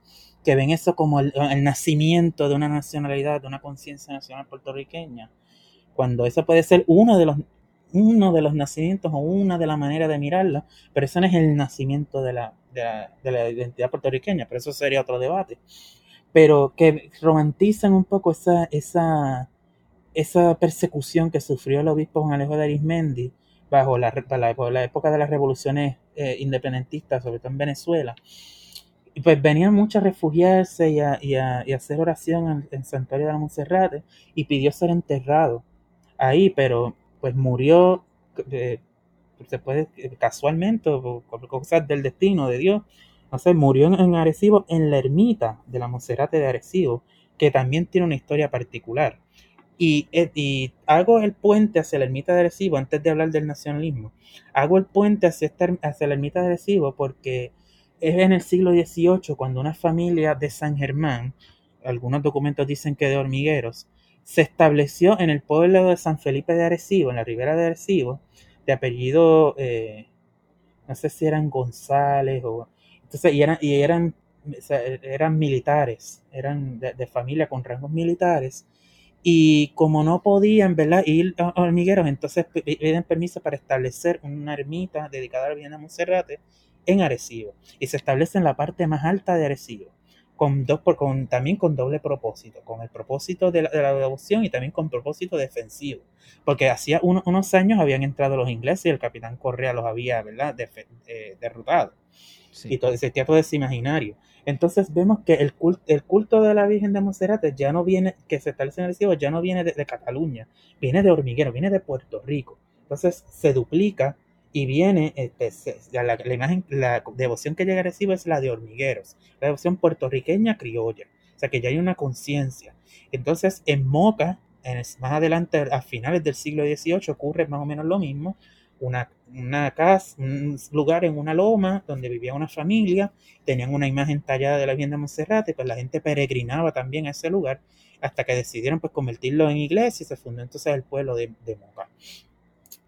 que ven eso como el, nacimiento de una nacionalidad, de una conciencia nacional puertorriqueña, cuando eso puede ser uno de los uno de los nacimientos o una de las maneras de mirarla, pero eso no es el nacimiento de la, de la, de la identidad puertorriqueña, pero eso sería otro debate. Pero que romantizan un poco esa, esa, esa persecución que sufrió el obispo Juan Alejo de Arismendi bajo la, la, época de las revoluciones eh, independentistas, sobre todo en Venezuela, pues venían muchos a refugiarse y a, y a, y hacer oración en, el Santuario de la Monserrate y pidió ser enterrado ahí, pero pues murió, eh, puede, casualmente, por cosas del destino de Dios, no sé, murió en, Arecibo, en la ermita de la Monserrate de Arecibo, que también tiene una historia particular. Y, eh, y, hago el puente hacia la ermita de Arecibo, antes de hablar del nacionalismo, hago el puente hacia, esta, hacia la ermita de Arecibo porque es en el siglo XVIII cuando una familia de San Germán, algunos documentos dicen que de hormigueros, se estableció en el pueblo de San Felipe de Arecibo, en la ribera de Arecibo, de apellido, eh, no sé si eran González o... Entonces, y eran, y eran, eran militares, eran de, familia con rangos militares, y como no podían ¿verdad? ir a hormigueros, entonces piden permiso para establecer una ermita dedicada a la Virgen de Monserrate en Arecibo y se establece en la parte más alta de Arecibo, con dos, con, también con doble propósito, con el propósito de la, devoción y también con propósito defensivo, porque hacía unos años habían entrado los ingleses y el capitán Correa los había ¿verdad? Eh, derrotado. Y todo ese todo ese imaginario. Entonces vemos que el culto, el culto de la Virgen de Monserrate ya no viene, que se establece en Arecibo, ya no viene de, Cataluña, viene de Hormiguero, viene de Puerto Rico. Entonces se duplica y viene, este, la, imagen, la devoción que llega a es la de hormigueros, la devoción puertorriqueña criolla, o sea que ya hay una conciencia. Entonces en Moca, más adelante, a finales del siglo XVIII, ocurre más o menos lo mismo, una, una casa, un lugar en una loma donde vivía una familia, tenían una imagen tallada de la Virgen de Monserrate, pues la gente peregrinaba también a ese lugar hasta que decidieron pues convertirlo en iglesia y se fundó entonces el pueblo de, de Moca.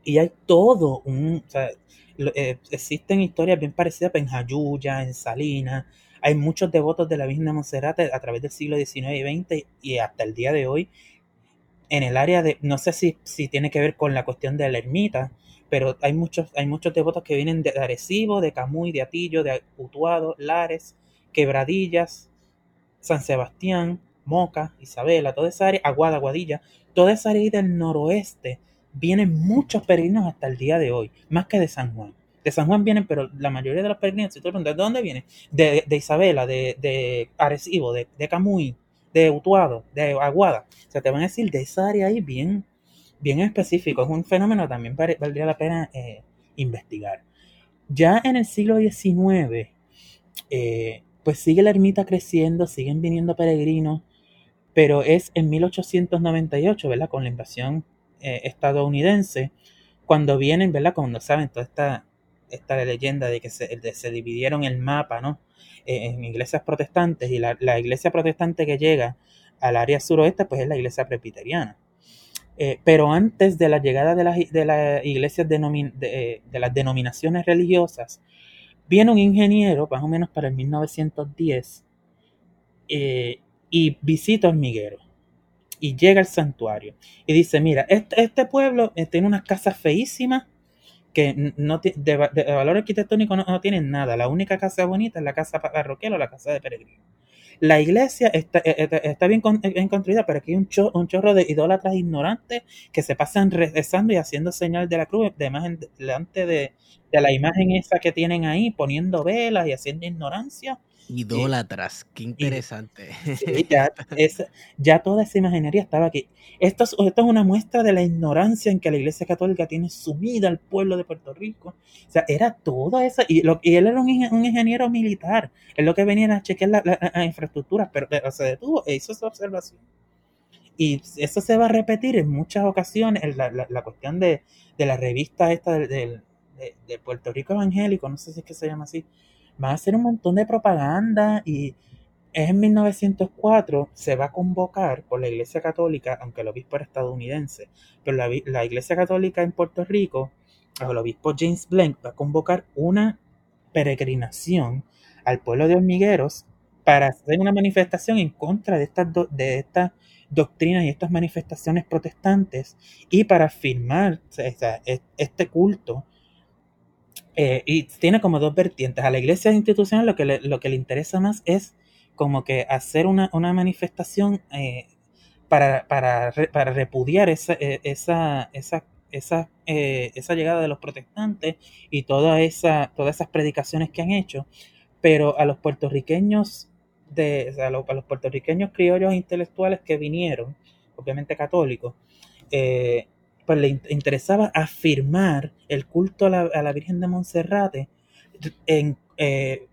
Y hay todo un. O sea, eh, existen historias bien parecidas en Jayuya, en Salinas. Hay muchos devotos de la Virgen de Monserrate a través del siglo XIX y XX y hasta el día de hoy. En el área de. No sé si, si tiene que ver con la cuestión de la ermita, pero hay muchos, hay muchos devotos que vienen de Arecibo, de Camuy, de Atillo, de Utuado, Lares, Quebradillas, San Sebastián, Moca, Isabela, toda esa área, Aguada, Aguadilla, toda esa área del noroeste vienen muchos peregrinos hasta el día de hoy, más que de San Juan. De San Juan vienen, pero la mayoría de los peregrinos, ¿de dónde vienen? De, Isabela, de, de, Arecibo, de, de Camuy, de Utuado, de Aguada. O sea, te van a decir de esa área ahí bien, bien específico. Es un fenómeno también valdría la pena eh, investigar. Ya en el siglo XIX, eh, pues sigue la ermita creciendo, siguen viniendo peregrinos, pero es en 1898, ¿verdad? Con la invasión eh, estadounidense, cuando vienen, ¿verdad? Cuando saben toda esta, esta leyenda de que se, se dividieron el mapa, ¿no? En iglesias protestantes y la, iglesia protestante que llega al área suroeste, pues es la iglesia presbiteriana. Eh, pero antes de la llegada de las, de las iglesias de, las denominaciones religiosas, viene un ingeniero, más o menos para el 1910, y visita Hormiguero y llega al santuario y dice, mira, este, este pueblo eh, tiene unas casas feísimas que no de, valor arquitectónico no, tienen nada. La única casa bonita es la casa parroquial o la casa de peregrino. La iglesia está, eh, eh, está bien, construida, pero aquí hay un, un, chorro de idólatras ignorantes que se pasan rezando y haciendo señal de la cruz de imagen, delante de, de, la imagen esa que tienen ahí, poniendo velas y haciendo ignorancia.
Idólatras, qué interesante.
Ya, esa- ya toda esa imaginería estaba aquí. Esto es, esto es una muestra de la ignorancia en que la Iglesia Católica tiene sumida al pueblo de Puerto Rico. O sea, era toda esa. Y, lo- y él era un, ingen- un ingeniero militar. Es lo que venía a chequear la, la- la infraestructura, pero eh, se detuvo e hizo esa observación. Y eso se va a repetir en muchas ocasiones. en La, la- la cuestión de, de la revista esta del- del- de, de Puerto Rico Evangélico, no sé si es que se llama así, va a hacer un montón de propaganda y es en 1904 se va a convocar por la Iglesia Católica, aunque el obispo era estadounidense, pero la, la Iglesia Católica en Puerto Rico, el obispo James Blank va a convocar una peregrinación al pueblo de Hormigueros para hacer una manifestación en contra de estas, do- de estas doctrinas y estas manifestaciones protestantes y para es- este culto. Eh, y tiene como dos vertientes. A la iglesia institucional lo que le, lo que le interesa más es como que hacer una, una manifestación eh, para, para, para repudiar esa, eh, esa, esa, esa, esa llegada de los protestantes y toda esa, todas esas predicaciones que han hecho, pero a los puertorriqueños de, a, los, a los puertorriqueños criollos intelectuales que vinieron, obviamente católicos, eh, pues le in- interesaba afirmar el culto a la, a la Virgen de Monserrate en, eh,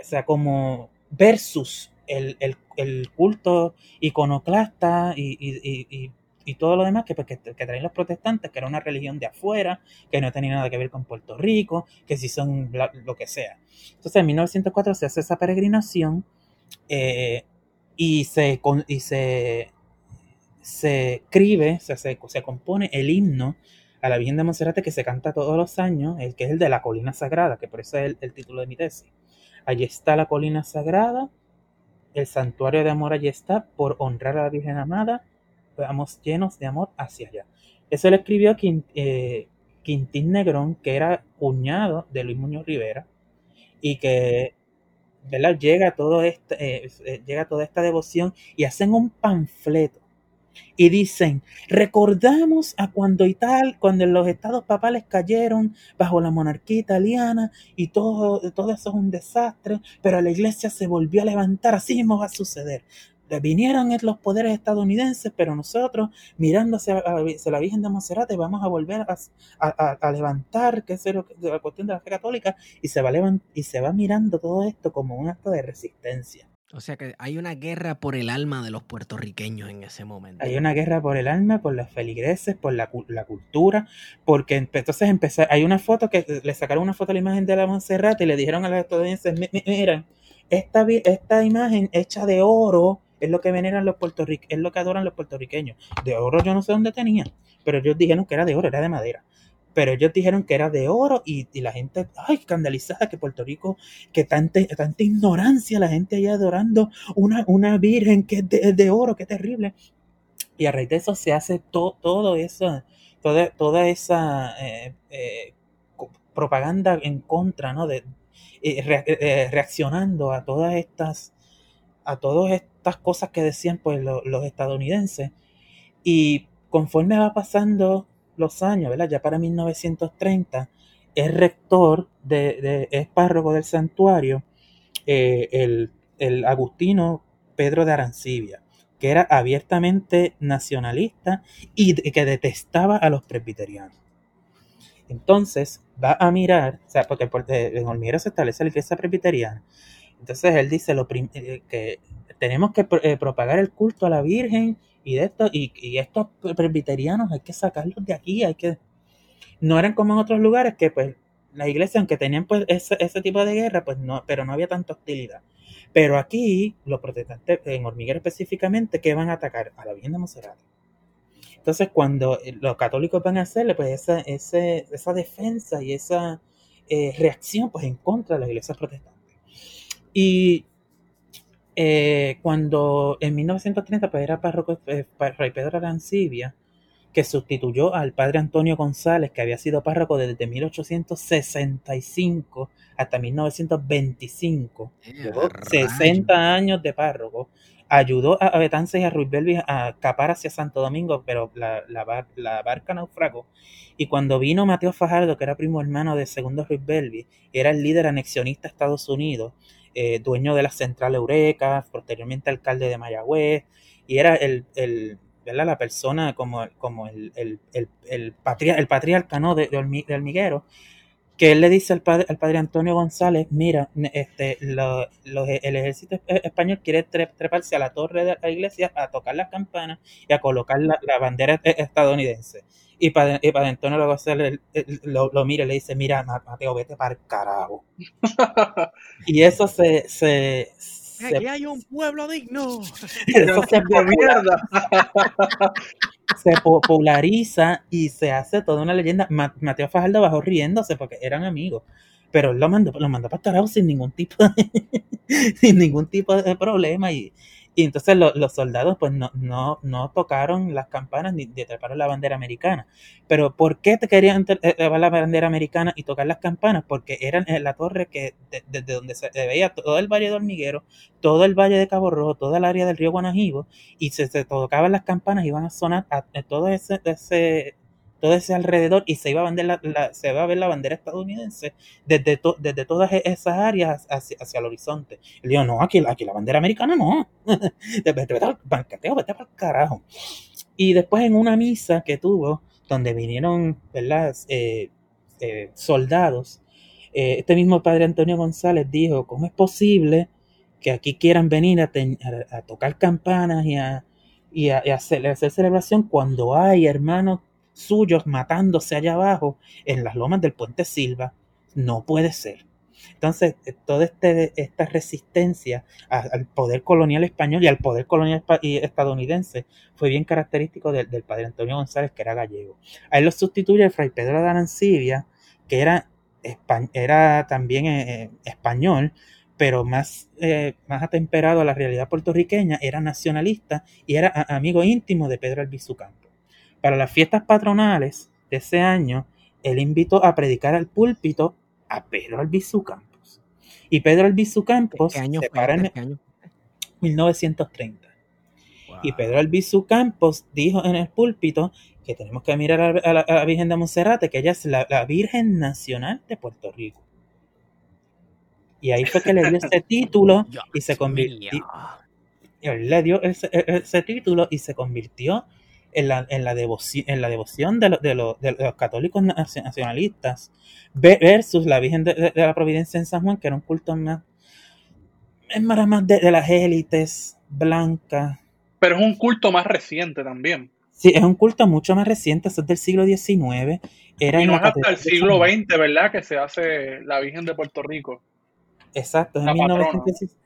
o sea, como versus el, el- el culto iconoclasta y, y- y- y- todo lo demás que, pues, que, que traen los protestantes, que era una religión de afuera, que no tenía nada que ver con Puerto Rico, que si son bla- lo que sea. Entonces en 1904 se hace esa peregrinación eh, y se, y se, se escribe, se, se, se compone el himno a la Virgen de Monserrate que se canta todos los años, el que es el de la colina sagrada, que por eso es el, el título de mi tesis. Allí está la colina sagrada, el santuario de amor allí está, por honrar a la Virgen amada, vamos llenos de amor hacia allá. Eso lo escribió eh, Quintín Negrón, que era cuñado de Luis Muñoz Rivera, y que. Llega, todo este, eh, eh, llega toda esta devoción y hacen un panfleto y dicen, recordamos a cuando y tal, cuando los estados papales cayeron bajo la monarquía italiana y todo, todo eso es un desastre, pero la iglesia se volvió a levantar, así mismo va a suceder. Vinieron los poderes estadounidenses, pero nosotros, mirándose a, la Virgen de Monserrate, vamos a volver a, a, a levantar, que es la cuestión de la fe católica, y se, va y se va mirando todo esto como un acto de resistencia.
O sea que hay una guerra por el alma de los puertorriqueños en ese momento.
Hay una guerra por el alma, por los feligreses, por la, la cultura, porque entonces empezó, hay una foto que le sacaron una foto a la imagen de la Monserrate y le dijeron a los estadounidenses, miren, esta, esta imagen hecha de oro es lo que veneran los puertorriqueños, es lo que adoran los puertorriqueños. De oro yo no sé dónde tenía, pero ellos dijeron que era de oro, era de madera. Pero ellos dijeron que era de oro y, y la gente, ay, escandalizada que Puerto Rico, que tanta, tanta ignorancia, la gente allá adorando una, una virgen que es de, de oro, qué terrible. Y a raíz de eso se hace to, todo eso, toda, toda esa eh, eh, propaganda en contra, ¿no? De, eh, re, reaccionando a todas estas, a todas estas cosas que decían pues lo, los estadounidenses. Y conforme va pasando los años, ¿verdad? Ya para 1930, es rector, de, de es párroco del santuario, eh, el, el, Agustino Pedro de Arancibia, que era abiertamente nacionalista y que detestaba a los presbiterianos. Entonces va a mirar, o sea, porque, porque en Olmira se establece la iglesia presbiteriana. Entonces él dice lo eh, que tenemos que eh, propagar el culto a la Virgen y de y, y, estos presbiterianos hay que sacarlos de aquí hay que no eran como en otros lugares que pues la iglesia aunque tenían pues ese, ese tipo de guerra pues no pero no había tanta hostilidad. Pero aquí los protestantes en Hormiguero específicamente que van a atacar a la Virgen de Monserrate. Entonces cuando los católicos van a hacerle pues esa, ese, esa defensa y esa eh, reacción pues en contra de las iglesias protestantes. Y eh, cuando en 1930 pues era párroco eh, Fray Pedro Arancibia, que sustituyó al padre Antonio González, que había sido párroco desde 1865 hasta 1925. Llevó 60 años de párroco. Ayudó a Betances y a Ruiz Belvis a escapar hacia Santo Domingo, pero la, la, bar, la, barca naufragó. Y cuando vino Mateo Fajardo, que era primo hermano de Segundo Ruiz Belvis, era el líder anexionista de Estados Unidos, eh, dueño de la Central Eureka, posteriormente alcalde de Mayagüez, y era el, el la persona como, como el, el, el, el, el patriarca ¿no? de, de, Hormiguero, que él le dice al padre, al padre Antonio González, mira, este, lo, el ejército español quiere treparse a la torre de la iglesia a tocar las campanas y a colocar la, la bandera e, estadounidense. Y padre, y padre Antonio González lo, lo mira y le dice, mira, Mateo, vete para el carajo. y eso se, se,
Aquí hay un pueblo digno.
Eso se, se populariza y se hace toda una leyenda. Mateo Fajardo bajó riéndose porque eran amigos. Pero él lo mandó, lo mandó para carajo sin ningún tipo de, sin ningún tipo de problema. Y, y entonces los soldados pues no, no, no tocaron las campanas ni treparon la bandera americana. Pero ¿por qué te querían llevar la bandera americana y tocar las campanas? Porque eran en la torre que desde donde se veía todo el valle de Hormiguero, todo el valle de Cabo Rojo, toda el área del río Guanajibo, y se, se tocaban las campanas y iban a sonar a, todo ese, ese todo ese alrededor y se iba a, ver la, se va a ver la bandera estadounidense desde, desde todas e-, esas áreas hacia, hacia el horizonte. Y digo, no, aquí, aquí la bandera americana no. vete vete el carajo. Y después en una misa que tuvo, donde vinieron ¿verdad? Eh, eh, soldados, eh, este mismo padre Antonio González dijo, ¿cómo es posible que aquí quieran venir a, a, tocar campanas y a, y a, hacer, hacer, celebración cuando hay hermanos suyos matándose allá abajo en las lomas del puente Silva. No puede ser. Entonces, eh, toda este, esta resistencia al poder colonial español y al poder colonial estadounidense fue bien característico del, padre Antonio González, que era gallego. A él lo sustituye el fray Pedro de Arancibia, que era, era también eh, eh, español, pero más, más atemperado a la realidad puertorriqueña, era nacionalista y era amigo íntimo de Pedro Albizu para las fiestas patronales de ese año, él invitó a predicar al púlpito a Pedro Albizu Campos. Y Pedro Albizu Campos
¿Qué año
se
fue?
para en
¿Qué año?
1930. Y Pedro Albizu Campos dijo en el púlpito que tenemos que mirar a, a, la, a la, Virgen de Monserrate, que ella es la, la, Virgen Nacional de Puerto Rico. Y ahí fue que le dio ese título y se convirtió. Él le dio ese, ese título y se convirtió en la, en la, devoción, en la devoción de, lo, de, lo, de, los católicos nacionalistas versus la Virgen de, de, la Providencia en San Juan, que era un culto más, es más, más de, las élites blancas.
Pero es un culto más reciente también.
Sí, es un culto mucho más reciente, es del siglo XIX. Era
y no es hasta el siglo XX, ¿verdad? Que se hace la Virgen de Puerto Rico.
Exacto, es en, 1900, es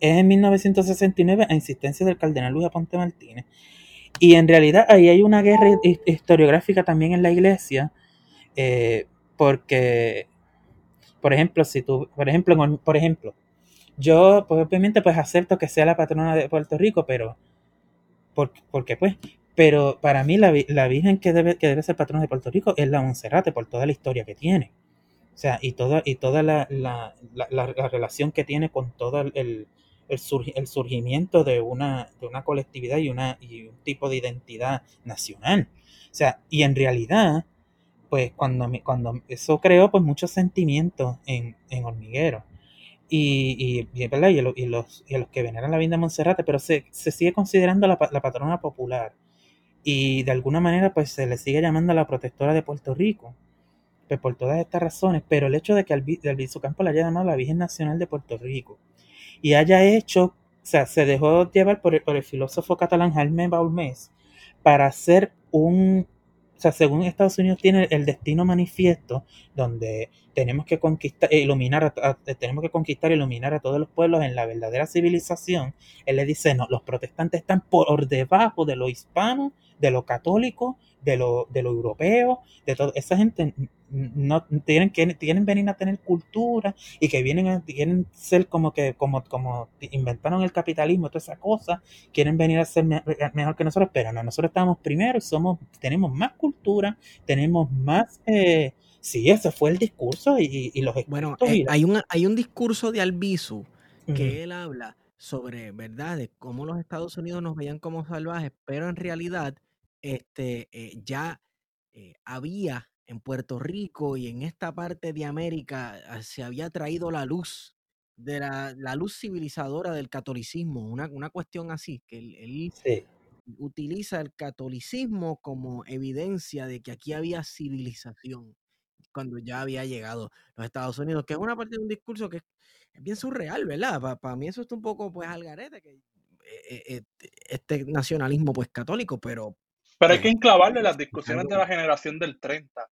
en 1969 a insistencia del cardenal Luis Aponte Martínez. Y en realidad ahí hay una guerra historiográfica también en la iglesia, eh, porque, por ejemplo, si tú, por ejemplo, por ejemplo, yo pues, obviamente pues acepto que sea la patrona de Puerto Rico, pero, porque, porque pues, pero para mí la, la, Virgen que debe, que debe ser patrona de Puerto Rico es la Monserrate por toda la historia que tiene. O sea, y toda, y toda la, la, la relación que tiene con todo el, el, el surgimiento de una, de una colectividad y, una, y un tipo de identidad nacional. O sea, y en realidad, pues cuando, cuando eso creó pues muchos sentimientos en, en Hormiguero. Y, y, ¿verdad? Y, y, los, y los que veneran la vida de Monserrate, pero se, se sigue considerando la, la, patrona popular. Y de alguna manera pues se le sigue llamando la protectora de Puerto Rico. Pues por todas estas razones, pero el hecho de que Albizu Campo la haya llamado la Virgen Nacional de Puerto Rico y haya hecho, o sea, se dejó llevar por el, por el filósofo catalán Jaime Baulmés para hacer un, o sea, según Estados Unidos tiene el destino manifiesto, donde tenemos que conquistar, iluminar, a, a, tenemos que conquistar, iluminar a todos los pueblos en la verdadera civilización. Él le dice, no, los protestantes están por debajo de lo hispano, de lo católico, de lo, de lo europeo, de todo. Esa gente no tienen que tienen venir a tener cultura y que vienen a, quieren ser como que como como inventaron el capitalismo toda esa cosa quieren venir a ser me, mejor que nosotros pero no nosotros estamos primero somos tenemos más cultura tenemos más eh, sí ese fue el discurso y, y los
bueno eh, hay un hay un discurso de Albizu que uh -huh. él habla sobre verdad de cómo los Estados Unidos nos veían como salvajes pero en realidad este eh, ya eh, había en Puerto Rico y en esta parte de América se había traído la luz de la, la luz civilizadora del catolicismo, una, una cuestión así, que él, él
Sí.
utiliza el catolicismo como evidencia de que aquí había civilización cuando ya había llegado los Estados Unidos, que es una parte de un discurso que es bien surreal, ¿verdad? Para mí eso está un poco pues al garete, que eh, eh, este nacionalismo pues católico, pero
Pero hay que
eh,
enclavarle las discusiones de la generación del 30,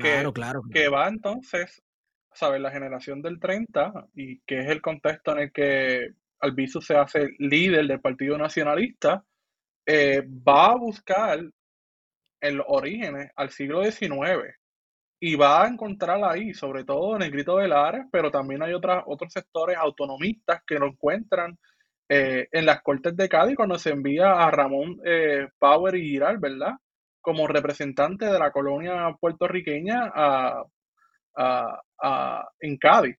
claro, claro,
que
claro.
va entonces, ¿sabes? La generación del 30, y que es el contexto en el que Albizu se hace líder del Partido Nacionalista, eh, va a buscar en los orígenes al siglo XIX y va a encontrar ahí, sobre todo en el Grito de Lares, pero también hay otras, otros sectores autonomistas que lo encuentran eh, en las Cortes de Cádiz cuando se envía a Ramón eh, Power y Giral, ¿verdad? Como representante de la colonia puertorriqueña en Cádiz.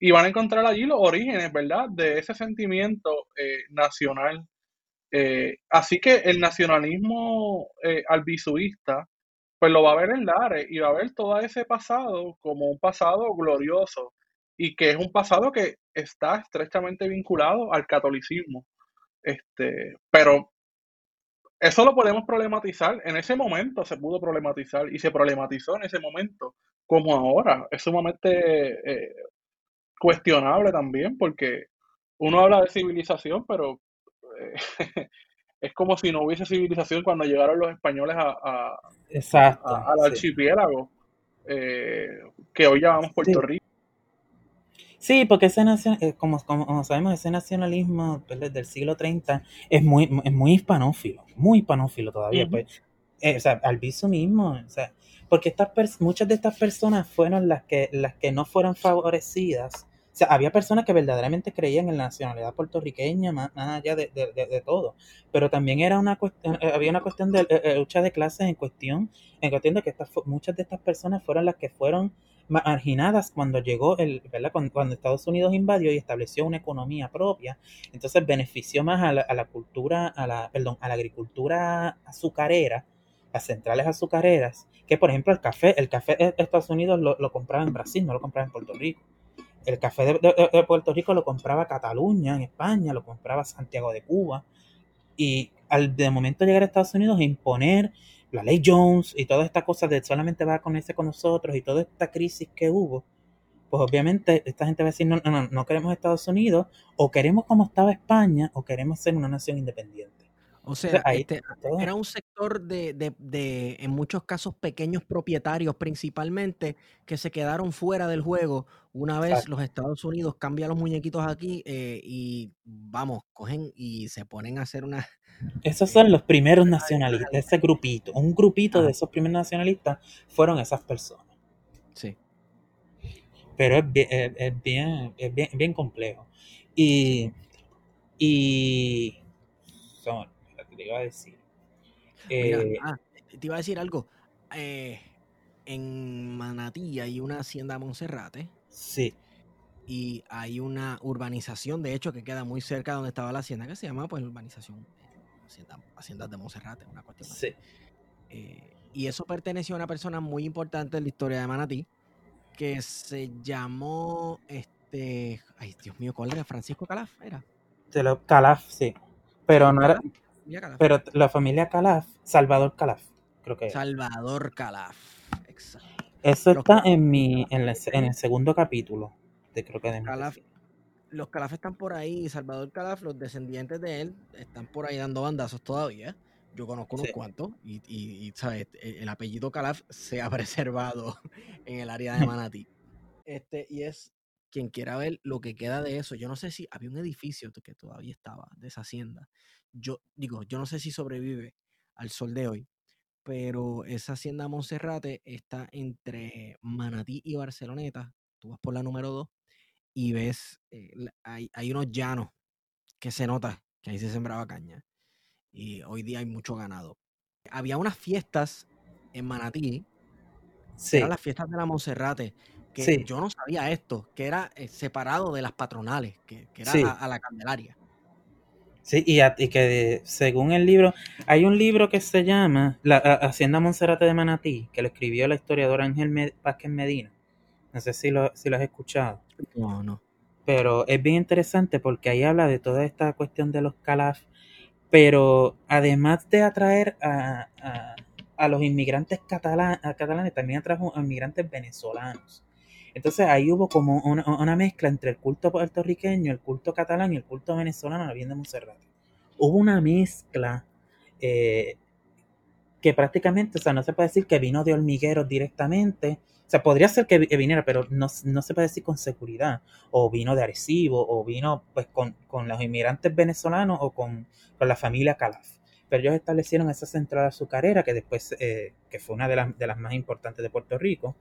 Y van a encontrar allí los orígenes, ¿verdad? De ese sentimiento eh, nacional. Eh, así que el nacionalismo eh, pues lo va a ver en Lares y va a ver todo ese pasado como un pasado glorioso y que es un pasado que está estrechamente vinculado al catolicismo. Este, pero eso lo podemos problematizar. En ese momento se pudo problematizar y se problematizó en ese momento, como ahora. Es sumamente eh, cuestionable también porque uno habla de civilización, pero eh, es como si no hubiese civilización cuando llegaron los españoles a, a-
Exacto.
a- al
sí.
archipiélago eh, que hoy llamamos Puerto
Sí.
Rico.
Sí, porque ese eh, como, como, sabemos, ese nacionalismo pues, del siglo 30 es muy, es muy hispanófilo, muy hispanófilo todavía. Pues, Eh, o sea, Albizu mismo, o sea, porque estas muchas de estas personas fueron las que, las que no fueron favorecidas. O sea, había personas que verdaderamente creían en la nacionalidad puertorriqueña, más, más allá de, de- de- de todo. Pero también era una cuestión, eh, había una cuestión de lucha de clases en cuestión, en cuestión de que estas, muchas de estas personas fueron las que fueron marginadas cuando llegó el, ¿verdad? Cuando, Estados Unidos invadió y estableció una economía propia, entonces benefició más a la, a la cultura, a la, perdón, a la agricultura azucarera, las centrales azucareras, que por ejemplo el café, el café de Estados Unidos lo, compraba en Brasil, no lo compraba en Puerto Rico. El café de, Puerto Rico lo compraba Cataluña en España, lo compraba Santiago de Cuba. Y al de momento llegar a Estados Unidos imponer la ley Jones y toda esta cosa de solamente va a ponerse con nosotros y toda esta crisis que hubo, pues obviamente esta gente va a decir, no, no, no, no queremos Estados Unidos, o queremos como estaba España, o queremos ser una nación independiente.
O sea,
ahí
este, era un sector de, de- de, en muchos casos, pequeños propietarios principalmente, que se quedaron fuera del juego una vez
Exacto.
los Estados Unidos cambian los muñequitos aquí eh, y, vamos, cogen y se ponen a hacer una...
Esos son los primeros nacionalistas, ese grupito, un grupito de esos primeros nacionalistas fueron esas personas.
Sí.
Pero es bien, es, es bien, es bien, bien complejo. Y, y, son, te iba a decir.
Mira,
Eh,
ah, te iba a decir algo. eh, en Manatí hay una hacienda Monserrate
sí,
y hay una urbanización, de hecho, que queda muy cerca de donde estaba la hacienda, que se llama, pues, urbanización, eh, hacienda, haciendas de Monserrate, una cuestión así.
sí,
Eh, y eso perteneció a una persona muy importante en la historia de Manatí, que se llamó, este, ay, Dios mío, ¿cuál era? Francisco Calaf, ¿era?
de los Calaf, sí. Pero no era,
Calaf,
pero la familia Calaf, Salvador Calaf, creo que era.
Salvador Calaf.
Eso
los
está en mi, en, la- en el segundo capítulo de creo que de
Calaf, los Calaf están por ahí, Salvador Calaf, los descendientes de él están por ahí dando bandazos todavía. Yo conozco unos
Sí.
cuantos y, y- y, ¿sabes? El el apellido Calaf se ha preservado en el área de Manatí. Este, y es quien quiera ver lo que queda de eso. Yo no sé si había un edificio que todavía estaba de esa hacienda. Yo digo, yo no sé si sobrevive al sol de hoy, pero esa hacienda Monserrate está entre Manatí y Barceloneta. Tú vas por la número 2 y ves, eh, hay, hay unos llanos que se nota que ahí se sembraba caña. Y hoy día hay mucho ganado. Había unas fiestas en Manatí,
Sí,
eran las fiestas de la Monserrate, que
Sí.
yo no sabía esto, que era eh, separado de las patronales, que, que era
Sí.
a, a la Candelaria.
Sí, y, a- y que según el libro, hay un libro que se llama La a- Hacienda Monserrate de Manatí, que lo escribió la historiadora Ángel Me- Vázquez Medina. No sé si lo, si lo has escuchado.
No, no.
pero es bien interesante porque ahí habla de toda esta cuestión de los calaf, pero además de atraer a, a, los inmigrantes catalanes, también atrajo a inmigrantes venezolanos. Entonces ahí hubo como una, mezcla entre el culto puertorriqueño, el culto catalán y el culto venezolano, la bien de Monserrate. Hubo una mezcla eh, que prácticamente, o sea, no se puede decir que vino de hormigueros directamente, o sea, podría ser que viniera, pero no, se puede decir con seguridad, o vino de Arecibo, o vino pues con, los inmigrantes venezolanos o con, la familia Calaf. Pero ellos establecieron esa central azucarera, que después, eh, que fue una de las, de las, más importantes de Puerto Rico,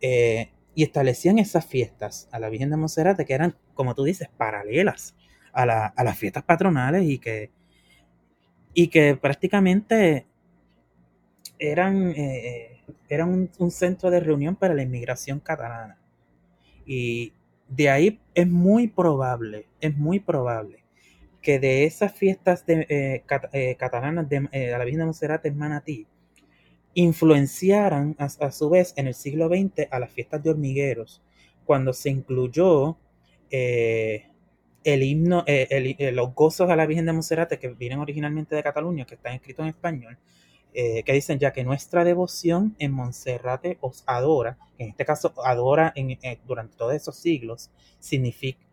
eh, y establecían esas fiestas a la Virgen de Monserrate, que eran, como tú dices, paralelas a, a las fiestas patronales y que, y que prácticamente eran, eh, eran un, centro de reunión para la inmigración catalana. Y de ahí es muy probable, es muy probable que de esas fiestas de, eh, eh, catalanas de, la Virgen de Montserrat en Manatí influenciaran a, su vez en el siglo XX a las fiestas de hormigueros, cuando se incluyó el himno, los gozos a la Virgen de Montserrat que vienen originalmente de Cataluña, que están escritos en español, eh, que dicen ya que nuestra devoción en Monserrate os adora, en este caso adora eh, durante todos esos siglos,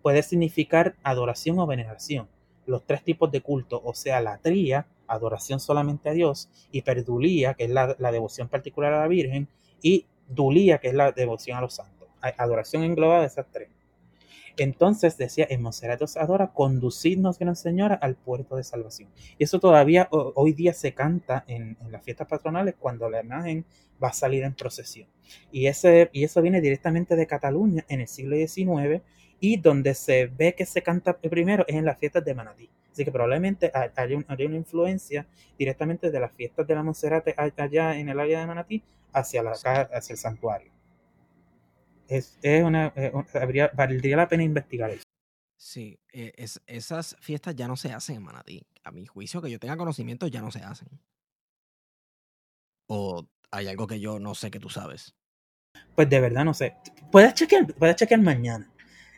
puede significar adoración o veneración. Los tres tipos de culto, o sea, la tría, adoración solamente a Dios, y perdulía, que es la, la devoción particular a la Virgen, y dulía, que es la devoción a los santos. Adoración englobada de esas tres. Entonces decía, en Monserrat os adora, conducidnos, Gran Señora, al puerto de salvación. Y eso todavía hoy día se canta en, las fiestas patronales cuando la imagen va a salir en procesión. Y, ese, y eso viene directamente de Cataluña en el siglo XIX y donde se ve que se canta primero es en las fiestas de Manatí. Así que probablemente haya, una influencia directamente de las fiestas de la Monserrate allá en el área de Manatí hacia, la, hacia el santuario es, una, eh, habría, valdría la pena investigar eso.
Sí, eh, es, esas fiestas ya no se hacen en Manatí. A mi juicio, que yo tenga conocimiento, ya no se hacen. O hay algo que yo no sé que tú sabes.
Pues de verdad no sé. Puedes chequear, puedes chequear mañana.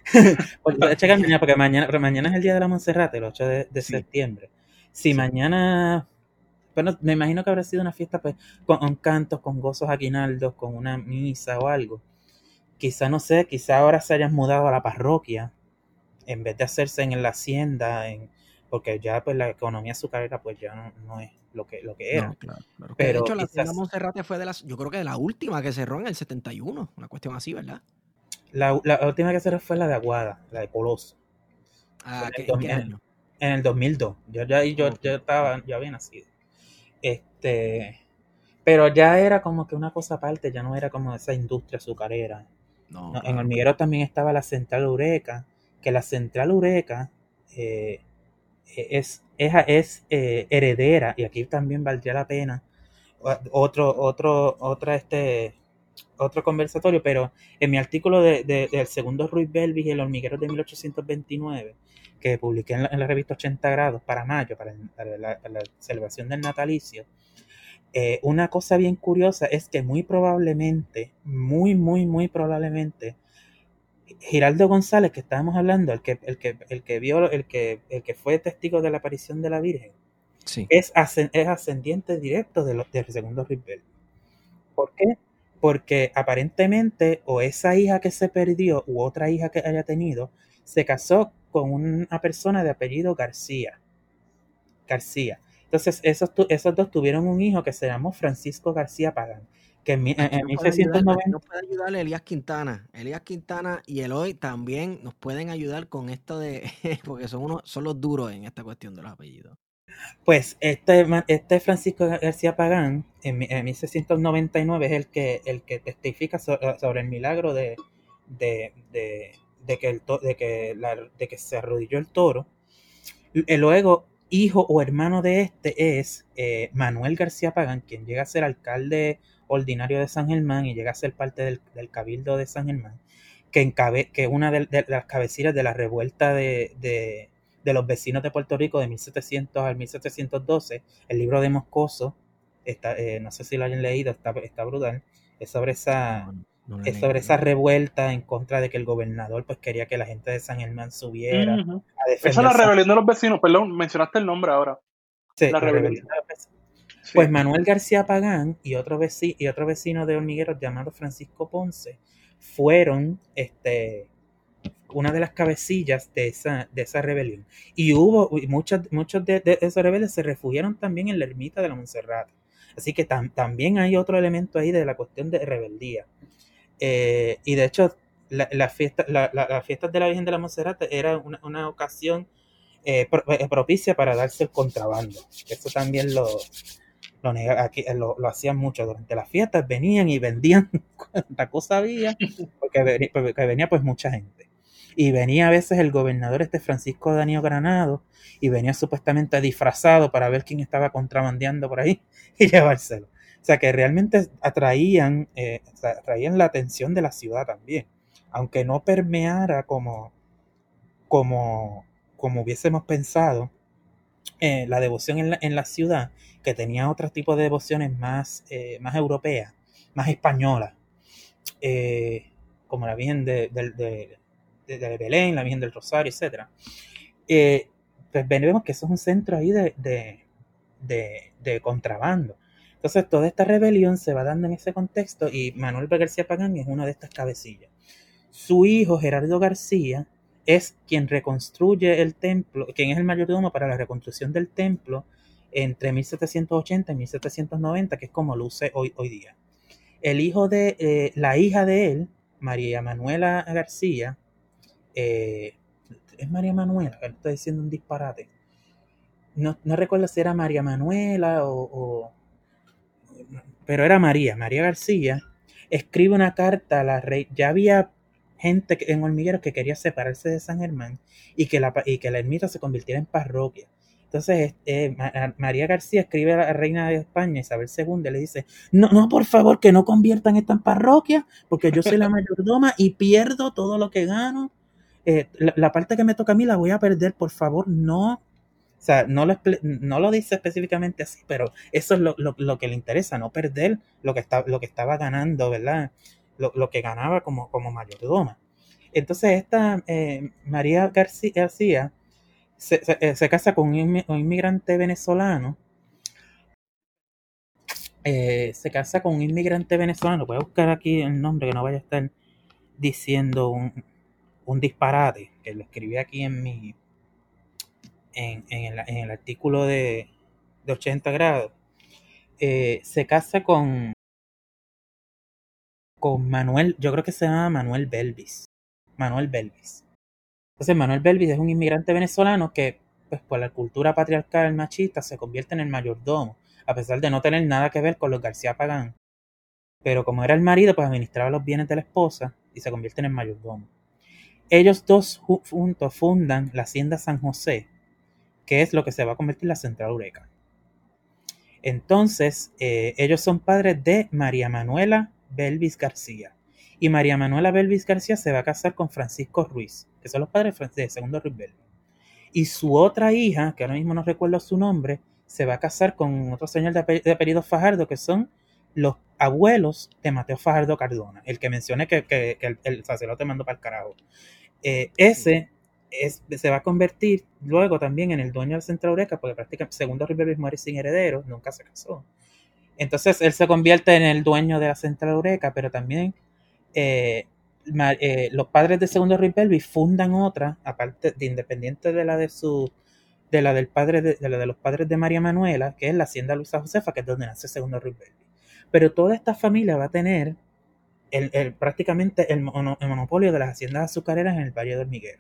puedes chequear mañana, porque mañana, pero mañana es el día de la Monserrate, el 8 de, septiembre. Si mañana bueno, me imagino que habrá sido una fiesta pues con, cantos, con gozos aguinaldos, con una misa o algo quizá no sé, quizá ahora se hayan mudado a la parroquia en vez de hacerse en la hacienda, en, porque ya pues la economía azucarera pues ya no, es lo que, lo que era.
Pero de hecho la hacienda Monserrate fue de las, yo creo que de la última que cerró en el 71, una cuestión así, ¿verdad?
La, la última que cerró fue la de Aguada, la de Coloso.
Ah, en, ¿qué, año?
En, el 2002. Yo ya yo, yo estaba, ya había nacido. Este, pero ya era como que una cosa aparte, ya no era como esa industria azucarera. En Hormiguero también estaba la central Ureca, que la central Ureca eh, es, es, eh, heredera, y aquí también valdría la pena otro, otro, otra este, otro conversatorio, pero en mi artículo de, del segundo Ruiz Belvis y el hormiguero de 1829, que publiqué en la, revista 80 grados para mayo, para, la, celebración del natalicio, eh, una cosa bien curiosa es que muy probablemente, muy, muy, muy probablemente, Giraldo González, que estábamos hablando, el que, el que, el que vio, el que, el que fue testigo de la aparición de la Virgen, es, es ascendiente directo de los, del segundo Ripbel. ¿Por qué? Porque aparentemente, o esa hija que se perdió, u otra hija que haya tenido, se casó con una persona de apellido García. García. Entonces, esos, esos dos tuvieron un hijo que se llamó Francisco García Pagán, que en, 1690...
Nos puede ayudar Elías Quintana. Elías Quintana y Eloy también nos pueden ayudar con esto de... porque son, unos, son los duros en esta cuestión de los apellidos.
Pues este, este Francisco García Pagán, en, 1699, es el que, el que testifica sobre, el milagro de, de, que el de, que de que se arrodilló el toro. Y luego hijo o hermano de este es eh, Manuel García Pagán, quien llega a ser alcalde ordinario de San Germán y llega a ser parte del, cabildo de San Germán, que, encabe, que una de, las cabecillas de la revuelta de, los vecinos de Puerto Rico de 1700 al 1712, el libro de Moscoso, está, eh, no sé si lo hayan leído, está, está brutal, es sobre esa,
No
eh, sobre esa revuelta en contra de que el gobernador pues quería que la gente de San Germán subiera
Ujú.
a
Esa es la rebelión de los vecinos, perdón, mencionaste el nombre ahora.
sí,
la
la
rebelión.
rebelión de los vecinos.
Sí.
Pues Manuel García Pagán y otro, vecino, y otro vecino de Hormigueros llamado Francisco Ponce fueron este, una de las cabecillas de esa, de esa rebelión. Y hubo, y muchos, muchos de, de esos rebeldes se refugiaron también en la ermita de la Monserrate. Así que tam- también hay otro elemento ahí de la cuestión de rebeldía. Eh, y de hecho, la, la fiesta, la, la- las fiestas de la Virgen de la Monserrate era una, una ocasión eh, pro- eh, propicia para darse el contrabando. Eso también lo, lo, aquí, eh, lo, hacían mucho durante las fiestas, venían y vendían cuanta cosa había, porque, venía pues mucha gente. Y venía a veces el gobernador este Francisco Daniel Granado y venía supuestamente disfrazado para ver quién estaba contrabandeando por ahí y llevárselo. O sea que realmente atraían, eh, atraían la atención de la ciudad también, aunque no permeara como, como, como hubiésemos pensado eh, la devoción en la, en la ciudad, que tenía otro tipo de devociones más, eh, más europeas, más españolas, como la Virgen de, de, de- de- Belén, la Virgen del Rosario, etc. Pues vemos que eso es un centro ahí de contrabando. Entonces toda esta rebelión se va dando en ese contexto y Manuel García Pagán es una de estas cabecillas. Su hijo Gerardo García es quien reconstruye el templo, quien es el mayordomo para la reconstrucción del templo entre 1780 y 1790, que es como luce hoy, hoy día. El hijo de, eh, la hija de él, María Manuela García, eh, es María Manuela, estoy diciendo un disparate. No, no recuerdo si era María Manuela o, o- pero era María, María García, escribe una carta a la rey, ya había gente en Hormigueros que quería separarse de San Germán y que la, y que la ermita se convirtiera en parroquia. Entonces, eh, Ma- María García escribe a la reina de España, Isabel II, y le dice, no, no, por favor, que no conviertan esta en parroquia, porque yo soy la mayordoma y pierdo todo lo que gano. Eh, la parte que me toca a mí la voy a perder, por favor, no. Sea, no lo, no lo dice específicamente así, pero eso es lo, lo- lo que le interesa, no perder lo que, está, lo que estaba ganando, ¿verdad? Lo, lo que ganaba como, como mayordoma. Entonces, esta eh, María García, se, se- eh, se casa con un inmigrante venezolano. eh, se casa con un inmigrante venezolano. Voy a buscar aquí el nombre que no vaya a estar diciendo un, un disparate, que lo escribí aquí en mi en, el, artículo de, de 80 grados. Eh, se casa con con Manuel, yo creo que se llama Manuel Belvis. Manuel Belvis. Entonces Manuel Belvis es un inmigrante venezolano que, pues por la cultura patriarcal machista, se convierte en el mayordomo, a pesar de no tener nada que ver con los García Pagán. Pero como era el marido, pues administraba los bienes de la esposa y se convierte en el mayordomo. Ellos dos ju- juntos fundan la Hacienda San José, que es lo que se va a convertir en la Central Eureka. Entonces, eh, ellos son padres de María Manuela Belvis García. Y María Manuela Belvis García se va a casar con Francisco Ruiz, que son los padres de Segundo Ruiz Belvis. Y su otra hija, que ahora mismo no recuerdo su nombre, se va a casar con otro señor de, ape- de apellido Fajardo, que son los abuelos de Mateo Fajardo Cardona, el que mencioné que, que- que el, el sacerdote mandó para el carajo. Eh, ese es, se va a convertir luego también en el dueño del Centro Eureka, porque prácticamente Segundo Ruiz Belvis muere sin herederos, nunca se casó. Entonces él se convierte en el dueño de la Central Eureka, pero también eh, eh, los padres de Segundo Belvis fundan otra, aparte de independiente de la de su de la del padre de, de la de los padres de María Manuela, que es la Hacienda Luisa Josefa, que es donde nace Segundo Belvis. Pero toda esta familia va a tener el, prácticamente el, mono- el monopolio de las haciendas azucareras en el Valle de Hormiguero.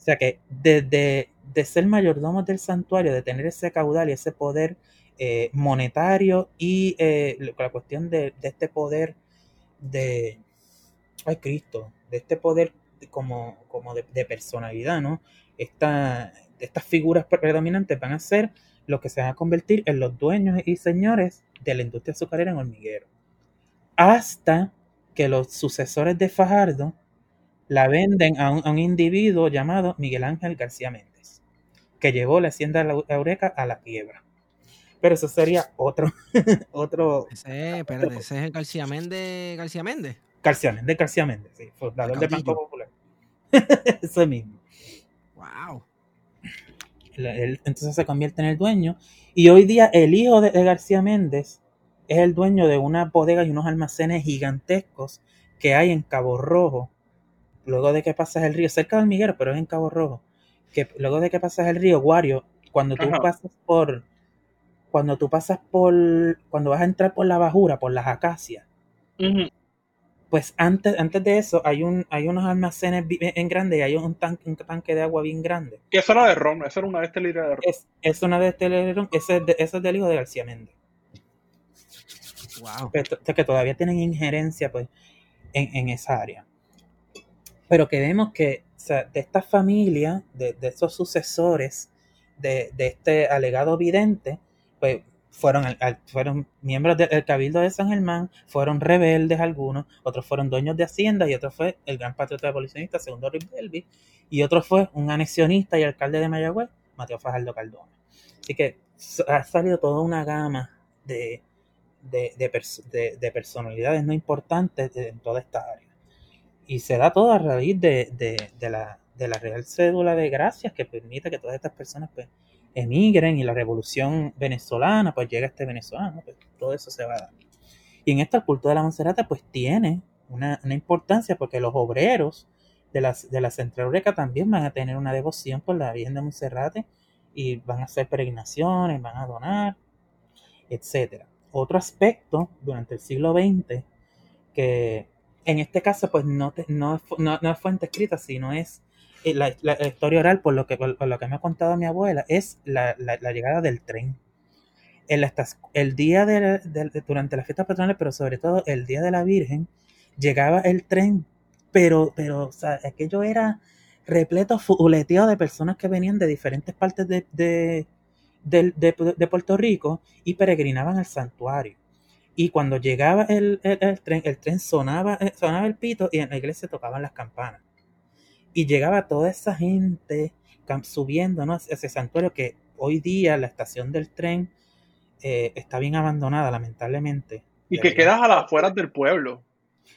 O sea que desde de ser mayordomos del santuario, de tener ese caudal y ese poder eh, monetario y eh, la cuestión de, este poder de, ay Cristo, de este poder como, como de, de personalidad, ¿no? Esta, estas figuras predominantes van a ser los que se van a convertir en los dueños y señores de la industria azucarera en hormiguero. Hasta que los sucesores de Fajardo la venden a un, a un individuo llamado Miguel Ángel García Méndez, que llevó la hacienda La Eureka a la quiebra. Pero eso sería otro, otro,
Ese, espérate, ese es el García Méndez. García Méndez.
García Méndez, García Méndez, sí, fundador del Banco Popular. Eso mismo.
Wow.
Él, entonces se convierte en el dueño. Y hoy día el hijo de, de, García Méndez es el dueño de una bodega y unos almacenes gigantescos que hay en Cabo Rojo. Luego de que pasas el río, cerca del Miguel, pero es en Cabo Rojo. Que luego de que pasas el río Guario, cuando tú
Ajá.
pasas por. Cuando tú pasas por. Cuando vas a entrar por la bajura, por las acacias, pues antes, antes de eso hay un hay unos almacenes en grande y hay un, tan- un tanque de agua bien grande.
Que eso era de ron, eso era una destilería de ron.
Es, es una de Telerón, ese es, de- ese es del hijo de García Méndez.
Wow.
Que todavía tienen injerencia pues, en, en esa área. Pero que vemos que de esta familia, de, de esos sucesores de, de este alegado vidente, pues fueron, fueron miembros del Cabildo de San Germán, fueron rebeldes algunos, otros fueron dueños de Hacienda y otro fue el gran patriota abolicionista, segundo Rick Belby, y otro fue un anexionista y alcalde de Mayagüez, Mateo Fajardo Cardona. Así que ha salido toda una gama de, de, de, de- de personalidades no importantes en toda esta área. Y se da todo a raíz de, de- de la, de la Real Cédula de Gracias que permite que todas estas personas pues, emigren y la revolución venezolana, pues llega este venezolano, pues todo eso se va a dar. Y en esto el culto de la Monserrate pues tiene una, una importancia porque los obreros de la, de la Central Eureka también van a tener una devoción por la Virgen de Monserrate y van a hacer peregrinaciones, van a donar, etcétera. Otro aspecto durante el siglo XX que en este caso pues no, te- es no, no es fuente escrita, sino es eh, la, historia oral, por lo que, por, lo que me ha contado mi abuela, es la, la- llegada del tren. Estac- el día de, de- durante las fiestas patronales, pero sobre todo el día de la Virgen, llegaba el tren, pero, pero o sea, aquello era repleto, fuleteado de personas que venían de diferentes partes de, de- de Puerto Rico y peregrinaban al santuario. Y cuando llegaba el, el- el tren, el tren sonaba, eh, sonaba el pito y en la iglesia tocaban las campanas. Y llegaba toda esa gente subiendo ¿no? hacia ese santuario que hoy día la estación del tren eh, está bien abandonada, lamentablemente.
Y que
Debería-
quedas a las afueras del pueblo.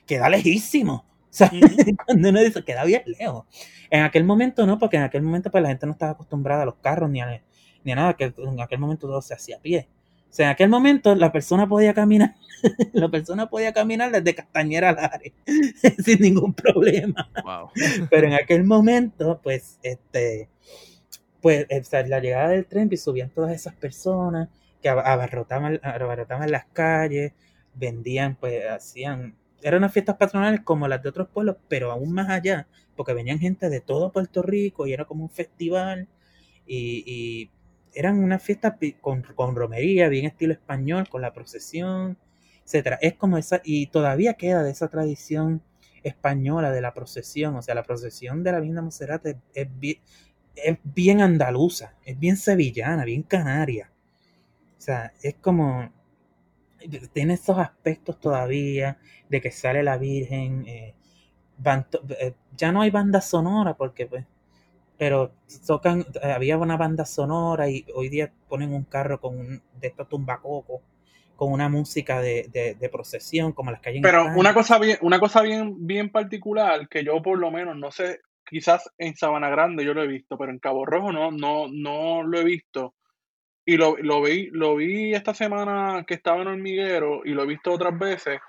Queda lejísimo. O sea, cuando uno dice queda bien lejos. En aquel momento no, porque en aquel momento pues la gente no estaba acostumbrada a los carros ni a, ni a nada, que en aquel momento todo se hacía a pie. O sea, en aquel momento la persona podía caminar, la persona podía caminar desde Castañera al Ares, sin ningún problema.
Wow.
Pero en aquel momento, pues, este, pues, o sea, la llegada del tren, pues subían todas esas personas que ab- abarrotaban, abarrotaban las calles, vendían, pues, hacían, eran unas fiestas patronales como las de otros pueblos, pero aún más allá, porque venían gente de todo Puerto Rico y era como un festival y, y eran unas fiestas pi- con, con romería, bien estilo español, con la procesión, etcétera. Es como esa, y todavía queda de esa tradición española de la procesión, o sea, la procesión de la Virgen de Monserrate es, bien, es bien andaluza, es bien sevillana, bien canaria. O sea, es como, tiene esos aspectos todavía de que sale la Virgen, eh, eh, ya no hay banda sonora porque pues, pero tocan, eh, había una banda sonora y hoy día ponen un carro con un, de estos tumbacocos, con una música de, de, de procesión como las que hay en
Pero
España.
una cosa bien, una cosa bien, bien particular que yo por lo menos no sé, quizás en Sabana Grande yo lo he visto, pero en Cabo Rojo no, no, no lo he visto. Y lo, lo vi, lo vi esta semana que estaba en Hormiguero y lo he visto otras veces.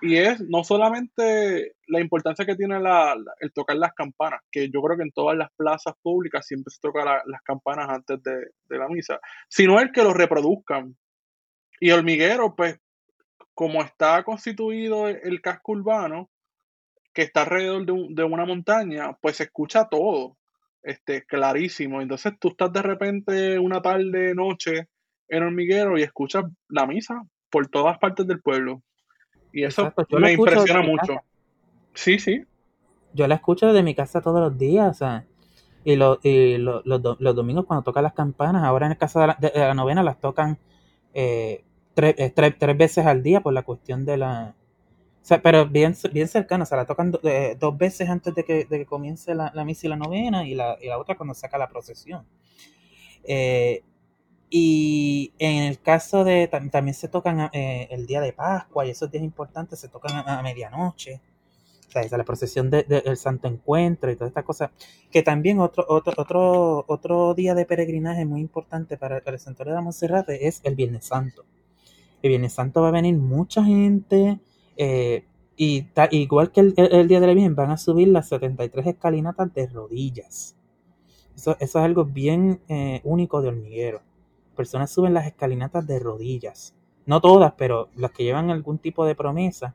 Y es no solamente la importancia que tiene la, el tocar las campanas, que yo creo que en todas las plazas públicas siempre se toca la- las campanas antes de, de la misa, sino el que lo reproduzcan. Y Hormiguero, pues, como está constituido el, el casco urbano, que está alrededor de, un- de una montaña, pues se escucha todo, este, clarísimo. Entonces tú estás de repente una tarde, noche en Hormiguero y escuchas la misa por todas partes del pueblo. Y eso
Exacto, yo la
me impresiona mucho. Sí, sí.
Yo la escucho desde mi casa todos los días, o sea, y, lo- y lo- los, do- los domingos cuando tocan las campanas, ahora en el caso de la, de la novena las tocan eh, tres, eh, tres- tres veces al día por la cuestión de la... O sea, pero bien, bien cercana, o sea, la tocan do- eh, dos veces antes de que, de que comience la, la misa y la novena y la, y la otra cuando saca la procesión. Eh, y en el caso de, tam- también se tocan eh, el día de Pascua y esos días importantes se tocan a, a medianoche. sea, la procesión del de, el Santo Encuentro y todas estas cosas, que también otro, otro, otro, otro día de peregrinaje muy importante para, el santuario de la Monserrate es el Viernes Santo. El Viernes Santo va a venir mucha gente, eh, y igual que el, el, día de la Virgen, van a subir las 73 escalinatas de rodillas. Eso, eso es algo bien eh, único de hormiguero. Personas suben las escalinatas de rodillas. No todas, pero las que llevan algún tipo de promesa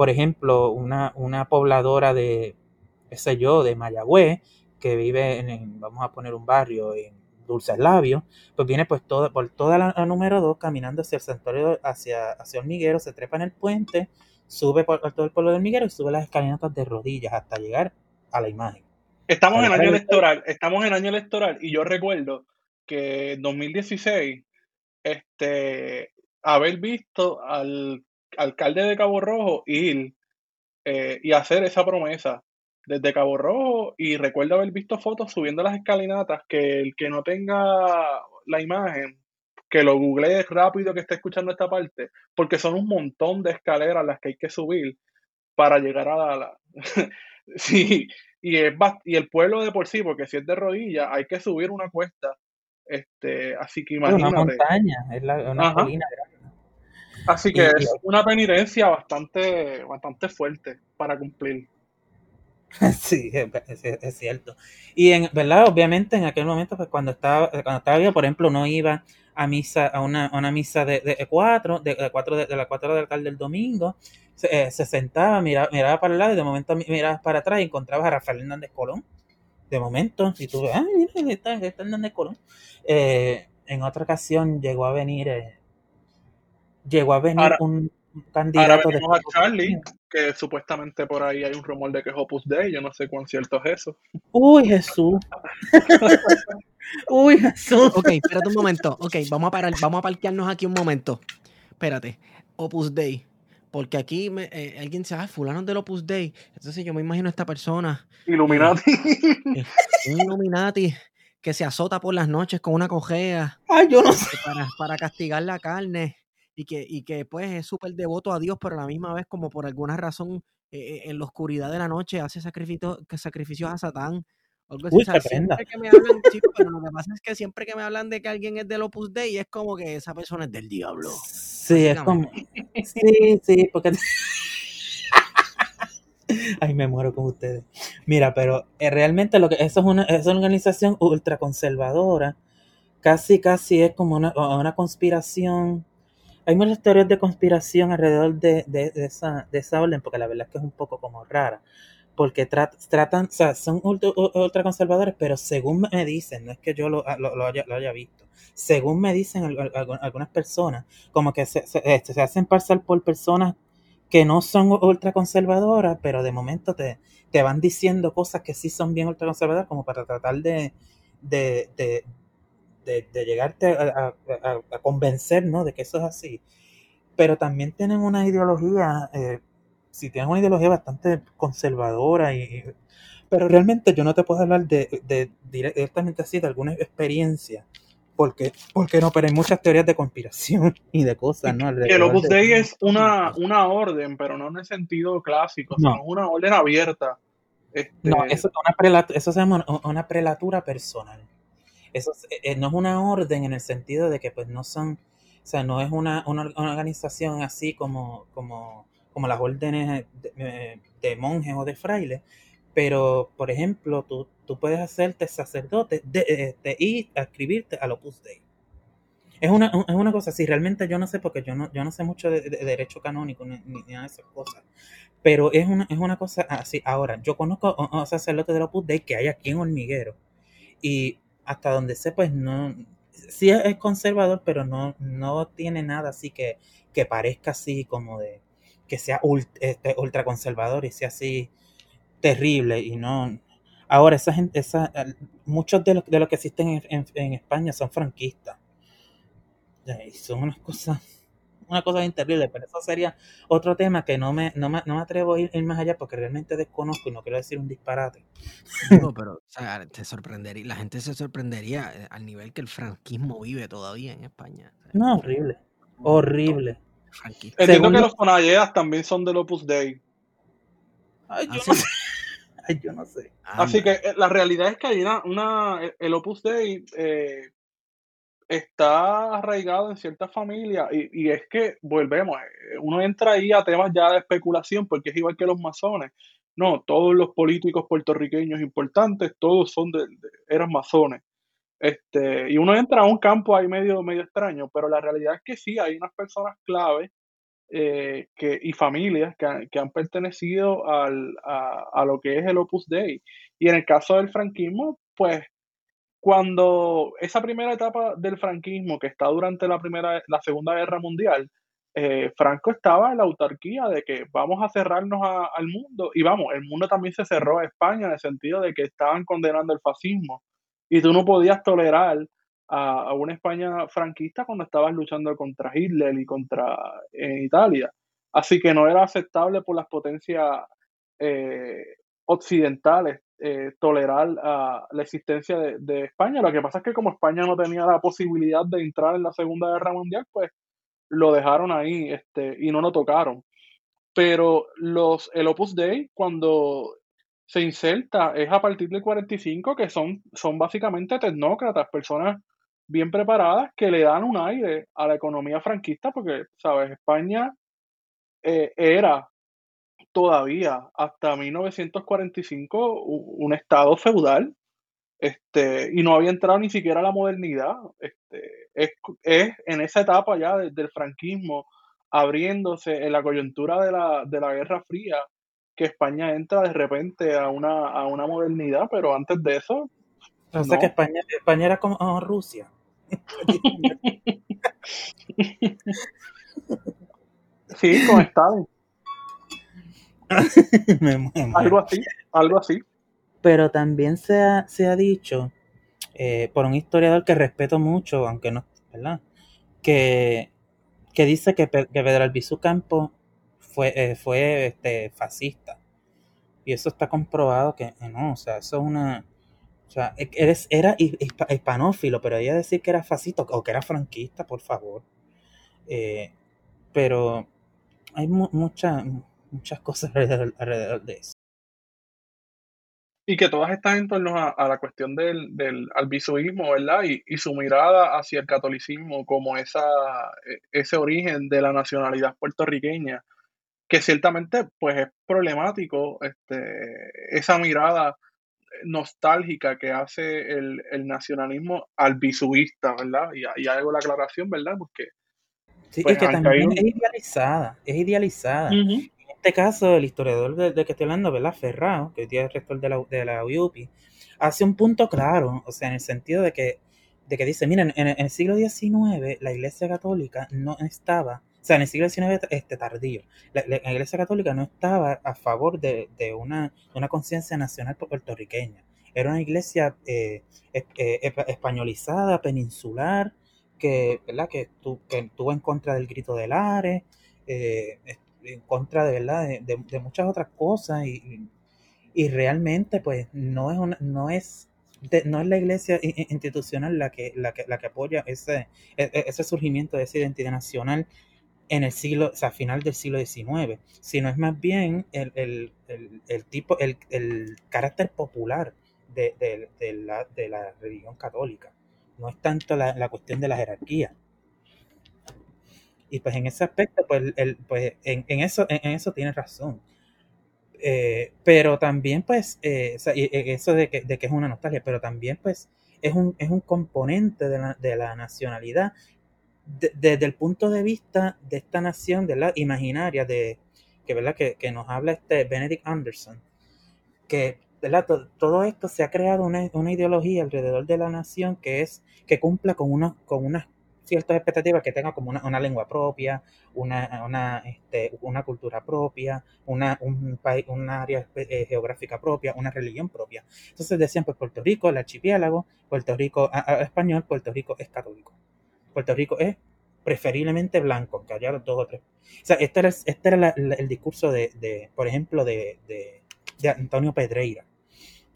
por ejemplo, una, una pobladora de, qué sé yo, de Mayagüez, que vive en, vamos a poner un barrio en Dulces Labios, pues viene pues todo, por toda la, número 2 caminando hacia el santuario, hacia, hacia Hormiguero, se trepa en el puente, sube por, todo el pueblo de Hormiguero y sube las escalinatas de rodillas hasta llegar a la imagen.
Estamos en año electoral, estamos en año electoral y yo recuerdo que en 2016, este, haber visto al alcalde de Cabo Rojo ir eh, y hacer esa promesa desde Cabo Rojo y recuerdo haber visto fotos subiendo las escalinatas que el que no tenga la imagen que lo googlee rápido que esté escuchando esta parte porque son un montón de escaleras las que hay que subir para llegar a la, sí y es y el pueblo de por sí porque si es de rodillas hay que subir una cuesta este así que imagínate
una montaña es la, una colina grande
Así que es una penitencia bastante, bastante fuerte para cumplir.
Sí, es, cierto. Y en verdad, obviamente, en aquel momento, pues cuando estaba, cuando estaba vivo, por ejemplo, no iba a misa, a una, una misa de, de cuatro, de, de cuatro de, las cuatro del alcalde del domingo, se, eh, sentaba, miraba, miraba para el lado y de momento mirabas para atrás y encontrabas a Rafael Hernández Colón. De momento, y tú ves, ah, mira, está, está Hernández Colón. Eh, en otra ocasión llegó a venir eh, llegó a venir un candidato
de a Charlie, que supuestamente por ahí hay un rumor de que es Opus Dei, yo no sé cuán cierto es eso.
Uy, Jesús. Uy, Jesús.
Ok, espérate un momento. Ok, vamos a parar, vamos a parquearnos aquí un momento. Espérate. Opus Dei. Porque aquí me, eh, alguien se ah, fulano del Opus Dei. Entonces yo me imagino a esta persona.
Illuminati.
Eh, un Illuminati que se azota por las noches con una cojea.
Ay, yo no sé.
Para, para castigar la carne y que, y que pues es súper devoto a Dios, pero a la misma vez como por alguna razón eh, en la oscuridad de la noche hace sacrificio, sacrificios a Satán. Algo así. siempre que me hablan, pero lo que pasa es que siempre que me hablan de que alguien es del Opus Dei es como que esa persona es del diablo.
Sí, es como... Sí, sí, porque... Ay, me muero con ustedes. Mira, pero eh, realmente lo que eso es una, es una organización ultraconservadora. Casi, casi es como una, una conspiración hay muchas teorías de conspiración alrededor de, de, esa, de esa orden, porque la verdad es que es un poco como rara. Porque tratan, o sea, son ultra, conservadores, pero según me dicen, no es que yo lo, lo, haya, lo haya, visto, según me dicen algunas personas, como que se, este, se, hacen pasar por personas que no son ultra conservadoras, pero de momento te, van diciendo cosas que sí son bien ultra conservadoras, como para tratar de, llegarte a, convencer, ¿no? De que eso es así. Pero también tienen una ideología, eh, si tienen una ideología bastante conservadora y, pero realmente yo no te puedo hablar de, directamente así de alguna experiencia porque, porque no, pero hay muchas teorías de conspiración y de cosas, ¿no?
Que el Opus Dei es una, una orden, pero no en el sentido clásico, no. sino una orden abierta.
No, este eso, una eso se llama una prelatura personal. Eso eh, no es una orden en el sentido de que pues no son, o sea, no es una, una, organización así como, como, como las órdenes de, de, monjes o de frailes, pero por ejemplo, tú, tú puedes hacerte sacerdote de, este, y escribirte al Opus Dei. Es una, es una cosa así, realmente yo no sé porque yo no, yo no sé mucho de, derecho canónico ni, ni, nada de esas cosas. Pero es una, es una cosa así. Ahora, yo conozco a, a sacerdotes del Opus Dei que hay aquí en Hormiguero. Y hasta donde sé, pues no, sí es conservador, pero no, no tiene nada así que, que parezca así como de, que sea este, ultra, conservador y sea así terrible y no... Ahora, esa gente, esa, muchos de los, de los que existen en, en España son franquistas. Y son unas cosas una cosa bien terrible, pero eso sería otro tema que no me, no me, no me atrevo a ir, más allá porque realmente desconozco y no quiero decir un disparate.
No, pero o sea, te sorprendería, la gente se sorprendería eh, al nivel que el franquismo vive todavía en España.
No, horrible, horrible.
Entiendo que los Fonalleas también son del Opus Dei.
Ay, yo
Así-
no sé. Ay, yo no sé.
Así que eh, la realidad es que hay una, una el Opus Dei eh, está arraigado en ciertas familias y, y es que volvemos, eh, uno entra ahí a temas ya de especulación porque es igual que los masones. No, todos los políticos puertorriqueños importantes, todos son de, de- eran masones. Este, y uno entra a un campo ahí medio, medio extraño, pero la realidad es que sí, hay unas personas clave eh, que, y familias que, han- que han pertenecido al, a, a lo que es el Opus Dei. Y en el caso del franquismo, pues cuando esa primera etapa del franquismo, que está durante la, primera, la Segunda Guerra Mundial, eh, Franco estaba en la autarquía de que vamos a cerrarnos al mundo, y vamos, el mundo también se cerró a España en el sentido de que estaban condenando el fascismo, y tú no podías tolerar a, a una España franquista cuando estabas luchando contra Hitler y contra eh, Italia. Así que no era aceptable por las potencias eh, occidentales eh, tolerar ah, la existencia de, de España. Lo que pasa es que como España no tenía la posibilidad de entrar en la Segunda Guerra Mundial, pues lo dejaron ahí este, y no lo tocaron. Pero los, el Opus Dei, cuando se inserta, es a partir del 45, que son, son básicamente tecnócratas, personas bien preparadas que le dan un aire a la economía franquista, porque, ¿sabes? España eh, era todavía hasta 1945 u- un estado feudal este, y no había entrado ni siquiera la modernidad. Este, es, en esa etapa ya de- del franquismo, abriéndose en la coyuntura de la, de la Guerra Fría, que España entra de repente a una, a una modernidad, pero antes de eso,
O sea
No.
que España, España era como oh, Rusia.
sí, con Stalin, algo así, algo así.
Pero también se ha, se ha dicho eh, por un historiador que respeto mucho, aunque no, ¿verdad? Que, que dice que, que Pedro Albizu Campo fue, eh, fue este, fascista. Y eso está comprobado que eh, no, o sea, eso es una... O sea, e- eres, era hi- hispa- hispanófilo, pero ella decir que era fascista o que era franquista, por favor. Eh, pero hay mu- mucha- muchas cosas alrededor, de eso.
Y que todas están en torno a, la cuestión del, del albisuismo, ¿verdad? Y, y su mirada hacia el catolicismo como esa, e- ese origen de la nacionalidad puertorriqueña, que ciertamente pues es problemático este, esa mirada nostálgica que hace el, el nacionalismo albisuista, ¿verdad? Y, y hago la aclaración, ¿verdad? Porque
Sí,
Pues,
y que también
un-
es idealizada, es idealizada. En este caso, el historiador de, de que estoy hablando, ¿verdad? Ferrao, que hoy día es rector de la, de la UPI, hace un punto claro, o sea, en el sentido de que, de que dice, miren, en, en el siglo XIX la Iglesia Católica no estaba, o sea, en el siglo XIX este, tardío, la, Iglesia Católica no estaba a favor de, de una, de conciencia nacional puertorriqueña. Era una iglesia eh, eh, espa- españolizada, peninsular, que, ¿verdad? que, tu- estuvo en contra del grito del Ares, eh, en contra de verdad de, de- de muchas otras cosas y, realmente pues no es una, no es de- no es la iglesia institucional la que, la que, la que apoya ese, e- e- ese surgimiento de esa identidad nacional en el siglo, o sea, final del siglo XIX, sino es más bien el, el, el, el tipo, el, carácter popular de, de- de la, de la religión católica. No es tanto la, la cuestión de la jerarquía. Y pues en ese aspecto, pues, pues en, en eso, en, eso tienes razón. Eh, pero también, pues, eh, o sea, y- y eso de que, de que es una nostalgia, pero también, pues, es un, es un componente de la, de la nacionalidad de- desde el punto de vista de esta nación, de la imaginaria, de que, ¿verdad? Que, que nos habla este Benedict Anderson, que ¿verdad? To- todo esto se ha creado una, una ideología alrededor de la nación que es que cumpla con, unos, con unas ciertas expectativas, que tenga como una, una lengua propia, una, una, este, una cultura propia, una, un país, un área eh, geográfica propia, una religión propia. Entonces decían, pues Puerto Rico, el archipiélago, Puerto Rico a- español, Puerto Rico es católico. Puerto Rico es preferiblemente blanco, aunque haya dos o tres. O sea, este era, este era el discurso de, por ejemplo, de, Antonio Pedreira.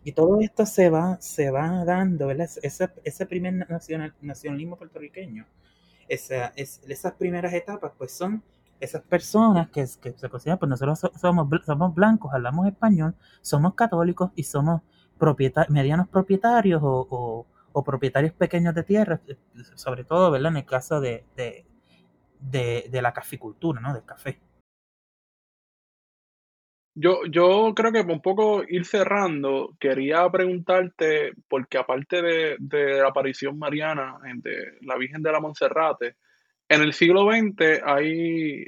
Y todo esto se va, se va dando, ¿verdad? Ese, primer nacional, nacionalismo puertorriqueño, esa, es, esas primeras etapas, pues son esas personas que, que se consideran, pues nosotros somos blancos, hablamos español, somos católicos y somos medianos propietarios o, propietarios pequeños de tierra, eh, sobre todo, ¿verdad? En el caso de, de, de, la caficultura, ¿no? Del café.
Yo, yo creo que un poco ir cerrando, quería preguntarte, porque aparte de, de la aparición mariana de la Virgen de la Monserrate, en el siglo XX hay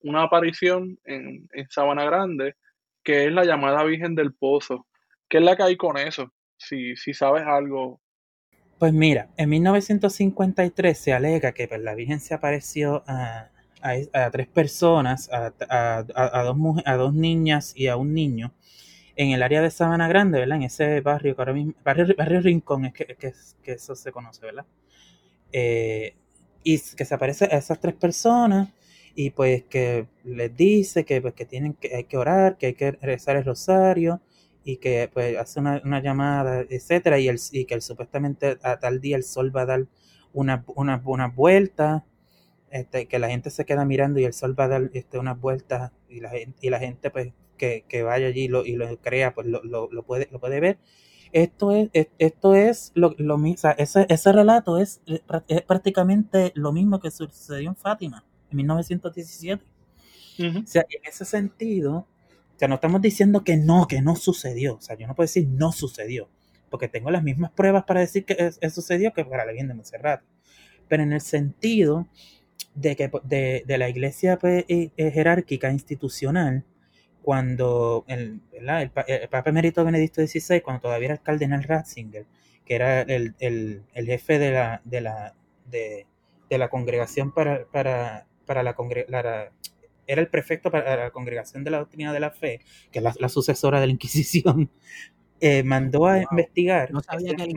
una aparición en, en Sabana Grande que es la llamada Virgen del Pozo. ¿Qué es la que hay con eso? Si, si sabes algo.
Pues mira, en 1953 se alega que pues, la Virgen se apareció a, a, tres personas, a, a, dos a dos niñas y a un niño, en el área de Sabana Grande, ¿verdad? En ese barrio que ahora mismo, barrio, barrio Rincón es que, que, eso se conoce, ¿verdad? Eh, y que se aparece a esas tres personas y pues que les dice que, pues, que tienen que, hay que orar, que hay que rezar el rosario y que pues hace una, una llamada, etcétera, y, el, y que el, supuestamente a tal día el sol va a dar una, una, una vuelta este, que la gente se queda mirando y el sol va a dar este, unas vueltas y la, y la gente pues que, que vaya allí y lo, y lo crea pues lo, lo, lo, puede, lo puede ver. Esto es, esto es lo, lo mismo, ese, ese relato es, es, prácticamente lo mismo que sucedió en Fátima en 1917. O sea, en ese sentido, o sea, no estamos diciendo que no, que no sucedió. O sea, yo no puedo decir no sucedió, porque tengo las mismas pruebas para decir que sucedió que para la Virgen de Montserrat. Pero en el sentido de, que, de, de la iglesia pues, eh, eh, jerárquica institucional, cuando el, el, Papa Emérito Benedicto XVI, cuando todavía era el cardenal Ratzinger, que era el, el, el jefe de la, de la, de, la congregación para, para, para la, era el prefecto para la congregación de la doctrina de la fe, que es la, la sucesora de la Inquisición, eh, mandó a investigar
no sabía que el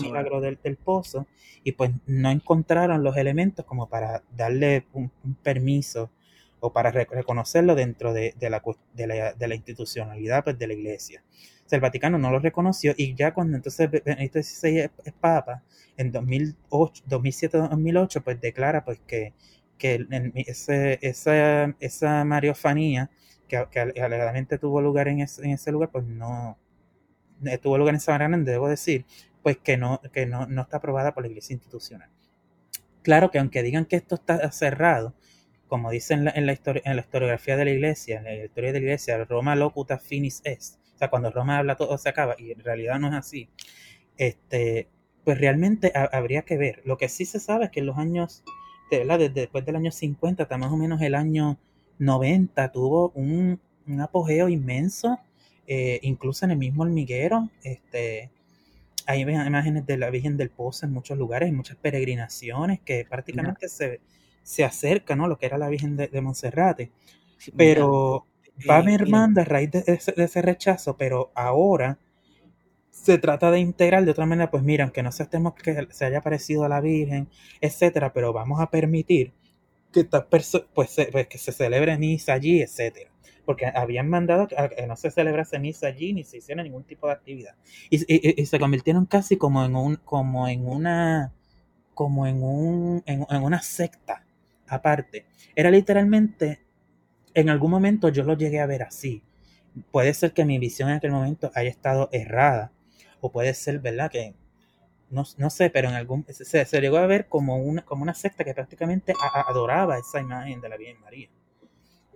milagro del, del, pozo y pues no encontraron los elementos como para darle un, permiso o para reconocerlo dentro de, de, la, de, la, de la institucionalidad pues, de la iglesia. O sea, el Vaticano no lo reconoció y ya cuando entonces Benedicto XVI es, es papa, en 2007-2008, pues declara pues que, que esa, esa mariofanía que, que, alegadamente tuvo lugar en ese, en ese lugar, pues no, eh, tuvo lugar en Sabana debo decir, pues que no, que no, no está aprobada por la iglesia institucional. Claro que aunque digan que esto está cerrado, como dicen en la, en la, historia, en la historiografía de la iglesia, en la historia de la iglesia, Roma locuta finis est, o sea, cuando Roma habla todo se acaba, y en realidad no es así, este, pues realmente habría que ver. Lo que sí se sabe es que en los años, Desde, después del año 50 hasta más o menos el año 90, tuvo un, un apogeo inmenso eh, incluso en el mismo hormiguero, este, hay imágenes de la Virgen del Pozo en muchos lugares, en muchas peregrinaciones que prácticamente se, se acerca, ¿no? Lo que era la Virgen de, de Monserrate. pero va eh, mermando a raíz de ese, de ese, rechazo, pero ahora se trata de integrar de otra manera, pues mira, aunque no se que se haya parecido a la Virgen, etcétera, pero vamos a permitir que, pues, pues, que se celebre misa allí, etcétera porque habían mandado que no se celebrase misa allí ni se hiciera ningún tipo de actividad. Y, se convirtieron casi como en un, como en una, como en un, en, una secta aparte. Era literalmente, en algún momento yo lo llegué a ver así. Puede ser que mi visión en aquel momento haya estado errada, o puede ser, ¿verdad? Que no, no sé, pero en algún se, se, llegó a ver como una, como una secta que prácticamente adoraba esa imagen de la Virgen María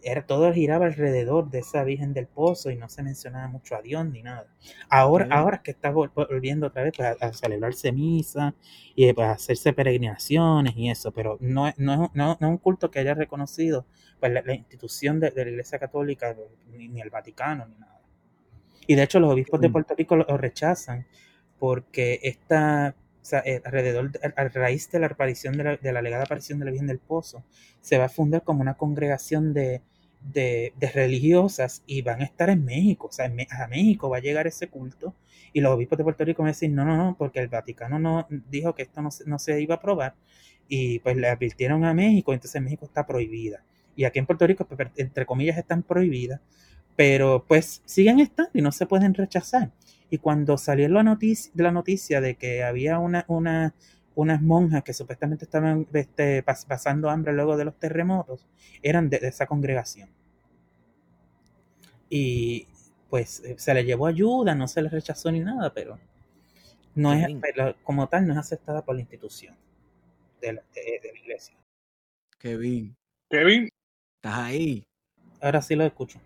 era, todo giraba alrededor de esa Virgen del Pozo y no se mencionaba mucho a Dios ni nada. Ahora, ahora que está volviendo otra vez pues, a, celebrarse misa y pues, a hacerse peregrinaciones y eso, pero no, no, no, es un culto que haya reconocido pues, la, institución de, la Iglesia Católica, ni, el Vaticano, ni nada. Y de hecho los obispos de Puerto Rico lo, rechazan porque esta eh, alrededor, a raíz de la aparición de la, de la legada aparición de la Virgen del Pozo, se va a fundar como una congregación de, de, religiosas y van a estar en México. O sea, a México va a llegar ese culto y los obispos de Puerto Rico van a decir, no, no, no, porque el Vaticano no dijo que esto no, no se iba a aprobar y pues le advirtieron a México, entonces México está prohibida. Y aquí en Puerto Rico, pues, entre comillas, están prohibidas, pero pues siguen estando y no se pueden rechazar. Y cuando salió la noticia, la noticia de que había una, una, unas monjas que supuestamente estaban este, pasando hambre luego de los terremotos, eran de, esa congregación. Y pues eh, se le llevó ayuda, no se le rechazó ni nada, pero no es, como tal no es aceptada por la institución de la, de, la iglesia.
Kevin.
Kevin.
¿Estás ahí?
Ahora sí lo escucho.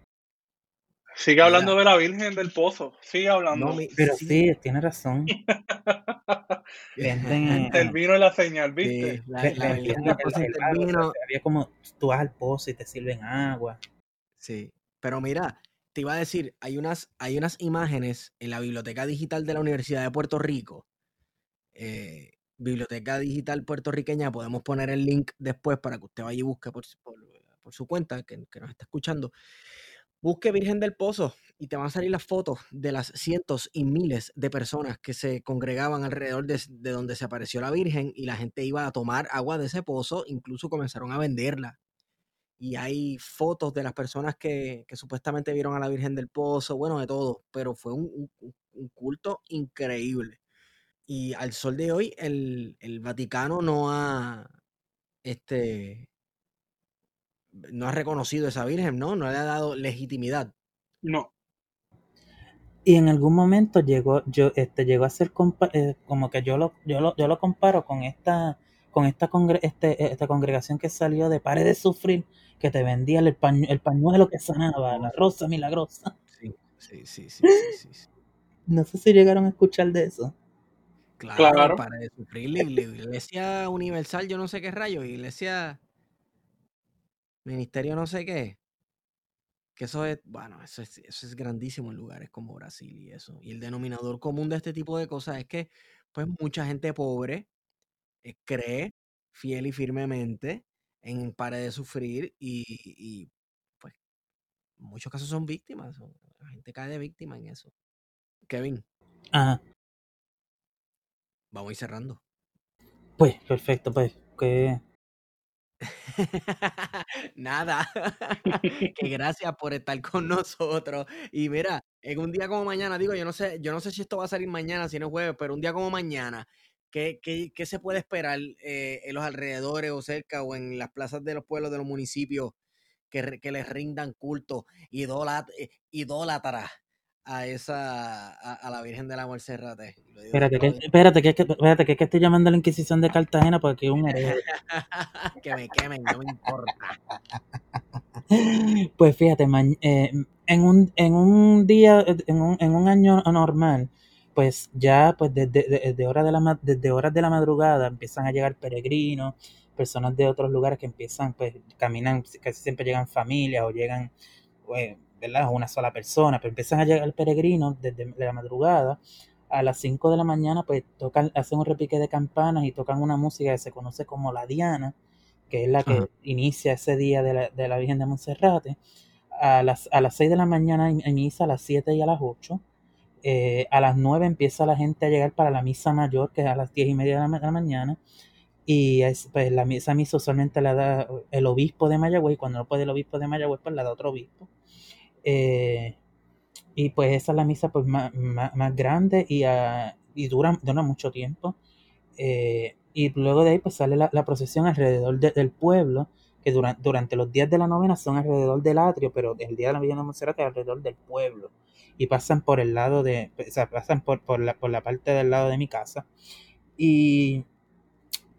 Sigue hablando de la Virgen del Pozo. Sigue hablando.
pero sí, tiene razón.
el vino y la señal, ¿viste?
Había como tú vas al pozo y te sirven agua.
Sí, pero mira, te iba a decir, hay unas, hay unas imágenes en la Biblioteca Digital de la Universidad de Puerto Rico. Eh, Biblioteca Digital puertorriqueña, podemos poner el link después para que usted vaya y busque por, su cuenta, que, que nos está escuchando. Busque Virgen del Pozo y te van a salir las fotos de las cientos y miles de personas que se congregaban alrededor de, donde se apareció la Virgen y la gente iba a tomar agua de ese pozo, incluso comenzaron a venderla. Y hay fotos de las personas que, supuestamente vieron a la Virgen del Pozo, bueno, de todo, pero fue un, culto increíble. Y al sol de hoy, el, el Vaticano no ha este, no ha reconocido esa virgen, ¿no? No le ha dado legitimidad.
No.
Y en algún momento llegó, yo, este, llegó a ser eh, como que yo lo, yo lo, yo lo comparo con esta, con esta, este, esta congregación que salió de Pare de Sufrir, que te vendía el, el pañuelo que sanaba, la rosa milagrosa.
Sí, sí, sí, sí, sí,
No sé si llegaron a escuchar de eso.
Claro, Pare de Sufrir, la iglesia universal, yo no sé qué rayos, iglesia ministerio no sé qué. Que eso es, bueno, eso es, eso es grandísimo en lugares como Brasil y eso. Y el denominador común de este tipo de cosas es que, pues, mucha gente pobre eh, cree fiel y firmemente en pare de sufrir y, pues, en muchos casos son víctimas. La gente cae de víctima en eso. Kevin.
Ajá.
Vamos a ir cerrando.
Pues, perfecto, pues, que
Nada, que gracias por estar con nosotros. Y mira, en un día como mañana, digo, yo no sé, yo no sé si esto va a salir mañana, si no es jueves, pero un día como mañana, ¿qué, qué, qué se puede esperar eh, en los alrededores o cerca o en las plazas de los pueblos de los municipios que, que les rindan culto, eh, idólatras a esa a, la Virgen de la Monserrate.
Espérate, que, espérate, que, espérate, que, que estoy llamando a la Inquisición de Cartagena porque es un
que me quemen, no me importa.
Pues fíjate, eh, en, un, en un día, en un, en un año normal, pues ya pues desde, desde, de la, desde horas de la madrugada empiezan a llegar peregrinos, personas de otros lugares que empiezan, pues caminan, casi siempre llegan familias o llegan... Pues, ¿verdad? Una sola persona, pero empiezan a llegar peregrinos desde la madrugada. A las 5 de la mañana, pues tocan, hacen un repique de campanas y tocan una música que se conoce como la Diana, que es la que inicia ese día de la, de la Virgen de Monserrate. A las, a las 6 de la mañana en misa, a las 7 y a las 8. Eh, a las 9 empieza la gente a llegar para la misa mayor, que es a las 10 y media de la, mañana. Y es, pues la misa, misa usualmente la da el obispo de Mayagüez, cuando no puede el obispo de Mayagüez, pues la da otro obispo. Eh, y pues esa es la misa pues, más, grande y, uh, y dura, dura, mucho tiempo. Eh, y luego de ahí pues sale la, procesión alrededor del pueblo, que durante, durante los días de la novena son alrededor del atrio, pero el día de la Villa de Monserrat es alrededor del pueblo. Y pasan por el lado de, o sea, pasan por, por, la, por la parte del lado de mi casa. Y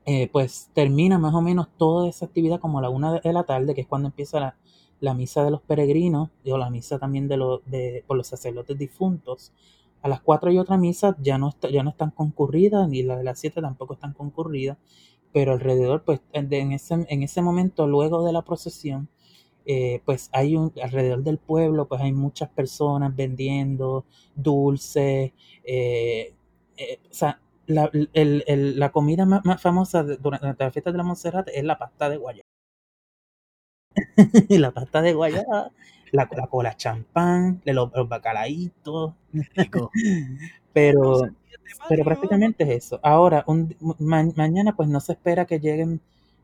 eh, pues termina más o menos toda esa actividad como a la una de la tarde, que es cuando empieza la, la misa de los peregrinos, o la misa también de, los de por los sacerdotes difuntos. A las cuatro y otra misa ya no, ya no están concurridas, ni la de las siete tampoco están concurridas, pero alrededor, pues en ese, en ese momento, luego de la procesión, eh, pues hay un, alrededor del pueblo, pues hay muchas personas vendiendo dulces, eh, eh, o sea, la, la comida más, famosa durante la fiesta de la Montserrat es la pasta de guayaba. la pasta de guayaba, la, la cola champán, los, los bacalaitos. pero, pero prácticamente es eso. Ahora, un, mañana pues no se espera que lleguen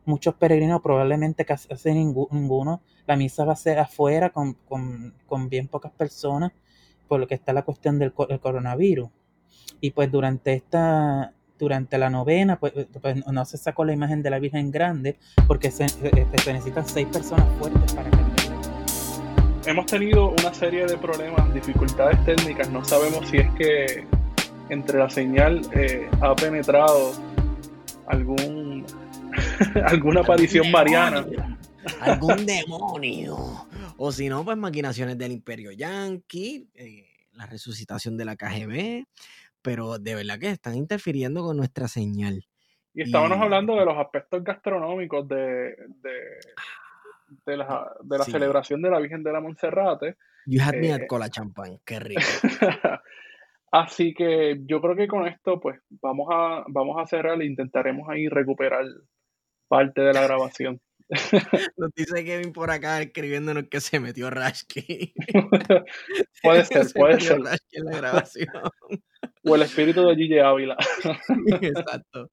muchos peregrinos, probablemente casi ninguno. La misa va a ser afuera con, con, con, bien pocas personas, por lo que está la cuestión del, coronavirus. Y pues durante esta, durante la novena, pues, pues, no se sacó la imagen de la Virgen Grande, porque se, este, se necesitan seis personas fuertes para cargar.
Hemos tenido una serie de problemas, dificultades técnicas. No sabemos si es que entre la señal eh, ha penetrado algún alguna aparición mariana.
Algún demonio. O si no, pues maquinaciones del Imperio Yankee, eh, la resucitación de la KGB, pero de verdad que están interfiriendo con nuestra señal.
Y estábamos hablando de los aspectos gastronómicos de, de, la, de la celebración de la Virgen de la Monserrate.
You had me at eh, cola champán, qué rico.
Así que yo creo que con esto, pues, vamos a, vamos a cerrar e intentaremos ahí recuperar parte de la grabación.
Nos dice Kevin por acá escribiéndonos que se metió Rashki.
puede ser, puede ser. En la grabación. O el espíritu de Gigi Ávila.
Exacto.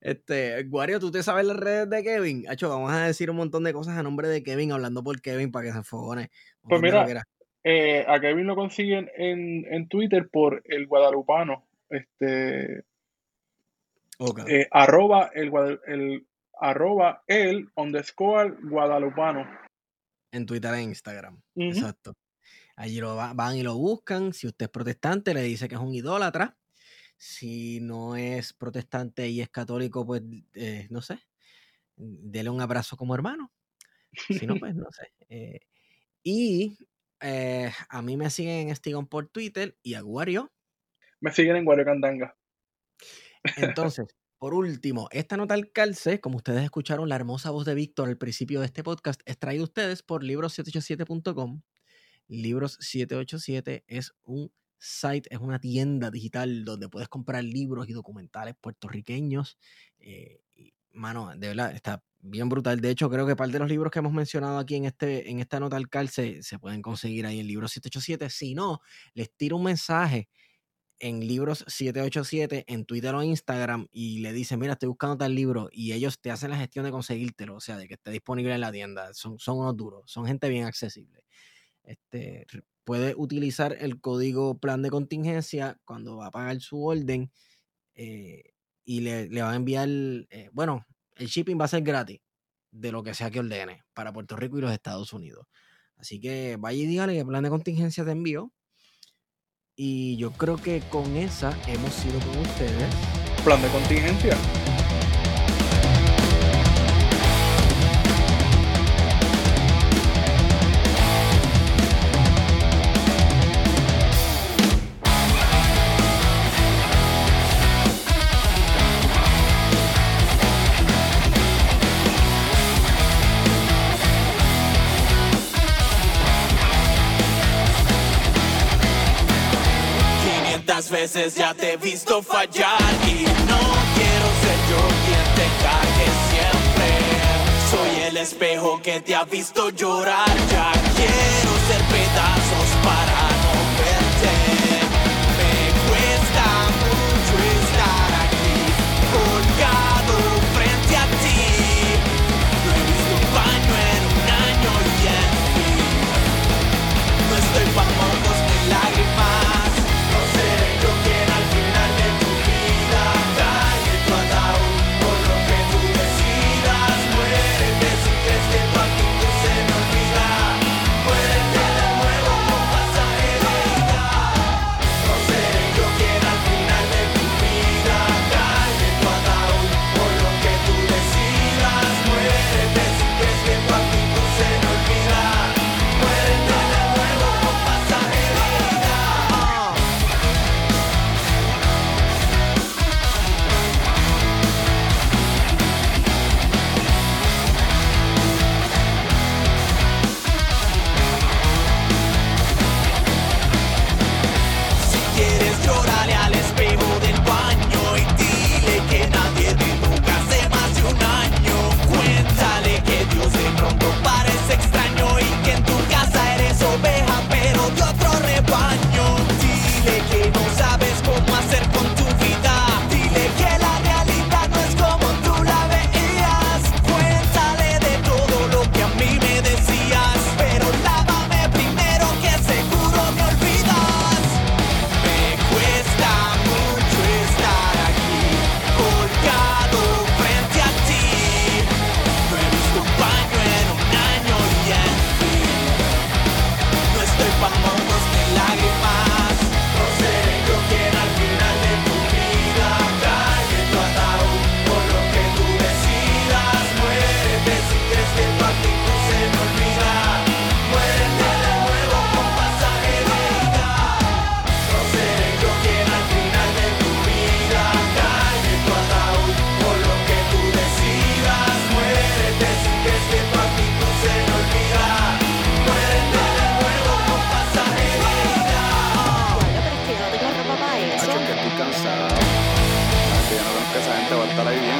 Este, Guario, ¿tú te sabes las redes de Kevin? Hacho, vamos a decir un montón de cosas a nombre de Kevin, hablando por Kevin para que se enfogone.
Pues mira, eh, a Kevin lo consiguen en, en Twitter por el guadalupano. Este. Eh, arroba el, el arroba el underscore guadalupano.
En Twitter e Instagram. Exacto. Allí lo van y lo buscan. Si usted es protestante, le dice que es un idólatra. Si no es protestante y es católico, pues eh, no sé. Dele un abrazo como hermano. Si no, pues no sé. Eh, y eh, a mí me siguen en Estigón por Twitter y a Guario.
Me siguen en Guario Candanga.
Entonces, por último, esta nota al calce, como ustedes escucharon la hermosa voz de Víctor al principio de este podcast, es traído a ustedes por libros787.com. Libros787 es un site, es una tienda digital donde puedes comprar libros y documentales puertorriqueños. Eh, mano, de verdad, está bien brutal. De hecho, creo que parte de los libros que hemos mencionado aquí en, este, en esta nota al calce se pueden conseguir ahí en Libro 787. Si no, les tiro un mensaje en libros 787 en Twitter o Instagram y le dicen, mira, estoy buscando tal libro y ellos te hacen la gestión de conseguírtelo, o sea, de que esté disponible en la tienda. Son, son unos duros, son gente bien accesible. Este, puede utilizar el código plan de contingencia cuando va a pagar su orden eh, y le, le, va a enviar, eh, bueno, el shipping va a ser gratis de lo que sea que ordene para Puerto Rico y los Estados Unidos. Así que vaya y dígale que plan de contingencia te envío y yo creo que con esa hemos sido con ustedes.
Plan de contingencia.
Ya te he visto fallar y no quiero ser yo quien te cague siempre. Soy el espejo que te ha visto llorar, ya quiero ser pedazos estará viviendo.